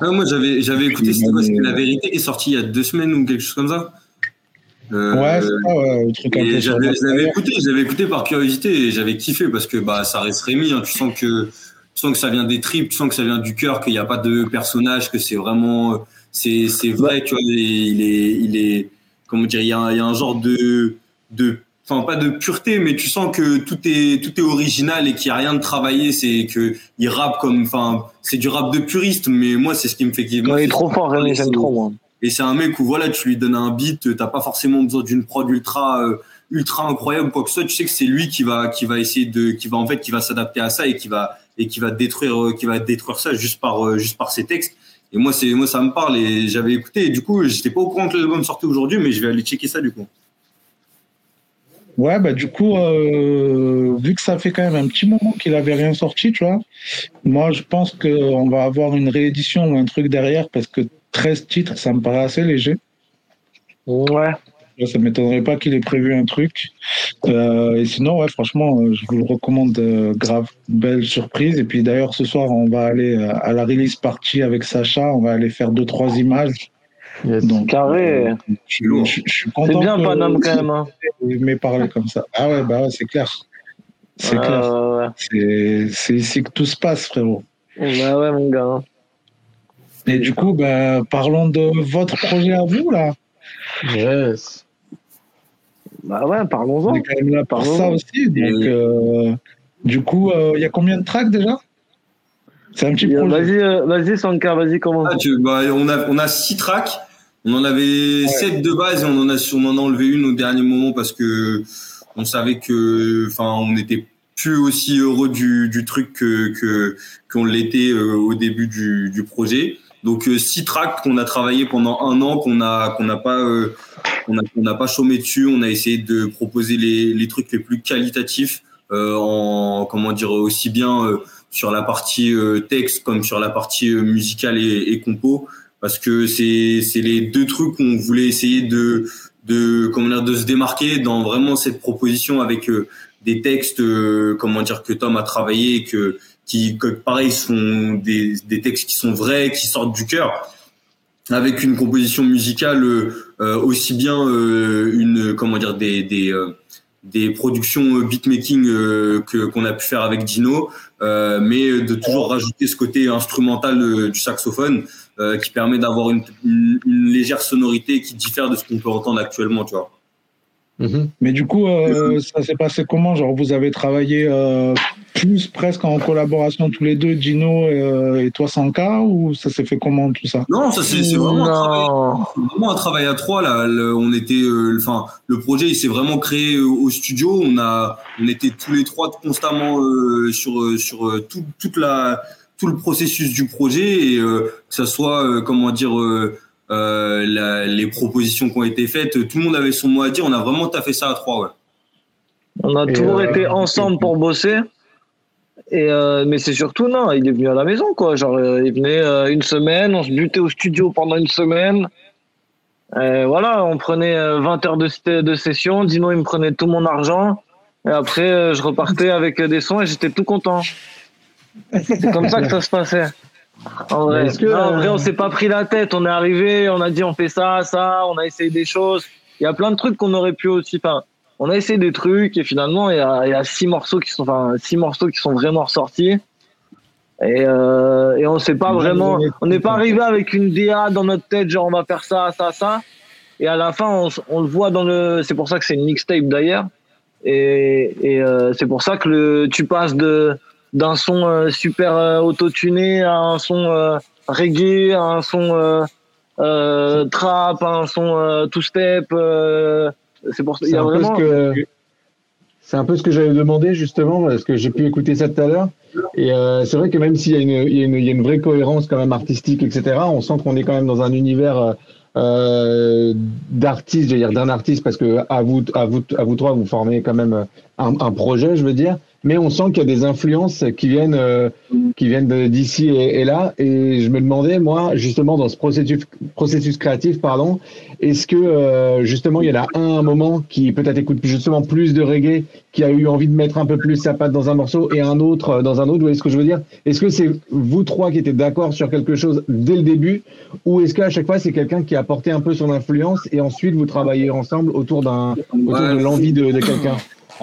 Ah, moi j'avais j'avais écouté c'était quoi la vérité qui est sortie il y a deux semaines ou quelque chose comme ça. Euh, Ouais, c'est ça, ouais, le truc un peu j'avais je l'avais écouté, je l'avais écouté par curiosité et j'avais kiffé parce que bah ça reste Rémi, hein, tu sens que tu sens que ça vient des tripes, tu sens que ça vient du cœur, qu'il n'y a pas de personnage, que c'est vraiment, c'est, c'est vrai, tu vois, il est, il est, comment dire, il y a, un- il y a un genre de, de, enfin pas de pureté, mais tu sens que tout est, tout est original et qu'il n'y a rien de travaillé, c'est que il rappe comme, enfin, c'est du rap de puriste, mais moi c'est ce qui me fait kiffer. Ouais, il est trop fort, j'aime trop, moi. Et c'est un mec où voilà, tu lui donnes un beat, t'as pas forcément besoin d'une prod ultra euh, ultra incroyable quoi que ce soit. Tu sais que c'est lui qui va qui va essayer de qui va en fait qui va s'adapter à ça et qui va et qui va détruire euh, qui va détruire ça juste par euh, juste par ses textes. Et moi c'est moi ça me parle et j'avais écouté et du coup j'étais pas au courant que l'album sortait aujourd'hui, mais je vais aller checker ça du coup. Ouais, bah du coup, euh, vu que ça fait quand même un petit moment qu'il avait rien sorti, tu vois, moi je pense qu'on va avoir une réédition ou un truc derrière parce que 13 titres, ça me paraît assez léger. Ouais. Ça m'étonnerait pas qu'il ait prévu un truc. Euh, et sinon, ouais, franchement, euh, je vous le recommande euh, grave. Belle surprise. Et puis d'ailleurs, ce soir, on va aller euh, à la release party avec Sacha. On va aller faire deux, trois images. Donc, Carré. euh, je, je- je suis content. C'est bien, que- Paname, quand même. Hein. Il m'ait parlé comme ça. Ah ouais, bah ouais, c'est clair. C'est clair. ouais. C'est- C'est ici que tout se passe, frérot. Bah ouais, mon gars. Et du coup, bah, parlons de votre projet à vous, là. Yes. Bah ouais, parlons-en. On est quand même là pour Parlons-en. ça aussi. Donc, euh, du coup, euh, il y a combien de tracks déjà? C'est un petit projet. Vas-y, euh, vas-y, Sanka, vas-y, commence. Ah, tu- bah, on a on a six tracks. On en avait sept de base et on en a on en a enlevé une au dernier moment parce que on savait que enfin on n'était plus aussi heureux du, du truc que que qu'on l'était euh, au début du, du projet. Donc euh, six tracks qu'on a travaillé pendant un an qu'on a qu'on n'a pas euh, on a on n'a pas chômé dessus. On a essayé de proposer les les trucs les plus qualitatifs euh, en comment dire aussi bien euh, sur la partie euh, texte comme sur la partie euh, musicale et, et compo. Parce que c'est c'est les deux trucs qu'on voulait essayer de de comment dire de se démarquer dans vraiment cette proposition avec euh, des textes comment dire que Tom a travaillé que qui pareil sont des des textes qui sont vrais qui sortent du cœur. Avec une composition musicale aussi bien une comment dire des des des productions beatmaking que qu'on a pu faire avec Dino euh, mais de toujours rajouter ce côté instrumental euh, du saxophone euh, qui permet d'avoir une, une, une légère sonorité qui diffère de ce qu'on peut entendre actuellement tu vois Mais du coup, euh, ça s'est passé comment? Genre, vous avez travaillé euh, plus presque en collaboration tous les deux, Gino euh, et toi, Sanka, ou ça s'est fait comment tout ça? Non, ça c'est c'est vraiment, un travail- c'est vraiment un travail à trois là. Le- on était, euh, enfin, le projet il s'est vraiment créé euh, au studio. On a, on était tous les trois constamment euh, sur euh, sur euh, tout, toute la tout le processus du projet. Et euh, que ça soit euh, comment dire euh, la- les propositions qui ont été faites. Tout le monde avait son mot à dire. On a vraiment taffé ça à trois. Ouais. On a Et, toujours euh, été ensemble pour bosser. Et euh, mais c'est surtout non, il est venu à la maison quoi. Genre il venait euh, une semaine, on se butait au studio pendant une semaine. Et voilà, on prenait euh, 20 heures de, de session. Dino il me prenait tout mon argent. Et après je repartais avec des sons et j'étais tout content. C'est comme ça que ça se passait. En vrai, Mais est-ce que, Non, en euh, vrai, on s'est pas pris la tête. On est arrivé, on a dit on fait ça, ça, on a essayé des choses. Il y a plein de trucs qu'on aurait pu aussi. Enfin, on a essayé des trucs et finalement il y a, il y a six morceaux qui sont, enfin six morceaux qui sont vraiment ressortis. Et, euh, et on sait pas vraiment, on n'est pas arrivé avec une DA dans notre tête, genre on va faire ça, ça, ça. Et à la fin, on, le voit dans le. C'est pour ça que c'est une mixtape d'ailleurs. Et, et euh, c'est pour ça que le, tu passes de d'un son euh, super euh, autotuné à un son euh, reggae, à un son euh, trap, à un son two step. c'est pour ça. Il y a un, peu vraiment. ce que, c'est un peu ce que j'avais demandé justement, parce que j'ai pu écouter ça tout à l'heure. Et euh, c'est vrai que même s'il y, a une- il y, y a une vraie cohérence quand même artistique, etc., on sent qu'on est quand même dans un univers euh, euh, d'artistes, j'allais dire d'un artiste, parce que à vous, à vous, à vous trois, vous formez quand même un, un projet, je veux dire. Mais on sent qu'il y a des influences qui viennent, euh, qui viennent d'ici et, et là. Et je me demandais, moi, justement, dans ce processus, processus créatif, pardon, est-ce que euh, justement il y en a un, un moment qui peut-être écoute justement plus de reggae, qui a eu envie de mettre un peu plus sa patte dans un morceau et un autre euh, dans un autre? Vous voyez ce que je veux dire? Est-ce que c'est vous trois qui étiez d'accord sur quelque chose dès le début, ou est-ce qu'à chaque fois c'est quelqu'un qui a apporté un peu son influence et ensuite vous travaillez ensemble autour d'un autour Ouais. de l'envie de, de quelqu'un?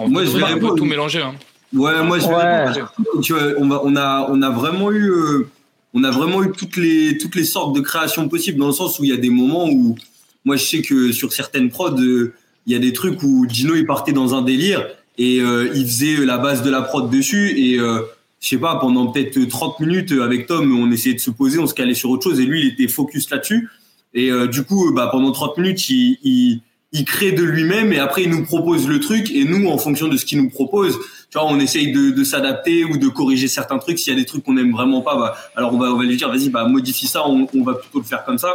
Moi, je vais peu tout mélangé. Hein. Ouais, moi je Ouais. Tu vois, on, va- on a on a vraiment eu euh, on a vraiment eu toutes les toutes les sortes de créations possibles dans le sens où il y a des moments où moi je sais que sur certaines prods euh, il y a des trucs où Gino il partait dans un délire et euh, il faisait la base de la prod dessus et euh, je sais pas pendant peut-être 30 minutes avec Tom on essayait de se poser on se calait sur autre chose et lui il était focus là-dessus et euh, du coup bah pendant 30 minutes il, il il crée de lui-même et après il nous propose le truc et nous en fonction de ce qu'il nous propose tu vois on essaye de, s'adapter ou de corriger certains trucs. S'il y a des trucs qu'on aime vraiment pas bah, alors on va on va lui dire vas-y bah modifie ça on va plutôt le faire comme ça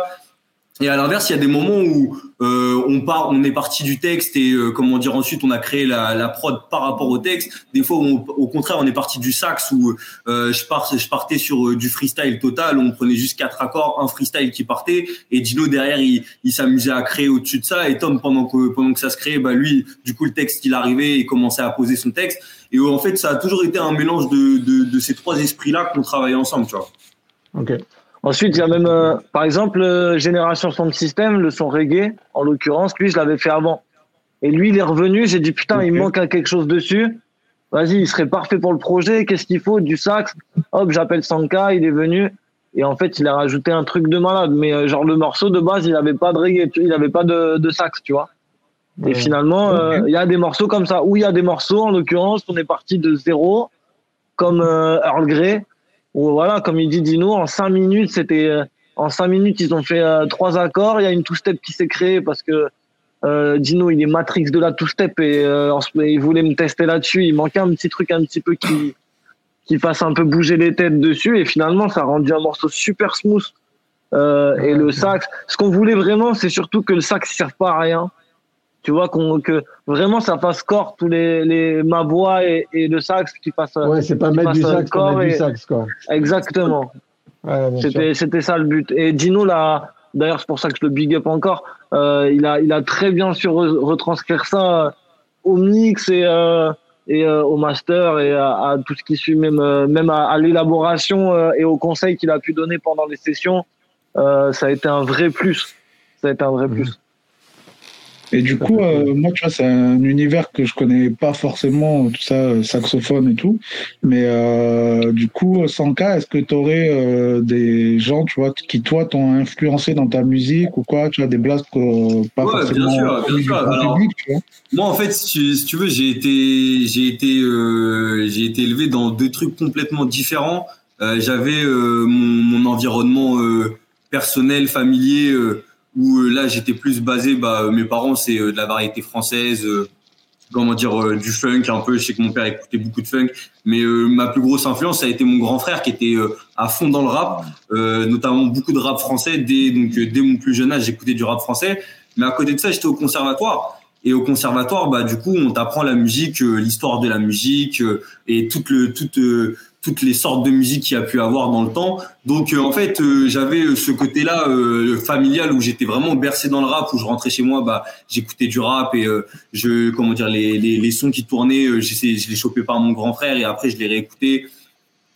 et à l'inverse, il y a des moments où euh, on part, on est parti du texte et euh, comment dire ensuite on a créé la, la prod par rapport au texte. Des fois, au contraire, on est parti du sax où euh, je, pars, je partais sur euh, du freestyle total. On prenait juste quatre accords, un freestyle qui partait et Dino derrière, il, il s'amusait à créer au-dessus de ça. Et Tom, pendant que pendant que ça se créait, bah lui, du coup, le texte il arrivait, il commençait à poser son texte. Et euh, en fait, ça a toujours été un mélange de, de, de ces trois esprits-là qu'on travaillait ensemble, tu vois. Ok. Ensuite, il y a même, euh, par exemple, euh, Génération Sound System, le son reggae, en l'occurrence, lui, je l'avais fait avant. Et lui, il est revenu, j'ai dit, putain, il manque quelque chose dessus. Vas-y, il serait parfait pour le projet, qu'est-ce qu'il faut? Du sax. Hop, j'appelle Sanka, il est venu. Et en fait, il a rajouté un truc de malade. Mais euh, genre, le morceau, de base, il avait pas de reggae, il avait pas de, de sax, tu vois. Et finalement, euh, il y a des morceaux comme ça. Où il y a des morceaux, en l'occurrence, on est parti de zéro, comme Earl Grey, voilà, comme il dit Dino, en cinq minutes, c'était euh, en cinq minutes, ils ont fait euh, trois accords. Il y a une two-step qui s'est créée parce que euh, Dino, il est matrix de la two-step et euh, il voulait me tester là-dessus. Il manquait un petit truc un petit peu qui qui fasse un peu bouger les têtes dessus et finalement, ça a rendu un morceau super smooth. Euh, et le sax, ce qu'on voulait vraiment, c'est surtout que le sax ne serve pas à rien. Tu vois, qu'on, que vraiment ça fasse corps tous les, les ma voix et, et le sax qui fassent. Ouais, c'est pas qui mettre du sax corps mettre du et- sax, quoi. Exactement. (laughs) Ouais. C'était, c'était ça le but. Et Dino, là, d'ailleurs, c'est pour ça que je le big up encore. Euh, il a, il a très bien su re- retranscrire ça euh, au mix et, euh, et euh, au master et à, à tout ce qui suit, même, euh, même à, à l'élaboration euh, et aux conseils qu'il a pu donner pendant les sessions. Euh, ça a été un vrai plus. Ça a été un vrai plus. Et du coup, euh, moi, tu vois, c'est un univers que je connais pas forcément, tout ça, euh, saxophone et tout. Mais euh, du coup, Sanka, est-ce que tu aurais euh, des gens, tu vois, qui, toi, t'ont influencé dans ta musique ou quoi Tu as des blasts que, pas Ouais, forcément bien sûr, bien sûr. grand Alors, public, tu vois? Moi, en fait, si tu, si tu veux, j'ai été, j'ai été, euh, j'ai été élevé dans deux trucs complètement différents. Euh, J'avais euh, mon, mon environnement euh, personnel, familier, euh, où euh, là, j'étais plus basé. Bah, mes parents, c'est euh, de la variété française. euh, comment dire euh, du funk un peu je sais que mon père écoutait beaucoup de funk mais euh, ma plus grosse influence a été mon grand frère qui était euh, à fond dans le rap euh, notamment beaucoup de rap français dès donc euh, dès mon plus jeune âge j'écoutais du rap français mais à côté de ça j'étais au conservatoire et au conservatoire bah du coup on t'apprend la musique euh, l'histoire de la musique euh, et toute le toute euh, toutes les sortes de musique qu'il y a pu avoir dans le temps. Donc euh, en fait, euh, j'avais euh, ce côté-là familial où j'étais vraiment bercé dans le rap, où je rentrais chez moi, bah j'écoutais du rap et je comment dire les, les, sons qui tournaient, je les chopais par mon grand frère et après je les réécoutais.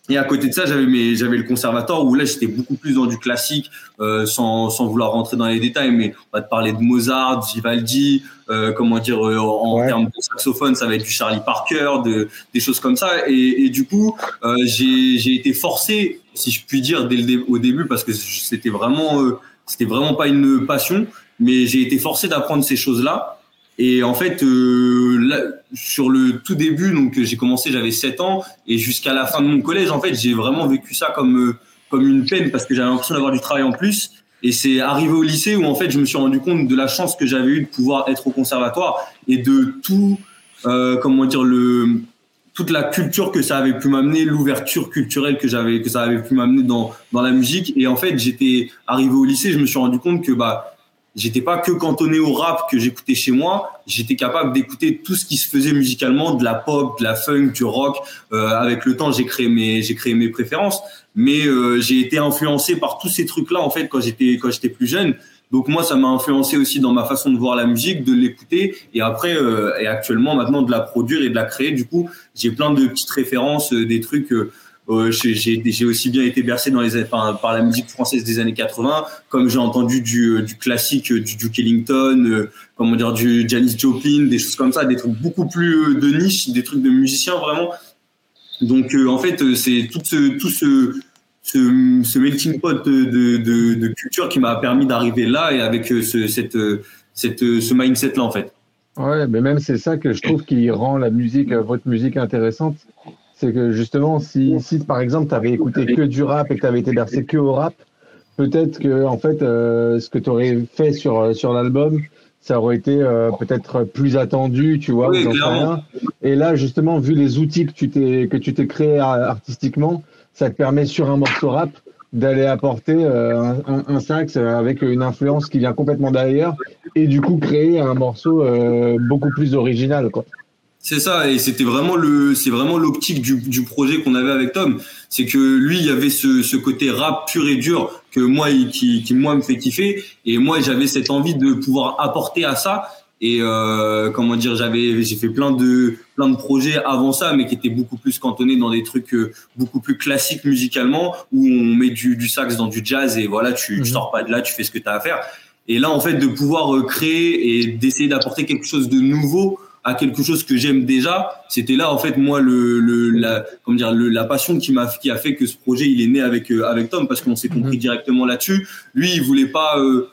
Et à côté de ça, j'avais le conservatoire où là j'étais beaucoup plus dans du classique, sans sans vouloir rentrer dans les détails, mais on va te parler de Mozart, Vivaldi, euh, comment dire euh, en termes de saxophone, ça va être du Charlie Parker, de des choses comme ça. Et, et du coup, euh, j'ai été forcé, si je puis dire, dès le dé- au début, parce que c'était vraiment euh, c'était vraiment pas une passion, mais j'ai été forcé d'apprendre ces choses-là. Et en fait, euh, là, sur le tout début, donc j'ai commencé, j'avais 7 ans, et jusqu'à la fin de mon collège, en fait, j'ai vraiment vécu ça comme euh, comme une peine parce que j'avais l'impression d'avoir du travail en plus. Et c'est arrivé au lycée où en fait, je me suis rendu compte de la chance que j'avais eu de pouvoir être au conservatoire et de tout, euh, comment dire, le toute la culture que ça avait pu m'amener, l'ouverture culturelle que j'avais que ça avait pu m'amener dans dans la musique. Et en fait, j'étais arrivé au lycée, je me suis rendu compte que bah j'étais pas que cantonné au rap que j'écoutais chez moi, j'étais capable d'écouter tout ce qui se faisait musicalement, de la pop, de la funk, du rock. Euh, avec le temps, j'ai créé mes j'ai créé mes préférences, mais euh, j'ai été influencé par tous ces trucs-là en fait quand j'étais quand j'étais plus jeune. Donc moi, ça m'a influencé aussi dans ma façon de voir la musique, de l'écouter, et après euh, et actuellement maintenant de la produire et de la créer. Du coup, j'ai plein de petites références, euh, des trucs. Euh, j'ai aussi bien été bercé par, la musique française des années 80, comme j'ai entendu du, euh, classique, euh, du Duke Ellington, comment dire, du Janis Joplin, des choses comme ça, des trucs beaucoup plus de niche, des trucs de musiciens vraiment Donc en fait, c'est tout ce melting pot de, culture qui m'a permis d'arriver là et avec ce, ce mindset là en fait. Ouais, mais même c'est ça que je trouve qui rend la musique, votre musique intéressante. C'est que justement, si, si par exemple tu avais écouté que du rap et que tu avais été versé que au rap, peut-être que en fait, euh, ce que tu aurais fait sur, euh, sur l'album, ça aurait été euh, peut-être plus attendu, tu vois. Oui, rien. Et là, justement, vu les outils que tu t'es que tu t'es créé ar- artistiquement, ça te permet sur un morceau rap d'aller apporter euh, un, un, un sax avec une influence qui vient complètement d'ailleurs et du coup créer un morceau euh, beaucoup plus original quoi. C'est ça, et c'était vraiment le, c'est vraiment l'optique du, du projet qu'on avait avec Tom. C'est que lui, il y avait ce, ce côté rap pur et dur que moi, il- qui, qui moi me fait kiffer, et moi j'avais cette envie de pouvoir apporter à ça. Et euh, comment dire, j'avais, j'ai fait plein de, plein de projets avant ça, mais qui étaient beaucoup plus cantonnés dans des trucs euh, beaucoup plus classiques musicalement, où on met du, du sax dans du jazz et voilà, tu, tu sors pas de là, tu fais ce que tu as à faire. Et là, en fait, de pouvoir euh, créer et d'essayer d'apporter quelque chose de nouveau à quelque chose que j'aime déjà, c'était là en fait moi le, le la comment dire le, la passion qui m'a qui a fait que ce projet il est né avec euh, avec Tom parce qu'on s'est compris directement là-dessus. Lui, il voulait pas euh,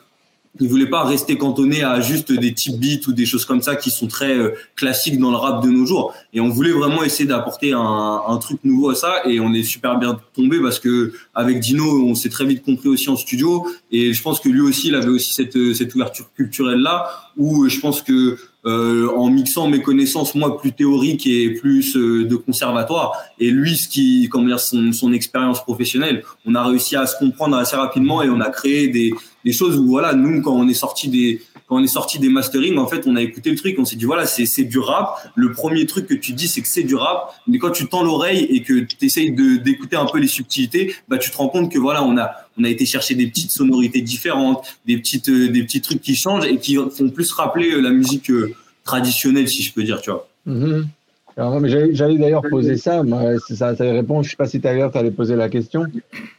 il voulait pas rester cantonné à juste des types beats ou des choses comme ça qui sont très euh, classiques dans le rap de nos jours. Et on voulait vraiment essayer d'apporter un, un truc nouveau à ça. Et on est super bien tombé parce que avec Dino, on s'est très vite compris aussi en studio. Et je pense que lui aussi, il avait aussi cette, euh, cette ouverture culturelle là où euh, je pense que euh, en mixant mes connaissances moi plus théoriques et plus euh, de conservatoire. Et lui ce qui comment dire son, son expérience professionnelle on a réussi à se comprendre assez rapidement et on a créé des, des choses où voilà nous quand on est sorti des quand on est sorti des mastering en fait on a écouté le truc on s'est dit voilà c'est c'est du rap. Le premier truc que tu dis c'est que c'est du rap. Mais quand tu tends l'oreille et que tu essayes de d'écouter un peu les subtilités bah tu te rends compte que voilà on a on a été chercher des petites sonorités différentes des petites euh, des petits trucs qui changent et qui font plus rappeler euh, la musique euh, traditionnelle si je peux dire tu vois. Mhm. Alors, non, mais j'allais d'ailleurs poser ça, c'est ça, ça répond. Je sais pas si d'ailleurs tu allais poser la question,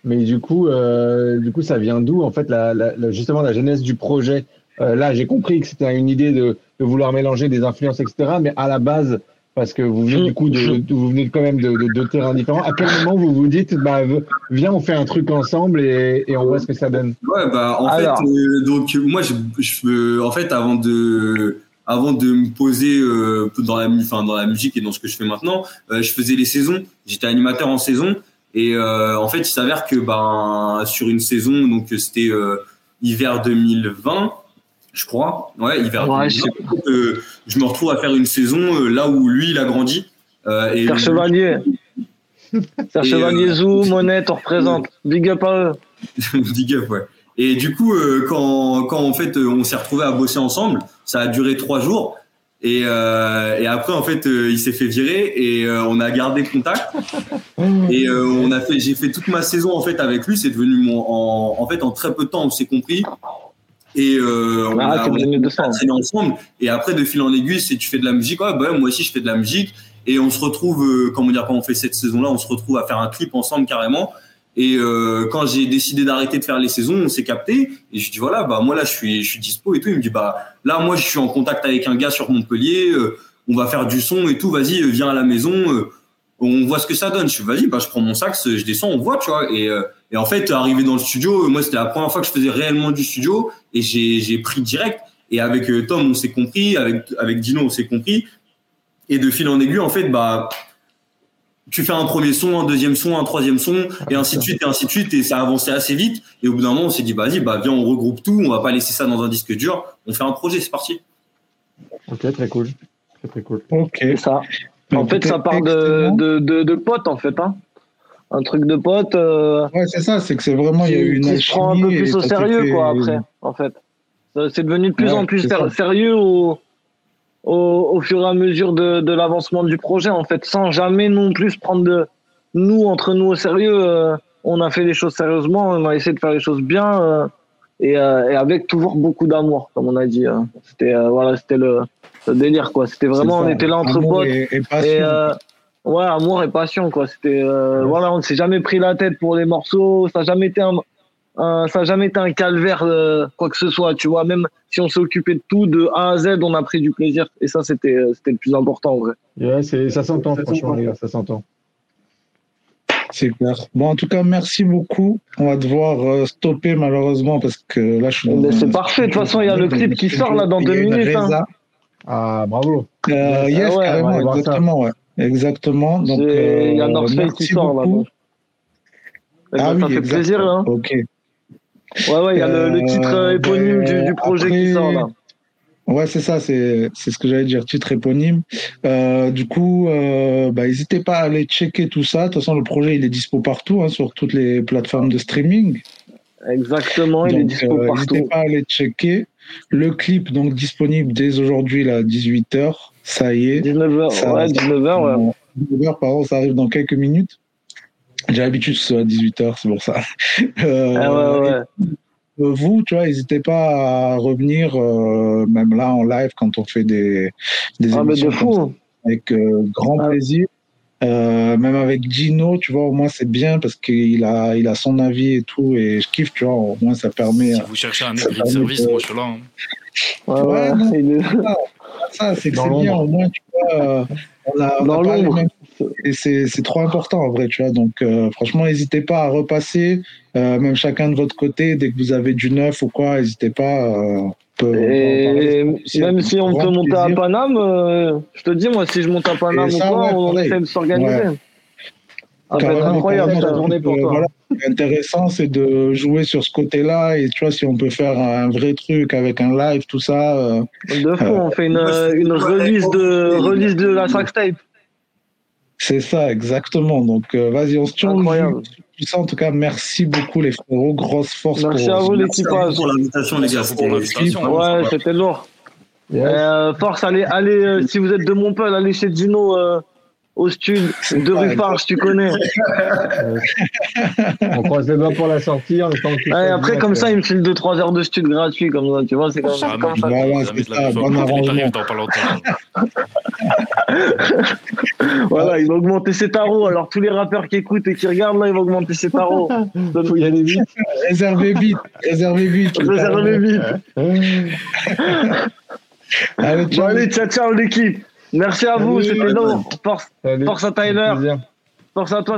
mais du coup, euh, du coup, ça vient d'où en fait la, la- justement la genèse du projet? Euh, là, j'ai compris que c'était une idée de, de vouloir mélanger des influences, etc. Mais à la base, parce que vous venez du coup de, de- vous venez quand même de, de deux terrains différents. À quel moment vous vous dites, bah, viens, on fait un truc ensemble et, et on voit ce que ça donne? Ouais, bah en Alors. fait, euh, donc moi, je, je, en fait, avant de, avant de me poser euh, dans la, mu- enfin dans la musique et dans ce que je fais maintenant, euh, je faisais les saisons. J'étais animateur en saison et euh, en fait, il s'avère que ben sur une saison, donc c'était hiver 2020. Je crois, ouais, hiver Ouais, 2020. je me retrouve à faire une saison là où lui il a grandi. Et Serge Chevalier. (laughs) Et, Chevalier, Zou, Monette, on représente. Big up à eux. (laughs) Big up, ouais. Et du coup, euh, quand, quand en fait on s'est retrouvé à bosser ensemble, ça a duré trois jours. Et, euh, et après, en fait, euh, il s'est fait virer et euh, on a gardé contact. (laughs) Et on a fait, j'ai fait toute ma saison en fait avec lui. C'est devenu mon, en, en fait, en très peu de temps, on s'est compris. Et on Ah, a, on a ensemble. Et après, de fil en aiguille, si tu fais de la musique, ouais, bah moi aussi je fais de la musique. Et on se retrouve, comment dire, quand on fait cette saison-là, on se retrouve à faire un clip ensemble carrément. Et euh, quand j'ai décidé d'arrêter de faire les saisons, on s'est capté. Et je dis voilà, bah moi là je suis, je suis dispo et tout. Il me dit bah là moi je suis en contact avec un gars sur Montpellier. euh, on va faire du son et tout. Vas-y, euh, viens à la maison. euh, on voit ce que ça donne. Je suis vas-y, bah je prends mon sax, je descends, on voit, tu vois. Et, euh, et en fait, arrivé dans le studio, euh, moi c'était la première fois que je faisais réellement du studio et j'ai pris direct. Et avec Tom, on s'est compris. Avec avec Dino, on s'est compris. Et de fil en aiguille, en fait, bah tu fais un premier son, un deuxième son, un troisième son, et ainsi de suite, et ainsi de suite, et ça a avancé assez vite. Et au bout d'un moment, on s'est dit, bah, vas-y, bah, viens, on regroupe tout, on va pas laisser ça dans un disque dur, on fait un projet, c'est parti. Ok, très cool, très très cool. Ok. C'est ça. En fait, ça part de, de, de, de potes, en fait. Hein. Un truc de potes. euh, Ouais, c'est ça, c'est que c'est vraiment, il y a eu une qui se prend un peu plus au sérieux, fait- quoi, après, en fait. C'est devenu de plus Ouais, en plus sérieux au, au, au fur et à mesure de, de l'avancement du projet, en fait, sans jamais non plus prendre de nous, entre nous, au sérieux. euh, on a fait les choses sérieusement, on a essayé de faire les choses bien euh, et, euh, et avec toujours beaucoup d'amour, comme on a dit. euh. C'était voilà, c'était le, le délire, quoi. C'était vraiment, on était là entre Amour potes. et- ouais, amour et passion, quoi. C'était voilà, on s'est jamais pris la tête pour les morceaux. Ça a jamais été un, un- ça a jamais été un calvaire, euh, quoi que ce soit. Tu vois, même si on s'est occupé de tout, de A à Z, on a pris du plaisir. Et ça, c'était, euh, c'était le plus important, en vrai. Ouais, c'est, ça s'entend, franchement, les gars, ça s'entend. C'est clair. Bon, en tout cas, merci beaucoup. On va devoir euh, stopper malheureusement parce que là, je suis. dans Mais un- c'est parfait. De toute façon, il y a le clip qui sort là dans deux minutes. hein. Ah, bravo. Euh, Ah yes, ouais, carrément, ça. exactement, ouais. Exactement. Donc, C'est- Il y a euh, North qui sort là. beaucoup. donc. Ben, Ah ça oui, fait exact. plaisir. Hein. Ok. Ouais, ouais, il y a le, le titre euh, Euh, éponyme du, du projet qui sort là. Ouais, c'est ça, c'est ce que j'allais dire, titre éponyme. Euh, du coup, euh, bah, n'hésitez pas à aller checker tout ça. De toute façon, le projet, il est dispo partout, hein, sur toutes les plateformes de streaming. Exactement, il est dispo euh, N'hésitez partout. pas à aller checker. Le clip, donc, disponible dès aujourd'hui, là, 18h. Ça y est. 19h, Ça- ouais, 19h, ouais. 19h, pardon, ça arrive dans quelques minutes. J'ai l'habitude que ce soit à 18h, c'est pour ça. (laughs) Euh, Ah ouais, ouais. et, euh, vous, tu vois, n'hésitez pas à revenir, euh, même là en live, quand on fait des, des Ah, mais de émissions comme ça, fou. avec euh, grand Ah. plaisir. Euh, même avec Gino, tu vois, au moins c'est bien parce qu'il a, il a son avis et tout, et je kiffe, tu vois, au moins ça permet. Si vous cherchez un de service, de- moi je suis là. hein. Ouais, Ouais, ouais, non, il est- ça, c'est que Dans c'est bien, au moins, tu vois, euh, on a, on Dans a pas les mêmes- Et c'est c'est trop important, en vrai, tu vois. Donc, euh, franchement, n'hésitez pas à repasser, euh, même chacun de votre côté, dès que vous avez du neuf ou quoi, n'hésitez pas. euh, peut- Et même si on peut monter à. Paname, euh, je te dis, moi, si je monte à Paname Et ou ça, quoi, ouais, on essaie de s'organiser. Ouais. Ah, Carrément, incroyable, journée pour toi. voilà, est intéressant, c'est de jouer sur ce côté-là. Et tu vois, si on peut faire un vrai truc avec un live, tout ça. euh, De fou, Euh, on fait une, une release de, release de la sax tape. C'est ça, exactement. Donc, euh, vas-y, on se tient au Incroyable. en tout cas, merci beaucoup, les frérots. Grosse force Merci pour à vous, Merci à vous l'équipage. pour l'invitation, les gars. pour l'invitation. Ouais, c'était lourd. Yes. Euh, force, allez, allez euh, si vous êtes de Montpellier, allez chez Gino euh, au stud de rue Farge, tu connais. On croise les doigts pour la sortie en Ouais, après, comme ça, il me file 2-3 heures de stud gratuit, comme ça, tu vois, c'est comme, Ah, comme ça. C'est bon arrangement. dans pas longtemps. (laughs) Voilà, il va augmenter ses tarots. Alors, tous les rappeurs qui écoutent et qui regardent, là, il va augmenter ses tarots. (laughs) Faut y aller vite. Réservez vite, réservez vite. Réservez vite. (laughs) Allez, Bon, ciao. allez, ciao, ciao, l'équipe. Merci à vous, c'était lourd. Force, force à Tyler. Force à toi.